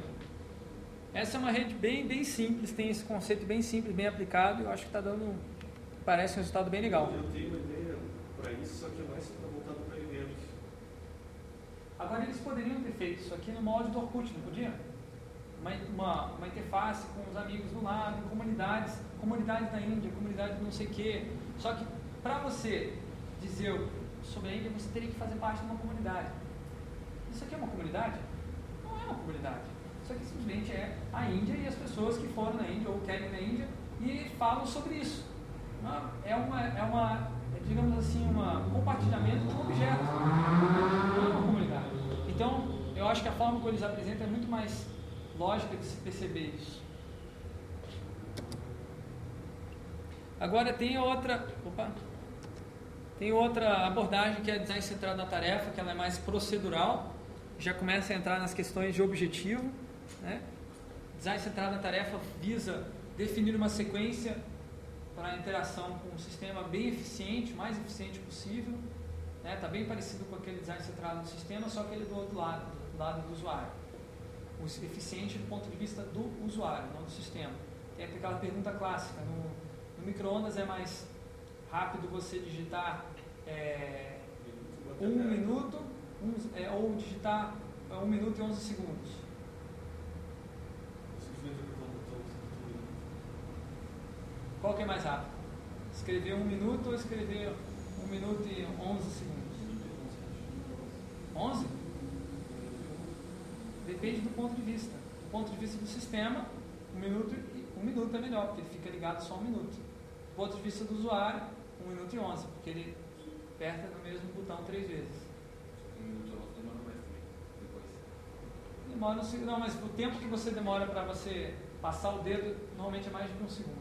Essa é uma rede bem, bem simples, tem esse conceito bem simples, bem aplicado, e eu acho que está dando. Parece um resultado bem legal. Eu tenho uma ideia para isso, só que mais voltado para eventos. Agora eles poderiam ter feito isso aqui no molde do Orkut, não podia? Uma, uma, uma interface com os amigos do lado, comunidades, comunidades da Índia, comunidade de não sei o quê. Só que para você dizer sobre a Índia, você teria que fazer parte de uma comunidade. Isso aqui é uma comunidade? Não é uma comunidade. Isso aqui simplesmente é a Índia e as pessoas que foram na Índia ou querem na Índia e falam sobre isso. É uma, é uma é, digamos assim, um compartilhamento de um objeto. Não uma comunidade. Então, eu acho que a forma como eles apresentam é muito mais lógica de se perceber isso. Agora tem outra. Opa, tem outra abordagem que é design centrado na tarefa, que ela é mais procedural, já começa a entrar nas questões de objetivo. Né? Design centrado na tarefa visa definir uma sequência para a interação com o sistema bem eficiente, mais eficiente possível. Está né? Tá bem parecido com aquele design centrado no sistema, só que ele é do outro lado, do lado do usuário. O eficiente do ponto de vista do usuário, não do sistema. Tem aquela pergunta clássica, no, no micro-ondas é mais rápido você digitar é, um minuto um, é, ou digitar é, um minuto e 11 segundos. Qual que é mais rápido? Escrever um minuto ou escrever um minuto e 11 segundos? 11? Depende do ponto de vista. Do ponto de vista do sistema, um minuto, um minuto é melhor, porque ele fica ligado só um minuto. Do ponto de vista do usuário, 1 minuto e 11, porque ele aperta no mesmo botão três vezes. 1 minuto e 11 demora mais também, depois. Demora, não, mas o tempo que você demora para você passar o dedo, normalmente é mais de um segundo.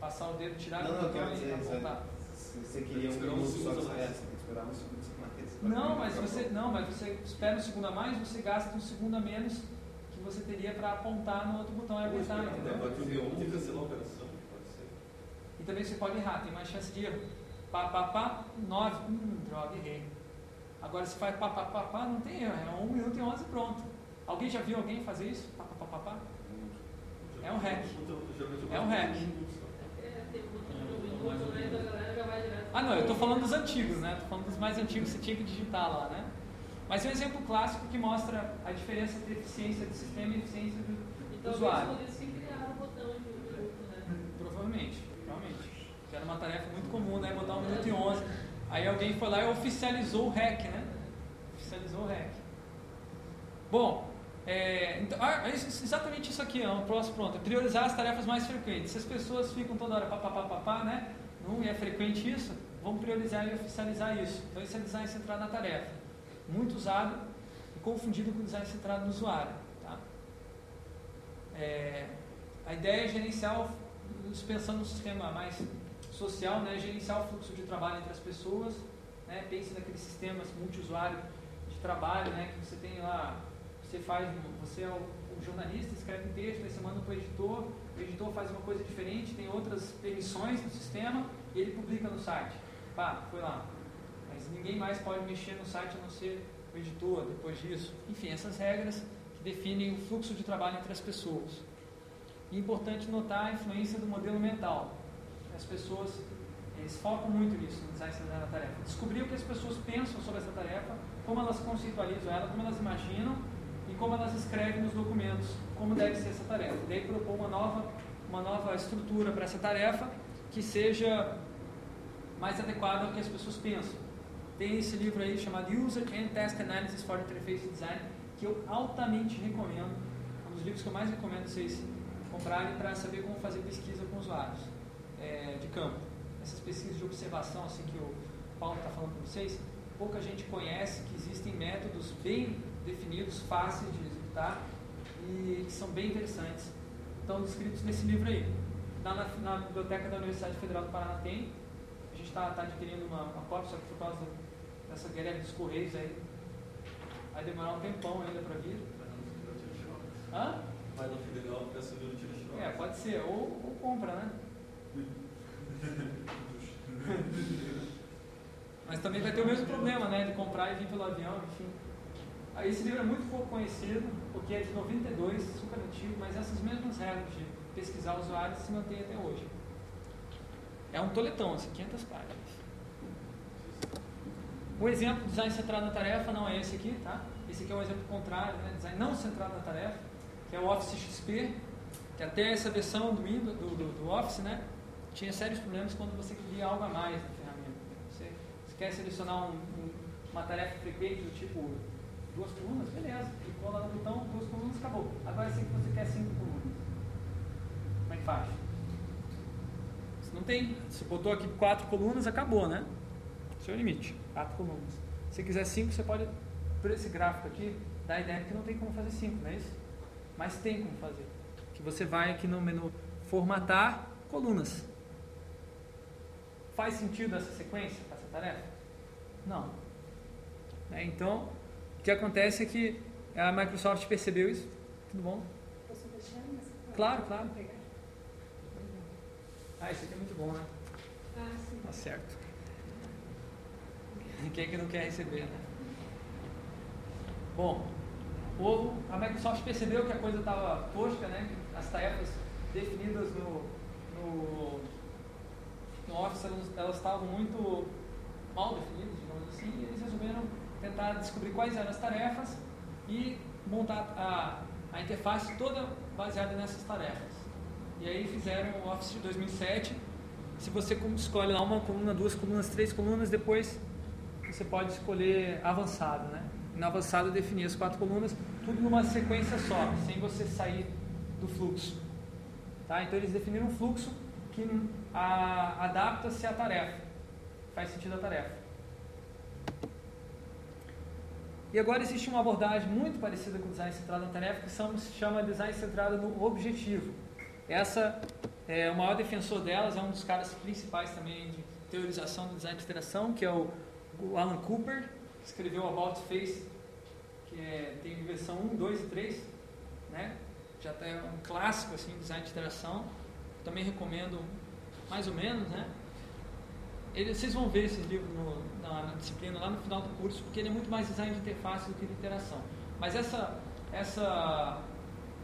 Passar o dedo, tirar não, o botão e apontar. Você queria um minuto só tem que esperar um segundo mais. Não, mas você, não, mas você espera um segundo a mais, você gasta um segundo a menos que você teria para apontar no outro botão e apertar, entendeu? Pode cancelar a operação, pode ser. E também você pode errar, tem mais chance de erro. Pá, pá, pá, 9, hum, droga, errei. Agora se faz pá, pá, pá, pá, não tem erro, é 1 minuto e 11 pronto. Alguém já viu alguém fazer isso? Pá, pá, pá, pá, pá? É um hack. É um hack. Ah não, eu estou falando dos antigos, né? Estou falando dos mais antigos, você tinha que digitar lá, né? Mas é um exemplo clássico que mostra a diferença entre eficiência do sistema e eficiência do então, usuário. Isso que criaram o botão de minuto, né? Provavelmente, provavelmente. Que era uma tarefa muito comum, né? Botar um minuto e onze. Aí alguém foi lá e oficializou o REC, né? Oficializou o REC. Bom, é, então, ah, é exatamente isso aqui, é um próximo pronto. Priorizar as tarefas mais frequentes. Se as pessoas ficam toda hora papapá, papá, né? Não é frequente isso, vamos priorizar e oficializar isso. Então, isso é design centrado na tarefa. Muito usado e confundido com design centrado no usuário. Tá? É, a ideia é gerenciar, pensando no sistema mais social, né? gerenciar o fluxo de trabalho entre as pessoas. Né? Pense naqueles sistemas multiusuário de trabalho, né? que você tem lá, você faz, você é o, jornalista, escreve um texto, aí você manda para o editor, o editor faz uma coisa diferente, tem outras permissões no sistema e ele publica no site. Pá, foi lá. Mas ninguém mais pode mexer no site a não ser o editor depois disso. Enfim, essas regras que definem o fluxo de trabalho entre as pessoas. E é importante notar a influência do modelo mental. As pessoas, eles focam muito nisso no design da tarefa. Descobrir o que as pessoas pensam sobre essa tarefa, como elas conceitualizam ela, como elas imaginam como elas escrevem nos documentos, como deve ser essa tarefa. Daí propor uma nova, uma nova estrutura para essa tarefa que seja mais adequada ao que as pessoas pensam. Tem esse livro aí chamado User and Test Analysis for Interface Design, que eu altamente recomendo. É um dos livros que eu mais recomendo vocês comprarem para saber como fazer pesquisa com usuários é, de campo. Essas pesquisas de observação, assim que o Paulo está falando para vocês, pouca gente conhece que existem métodos bem definidos, fáceis de executar e que são bem interessantes. Estão descritos nesse livro aí. Na, na, na biblioteca da Universidade Federal do Paraná tem. A gente está tá adquirindo uma, uma cópia, só que por causa dessa greve dos Correios aí, vai demorar um tempão ainda para vir. Hã? Vai no Federal, peça o tira É, pode ser. Ou, ou compra, né? Mas também vai ter o mesmo problema, né? De comprar e vir pelo avião, enfim. Esse livro é muito pouco conhecido, porque é de 92, super antigo, mas essas mesmas regras de pesquisar usuários se mantêm até hoje. É um toletão, assim, 500 páginas. O exemplo de design centrado na tarefa não é esse aqui, tá? Esse aqui é um exemplo contrário, né? Design não centrado na tarefa, que é o Office XP, que até essa versão do Windows, do, do, do Office, né? Tinha sérios problemas quando você queria algo a mais na ferramenta. Você, você quer selecionar um, um, uma tarefa frequente do tipo duas colunas, beleza. Clicou lá no botão, duas colunas, acabou. Agora sei que você quer cinco colunas. Como é que faz? Você não tem. Você botou aqui quatro colunas, acabou, né? Seu limite, quatro colunas. Se quiser cinco, você pode, por esse gráfico aqui, dar a ideia que não tem como fazer cinco, não é isso? Mas tem como fazer. Que você vai aqui no menu formatar colunas. Faz sentido essa sequência, essa tarefa? Não. É, então, o que acontece é que a Microsoft percebeu isso. Tudo bom? Posso deixar nessa Claro, claro. Ah, isso aqui é muito bom, né? Ah, sim. Tá certo. Quem é que não quer receber, né? Bom, a Microsoft percebeu que a coisa estava tosca, né? As tarefas definidas no, no, no Office elas- elas estavam muito mal definidas, digamos assim, e eles resolveram tentar descobrir quais eram as tarefas e montar a, a interface toda baseada nessas tarefas. E aí fizeram o Office de 2007. Se você escolhe lá uma coluna, duas colunas, três colunas, depois você pode escolher avançado, né? No avançado definir as quatro colunas, tudo numa sequência só, sem você sair do fluxo. Tá? Então eles definiram um fluxo que adapta-se à tarefa, faz sentido a tarefa. E agora existe uma abordagem muito parecida com o design centrado na tarefa, que se chama design centrado no objetivo. Essa, é, o maior defensor delas é um dos caras principais também de teorização do design de interação, que é o, o Alan Cooper, que escreveu About Face, que é, tem versão 1, 2 e 3, né? já tá, é um clássico assim, design de interação. Também recomendo mais ou menos, né? Ele, vocês vão ver esses livros no- na, na disciplina lá no final do curso, porque ele é muito mais design de interface do que de interação. Mas essa, essa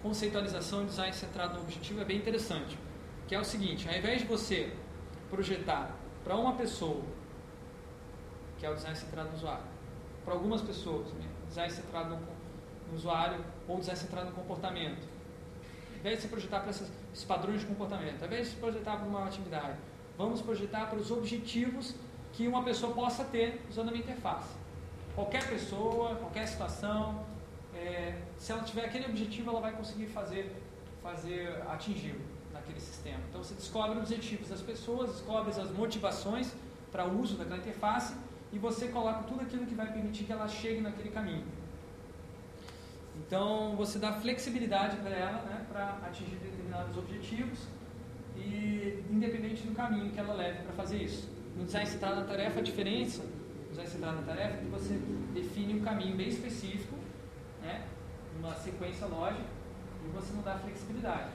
conceitualização de design centrado no objetivo é bem interessante, que é o seguinte, ao invés de você projetar para uma pessoa, que é o design centrado no usuário, para algumas pessoas, né? design centrado no, no usuário ou design centrado no comportamento, ao invés de se projetar para esses, esses padrões de comportamento, ao invés de se projetar para uma atividade, vamos projetar para os objetivos que uma pessoa possa ter usando a minha interface. Qualquer pessoa, qualquer situação, é, se ela tiver aquele objetivo, ela vai conseguir fazer, fazer atingi-lo naquele sistema. Então você descobre os objetivos das pessoas, descobre as motivações para o uso daquela interface e você coloca tudo aquilo que vai permitir que ela chegue naquele caminho. Então você dá flexibilidade para ela, né, para atingir determinados objetivos e independente do caminho que ela leve para fazer isso. No design centrado na tarefa, a diferença do design centrado na tarefa é que você define um caminho bem específico, né, uma sequência lógica e você não dá flexibilidade.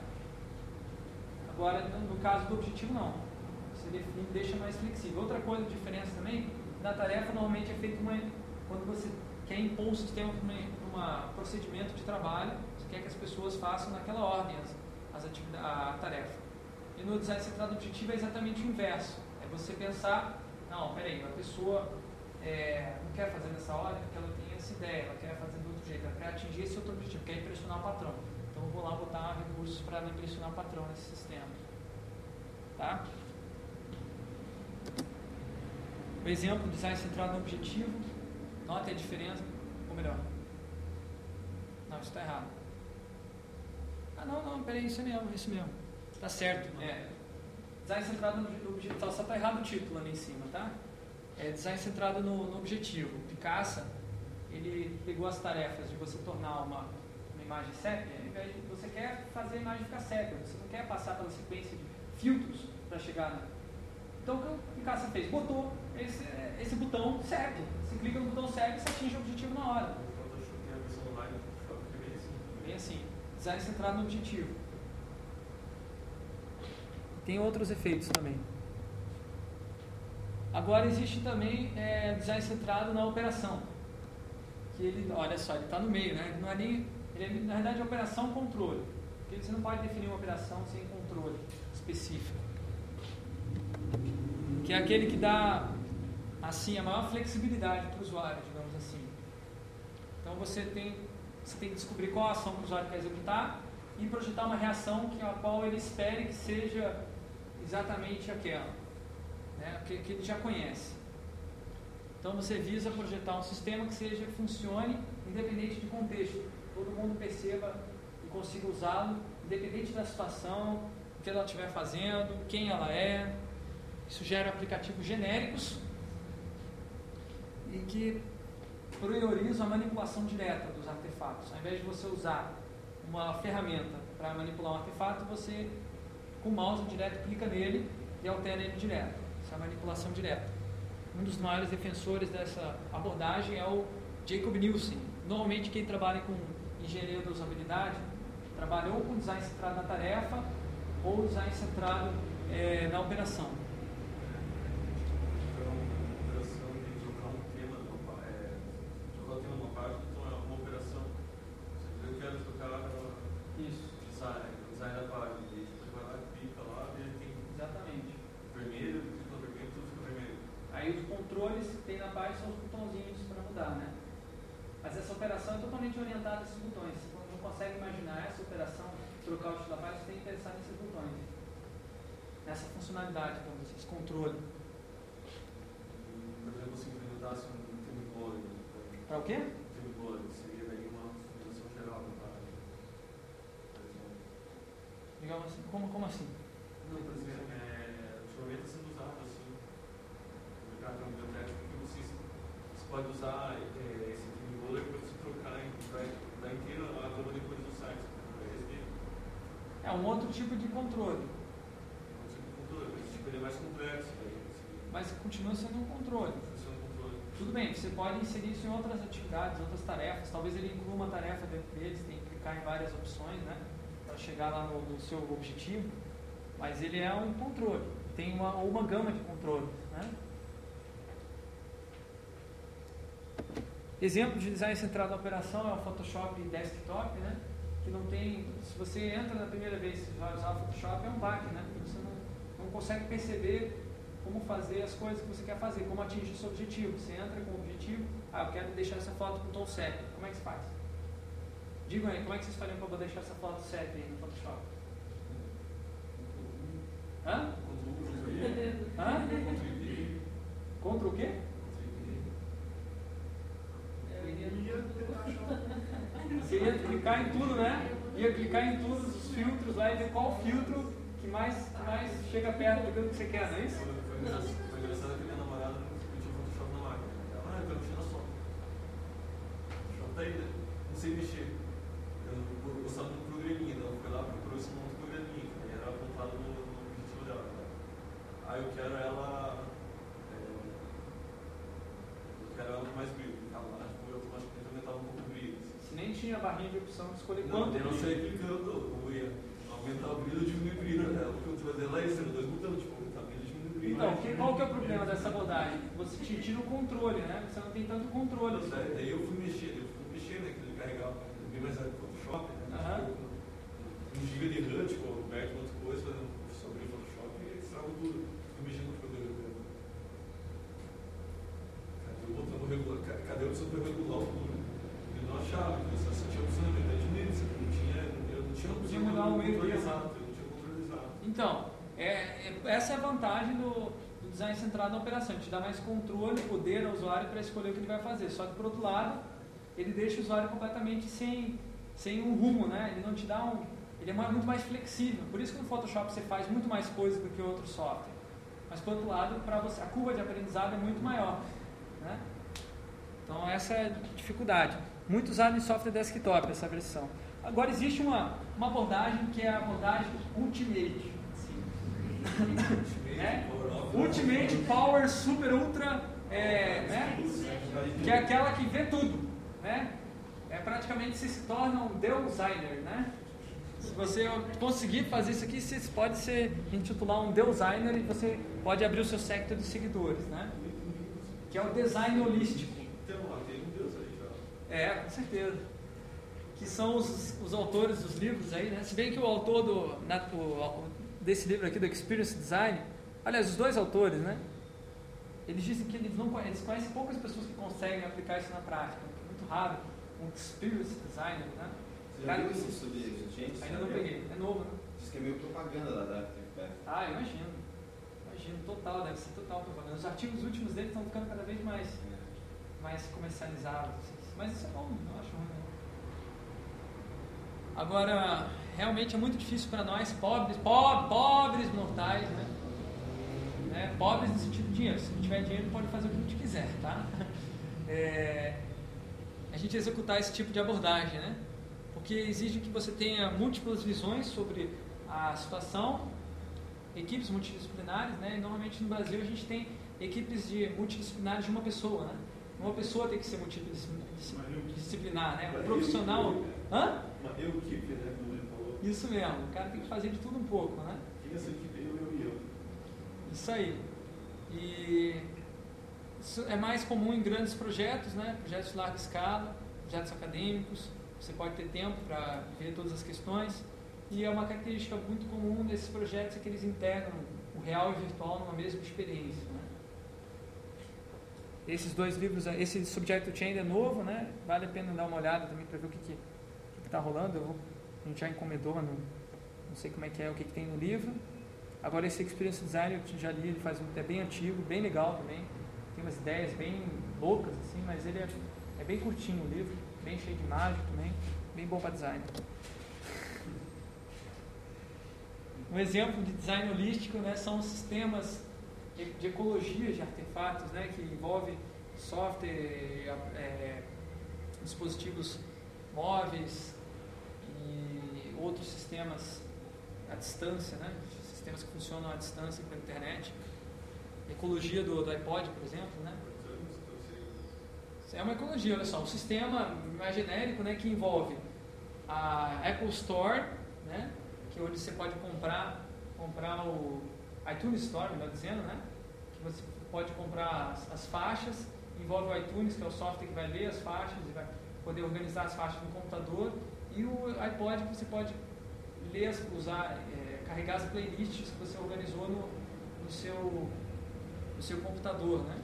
Agora, no, caso do objetivo, não. Você define, deixa mais flexível. Outra coisa, diferença também, na tarefa normalmente é feito uma, quando você quer impor um sistema para um procedimento de trabalho, você quer que as pessoas façam naquela ordem as, as a tarefa. E no design centrado objetivo é exatamente o inverso. É você pensar, não, peraí, a pessoa é, não quer fazer nessa ordem porque ela tem essa ideia, ela quer fazer de outro jeito, ela quer atingir esse outro objetivo, quer impressionar o patrão. Então eu vou lá botar recursos para impressionar o patrão nesse sistema. Tá? O exemplo, design centrado no objetivo, nota a diferença, ou melhor, não, isso está errado. Ah, não, não, peraí, isso mesmo, isso mesmo. Tá certo, é. Design centrado no objetivo, só está errado o título ali em cima, tá? É design centrado no, no objetivo. O Picasa, ele pegou as tarefas de você tornar uma, uma imagem sépia, ao invés de você quer fazer a imagem ficar sépia, você não quer passar pela sequência de filtros para chegar na. Então o que o Picasa fez? Botou esse, esse botão sépia. Você clica no botão sépia e você atinge o objetivo na hora. Bem assim, design centrado no objetivo. Tem outros efeitos também. Agora existe também é, design centrado na operação. Que ele, olha só, ele está no meio, né? Não é nem, ele é, na verdade é operação controle. Porque você não pode definir uma operação sem controle específico. Que é aquele que dá assim a maior flexibilidade para o usuário, digamos assim. Então você tem, você tem que descobrir qual a ação que o usuário quer executar e projetar uma reação que a qual ele espere que seja exatamente aquela, né, que, que ele já conhece. Então você visa projetar um sistema que seja funcione independente de contexto, todo mundo perceba e consiga usá-lo independente da situação, o que ela estiver fazendo, quem ela é. Isso gera aplicativos genéricos e que priorizam a manipulação direta dos artefatos. Ao invés de você usar uma ferramenta para manipular um artefato, você com o mouse direto clica nele e altera ele direto. Essa é manipulação direta. Um dos maiores defensores dessa abordagem é o Jacob Nielsen. Normalmente quem trabalha com engenharia da usabilidade trabalha ou com design centrado na tarefa ou design centrado é, na operação. Totalmente orientada a esses botões. Você não consegue imaginar essa operação, trocar o estilo da paz, você tem que pensar nesses botões. Nessa funcionalidade, então, esse controle. Por exemplo, se implementasse um termiclone. Para o quê? Termiclone, seria daí uma função geral da página. Digamos assim, como, como assim? Não, por exemplo, é, ultimamente está sendo usado assim, no mercado biblioteca, porque você, você pode usar é, esse para é um outro tipo de controle. Esse tipo é mais complexo. Mas continua sendo um controle. Tudo bem, você pode inserir isso em outras atividades, outras tarefas. Talvez ele inclua uma tarefa dentro deles, tem que clicar em várias opções, né? Para chegar lá no, no, seu objetivo. Mas ele é um controle. Tem uma, uma gama de controles, né? Exemplo de design centrado na operação é o Photoshop desktop, né? Que não tem, se você entra na primeira vez e vai usar o Photoshop, é um baque, né? Porque você não, não consegue perceber como fazer as coisas que você quer fazer, como atingir seu objetivo. Você entra com o objetivo, ah, eu quero deixar essa foto com tom sépia. Como é que se faz? Digam aí, como é que vocês fariam para deixar essa foto sépia aí no Photoshop? Hã? Hã? Contra o quê? Você ia clicar em tudo, né? Ia clicar em todos os filtros lá e ver qual filtro que mais, mais chega perto do que você quer, não é isso? Foi engraçado que minha namorada pediu Photoshop na máquina. Ela, ah, eu quero mexer na sua. Photoshop tá aí, né? Não sei mexer. Eu gostava do programinha, então foi lá, procurou esse monte de programinha, que era apontado no, objetivo dela. Né? Aí eu quero ela. É, eu quero ela mais brilho. Ela lá, tipo, eu automaticamente aumentava um pouco o brilho. Tinha barrinha de opção de escolher não, quanto. Eu não sei clicando, eu ia aumentar o brilho ou diminuir o brilho. Né? O que eu fazer lá é isso, dois botões, tipo, aumentar o brilho e diminuir o brilho. Então, que, qual que é o problema dessa abordagem? Você te tira o controle, né? Você não tem tanto controle. Não, daí, daí eu fui mexer, eu fui mexer, né? Que ele carregava bem mais rápido Photoshop, né? Uhum. Um giga de RAM, tipo, outra coisa, fazendo sobre o Photoshop e estragou tudo. Fui mexendo no programa. Cadê o botão regular? Cadê a opção para regular o número? Eu não achava, eu só tinha a opção de metade nele, não tinha, eu não tinha Podia mudar o meio controle termo. exato, eu não tinha controle exato. Então, é, é- essa é a vantagem do, do design centrado na operação. Te dá mais controle, poder ao usuário para escolher o que ele vai fazer. Só que, por outro lado, ele deixa o usuário completamente sem, sem um rumo, né? Ele não te dá um... Ele é muito mais flexível. Por isso que no Photoshop você faz muito mais coisas do que outro software. Mas, por outro lado, para você, a curva de aprendizado é muito maior. Né? Então, essa é a dificuldade. Muito usado em software desktop, essa versão. Agora, existe uma, uma abordagem que é a abordagem Ultimate. Né? Ultimate Power Super Ultra, é, né? que é aquela que vê tudo. Né? É praticamente se torna um designer, né? Se você conseguir fazer isso aqui, você pode ser intitular um designer e você pode abrir o seu sector de seguidores, né? Que é o design holístico. Então. É, com certeza. Que são os, os autores dos livros aí, né? Se bem que o autor do, na, o, desse livro aqui, do Experience Design, aliás, os dois autores, né? Eles dizem que eles, não, eles conhecem poucas pessoas que conseguem aplicar isso na prática. É muito raro um Experience Designer, né? Você já Cara, viu esse sobre gente? Ainda não peguei. É novo, né? Diz que é meio propaganda lá da Afterpath. Ah, imagino. Imagino, total, deve ser total propaganda. Os artigos últimos dele estão ficando cada vez mais, mais comercializados. assim. Mas isso é bom, não acho ruim. Agora, realmente é muito difícil para nós, pobres, po- pobres mortais, né? né? Pobres no sentido de dinheiro. Se não tiver dinheiro, pode fazer o que a gente quiser, tá? É, a gente executar esse tipo de abordagem, né? Porque exige que você tenha múltiplas visões sobre a situação, equipes multidisciplinares, né? E normalmente no Brasil a gente tem equipes de multidisciplinares de uma pessoa, né? Uma pessoa tem que ser multidisciplinar, né? O profissional. Hã? Uma equipe, né? Como ele falou. Isso mesmo. O cara tem que fazer de tudo um pouco, né? Essa equipe? Eu, eu e eu. Isso aí. E isso é mais comum em grandes projetos, né? Projetos de larga escala, projetos acadêmicos. Você pode ter tempo para ver todas as questões. E é uma característica muito comum desses projetos é que eles integram o real e o virtual numa mesma experiência. Né? Esses dois livros, esse Subject to Change é novo, né? Vale a pena dar uma olhada também para ver o que está rolando. Vou, a gente já encomendou, não, não sei como é que é, o que, que tem no livro. Agora esse Experience Design eu já li, ele faz um, é bem antigo, bem legal também. Tem umas ideias bem loucas assim, mas ele é, é bem curtinho o livro, bem cheio de imagem também, bem bom para design. Um exemplo de design holístico né, são os sistemas de, de ecologia de artefatos, né, que envolve software, é, dispositivos móveis outros sistemas à distância, né, sistemas que funcionam à distância pela internet. Ecologia do, do iPod, por exemplo, né? É uma ecologia, olha só, um sistema mais genérico, né, que envolve a Apple Store, né, que é onde você pode comprar, comprar o iTunes Store, melhor dizendo, né, que você pode comprar as, as faixas, envolve o iTunes, que é o software que vai ler as faixas e vai poder organizar as faixas no computador, e o iPod você pode ler, usar, é, carregar as playlists que você organizou no, no seu, no seu computador, né?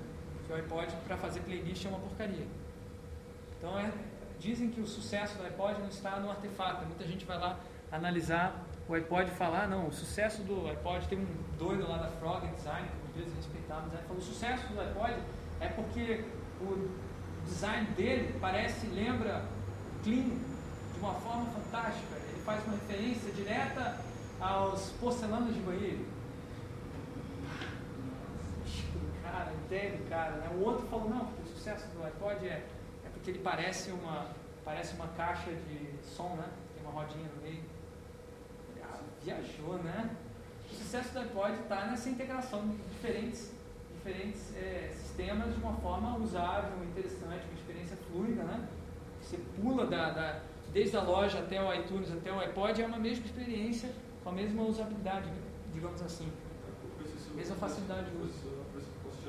Que o iPod para fazer playlist é uma porcaria. Então é, dizem que o sucesso do iPod não está no artefato. Muita gente vai lá analisar o iPod e falar, não, o sucesso do iPod tem um doido lá da Frog Design, que às vezes respeitado, design, falou, o sucesso do iPod é porque o design dele parece, lembra clean de uma forma fantástica. Ele faz uma referência direta aos porcelanos de banheiro. Cara, do cara, né? O outro falou, não, o sucesso do iPod é, é porque ele parece uma, parece uma caixa de som, né? Tem uma rodinha no meio. Ah, viajou, né? O sucesso do iPod está nessa integração de diferentes, diferentes é, sistemas de uma forma usável, interessante, uma experiência fluida, né? Você pula da, da, desde a loja até o iTunes, até o iPod, é uma mesma experiência, com a mesma usabilidade, digamos assim. Mesma facilidade de uso. E.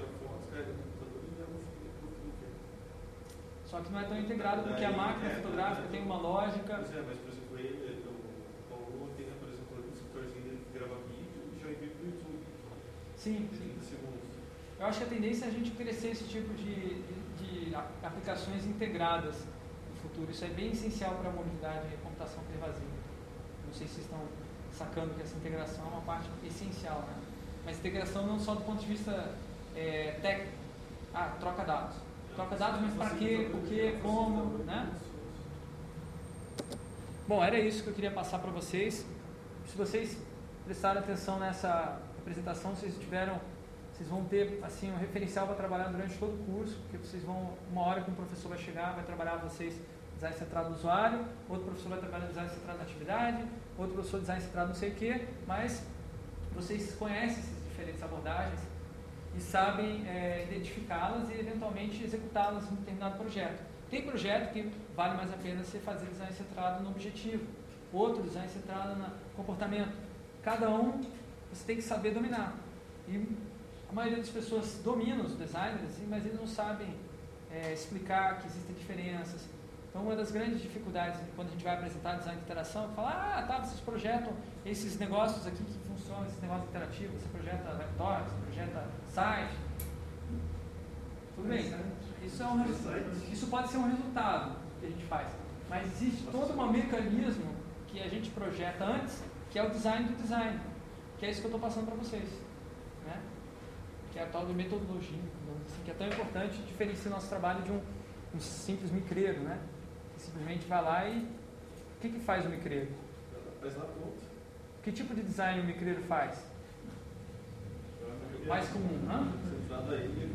Só que não é tão integrado porque a máquina fotográfica tem uma lógica. Pois é, mas por exemplo, ele, o Paulo tem, por exemplo, um escritorzinho dele que grava vídeo e já envia para o YouTube. Sim, sim. 30 segundos. Eu acho que a tendência é a gente crescer esse tipo de, de, de aplicações integradas futuro. Isso é bem essencial para a mobilidade e computação pervasiva. Não sei se vocês estão sacando que essa integração é uma parte essencial, né? Mas integração não só do ponto de vista é, técnico. Ah, troca dados. Troca dados, mas para quê, por quê, como, né? Bom, era isso que eu queria passar para vocês. Se vocês prestaram atenção nessa apresentação, vocês tiveram, vocês vão ter assim um referencial para trabalhar durante todo o curso, porque vocês vão uma hora que um professor vai chegar, vai trabalhar vocês design centrado no usuário, outro professor vai trabalhar design centrado na atividade, outro professor design centrado não sei o quê, mas vocês conhecem essas diferentes abordagens e sabem é, identificá-las e eventualmente executá-las em um determinado projeto. Tem projeto que vale mais a pena você fazer design centrado no objetivo. outro design centrado no comportamento. Cada um você tem que saber dominar. E a maioria das pessoas domina os designers, assim, mas eles não sabem é, explicar que existem diferenças. Então, uma das grandes dificuldades quando a gente vai apresentar design de interação é falar: ah, tá, vocês projetam esses negócios aqui que funcionam, esses negócios interativos, você projeta laptop, você projeta site. Tudo bem, isso, é um, isso pode ser um resultado que a gente faz. Mas existe todo um mecanismo que a gente projeta antes, que é o design do design, que é isso que eu estou passando para vocês. Que é a tal metodologia, assim, que é tão importante, diferencia o nosso trabalho de um, um simples micreiro, né? Que simplesmente vai lá e. O que, que faz o micreiro? Faz na ponta. Que tipo de design o micreiro faz? Mais comum, hã? Centrado aí,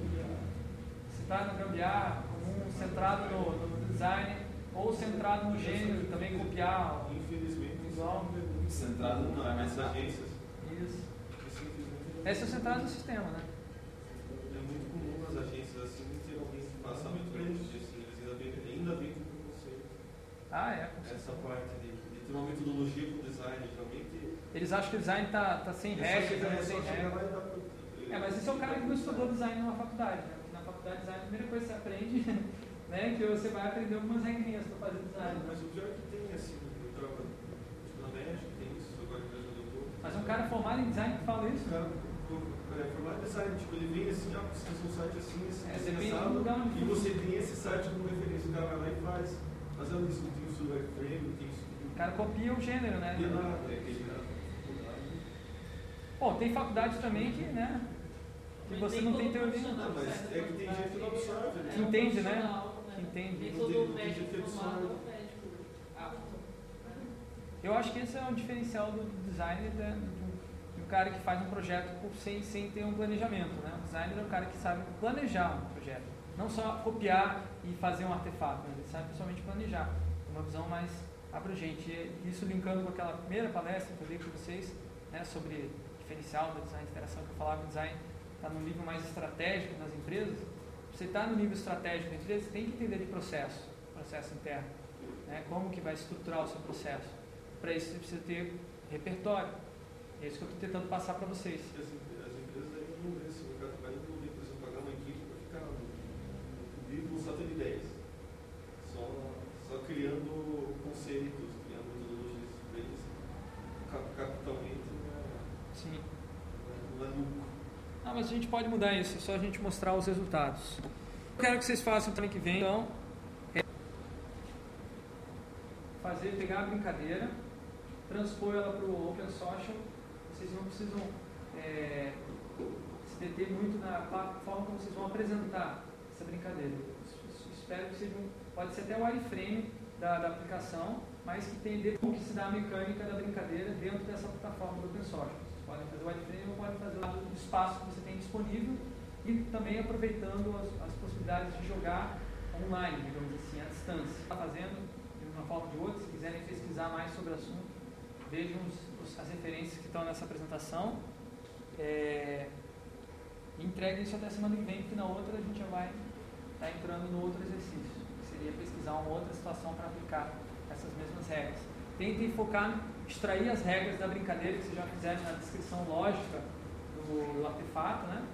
Centrado no gambiarra, comum, centrado no, no design, ou centrado no gênero, também copiar. Infelizmente, Igual. Centrado no não, mas agências. Isso. que simplesmente Esse é o centrado no sistema, né? É muito comum nas agências assim ter alguém que grande disso. Eles ainda vêm, ainda vêm com. Ah, é. Essa parte de, de ter uma metodologia com design, geralmente. Eles acham que o design tá, tá sem né? é sem lá e dar pro- É, mas esse é o cara que não estudou design numa faculdade, né? Na faculdade de design, a primeira coisa que você aprende, né, é que você vai aprender algumas regrinhas para fazer design. Mas o pior é que tem, assim, eu tava, tipo, na México tem isso, agora que eu tô. Mas um cara formado em design que fala isso, O o- é, formado em design, tipo, ele vem assim, ah, precisa de um site assim, assim, É, assim, depende do assado, lugar onde e você tem esse site como referência, o cara vai lá e faz. Mas eu disse, tem isso do wireframe, tem isso o cara copia o gênero, né? E nada, é aquele cara. Bom, tem faculdade também que, né? Que você não tem teoria. Não, mas é que tem gente que não absorve, né? Que entende, né? Que entende. Nem todo tem- tem médico formado é um médico né? Eu acho que esse é um diferencial do designer, né? Cara que faz um projeto sem, sem ter um planejamento. Né? O designer é um cara que sabe planejar um projeto. Não só copiar e fazer um artefato, mas ele sabe principalmente planejar. Uma visão mais abrangente. E isso linkando com aquela primeira palestra que eu dei com vocês, né, sobre diferencial do design de interação, que eu falava que o design está no nível mais estratégico nas empresas. Você está no nível estratégico da empresa, você tem que entender de processo, processo interno. Né? Como que vai estruturar o seu processo. Para isso você precisa ter repertório. É isso que eu estou tentando passar para vocês. As, em- as empresas aí não vê esse mercado não vê, por exemplo, pagar uma equipe para ficar vivo só tendo ideias. Só, só criando conceitos, criando metodologias. Cap- Capitalmente não é, Sim. não é lucro. Ah, mas a gente pode mudar isso, é só a gente mostrar os resultados. Eu quero que vocês façam para ano que vem, então, é fazer, pegar a brincadeira, transpor ela para o Open Social. Vocês não precisam é, se deter muito na forma como vocês vão apresentar essa brincadeira. Es- es- Espero que seja um, pode ser até o wireframe da, da aplicação, mas que tem como que se dá a mecânica da brincadeira dentro dessa plataforma do Open Social. Vocês podem fazer o wireframe ou podem fazer do espaço que você tem disponível e também aproveitando as, as possibilidades de jogar online, digamos assim, à distância. Está fazendo de uma forma ou de outra, se quiserem pesquisar mais sobre o assunto, vejam os- as referências que estão nessa apresentação. É, e entreguem isso até semana que vem, porque na outra a gente já vai estar entrando no outro exercício, que seria pesquisar uma outra situação para aplicar essas mesmas regras. Tentem focar, extrair as regras da brincadeira que vocês já fizeram na descrição lógica do, do artefato, né?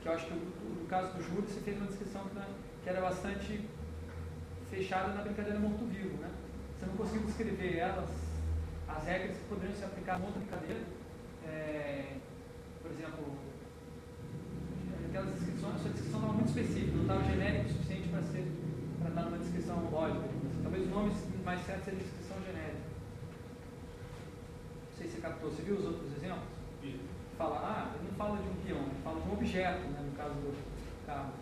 Que eu acho que no caso do Júlio você fez uma descrição que, que era bastante fechada na brincadeira morto-vivo, né? Você não conseguiu descrever elas, as regras que poderiam ser aplicadas em outra brincadeira. É, por exemplo, aquelas descrições, a sua descrição estava muito específica, não estava genérico o suficiente para ser para estar numa descrição lógica. digamos assim. Talvez o nome mais certo seja descrição genérica. Não sei se você captou, você viu os outros exemplos? E Fala, ah, ele não fala de um peão, ele fala de um objeto, né, no caso do carro.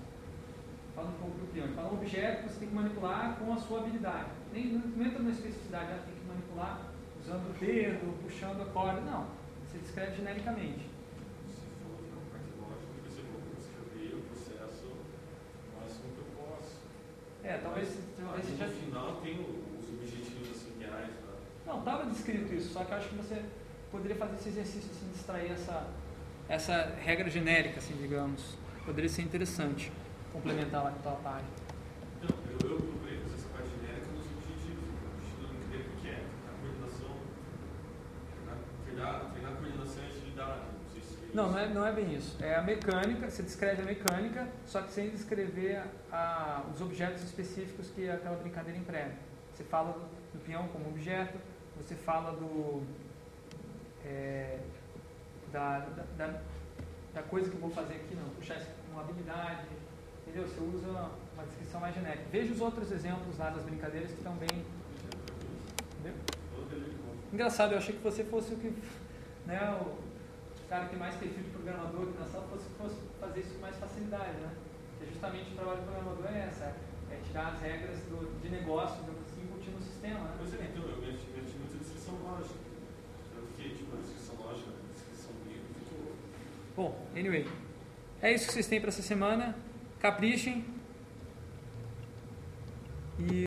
Fala um pouco do peão, ele fala um objeto que você tem que manipular com a sua habilidade. Nem, não, entra na especificidade, ah, tem que manipular usando o dedo, puxando a corda. Não, você descreve genericamente. se for na parte lógica, você já veio o processo, que eu posso. É, talvez, talvez você já No final tem os objetivos assim, reais lá. Não, estava descrito isso, só que eu acho que você poderia fazer esse exercício assim, de extrair essa, essa regra genérica, assim, digamos. Poderia ser interessante complementar lá com a tua página. Não, eu, eu procurei fazer essa parte genérica nos objetivos. O objetivo da brincadeira que é a coordenação Não Não, é, não é bem isso. É a mecânica, você descreve a mecânica, só que sem descrever a- os objetos específicos que aquela brincadeira emprega. Você fala do, peão como objeto, você fala do. é, da, da, da- coisa que eu vou fazer aqui, não, puxar uma habilidade, entendeu? Você usa uma descrição mais genérica. Veja os outros exemplos lá das brincadeiras que estão bem. Entendeu? Todo ele conta. Engraçado, eu achei que você fosse o que. Né, o cara que tem mais perfil de programador aqui na sala fosse, fosse fazer isso com mais facilidade, né? Porque justamente o trabalho do programador é essa, é tirar as regras do, de negócio, digamos assim, no sistema, né? Pois é, então, eu meti, descrição lógica. Tanto que, tipo, a descrição lógica, a descrição bíblica ficou. Bom, anyway. É isso que vocês têm para essa semana. Caprichem. E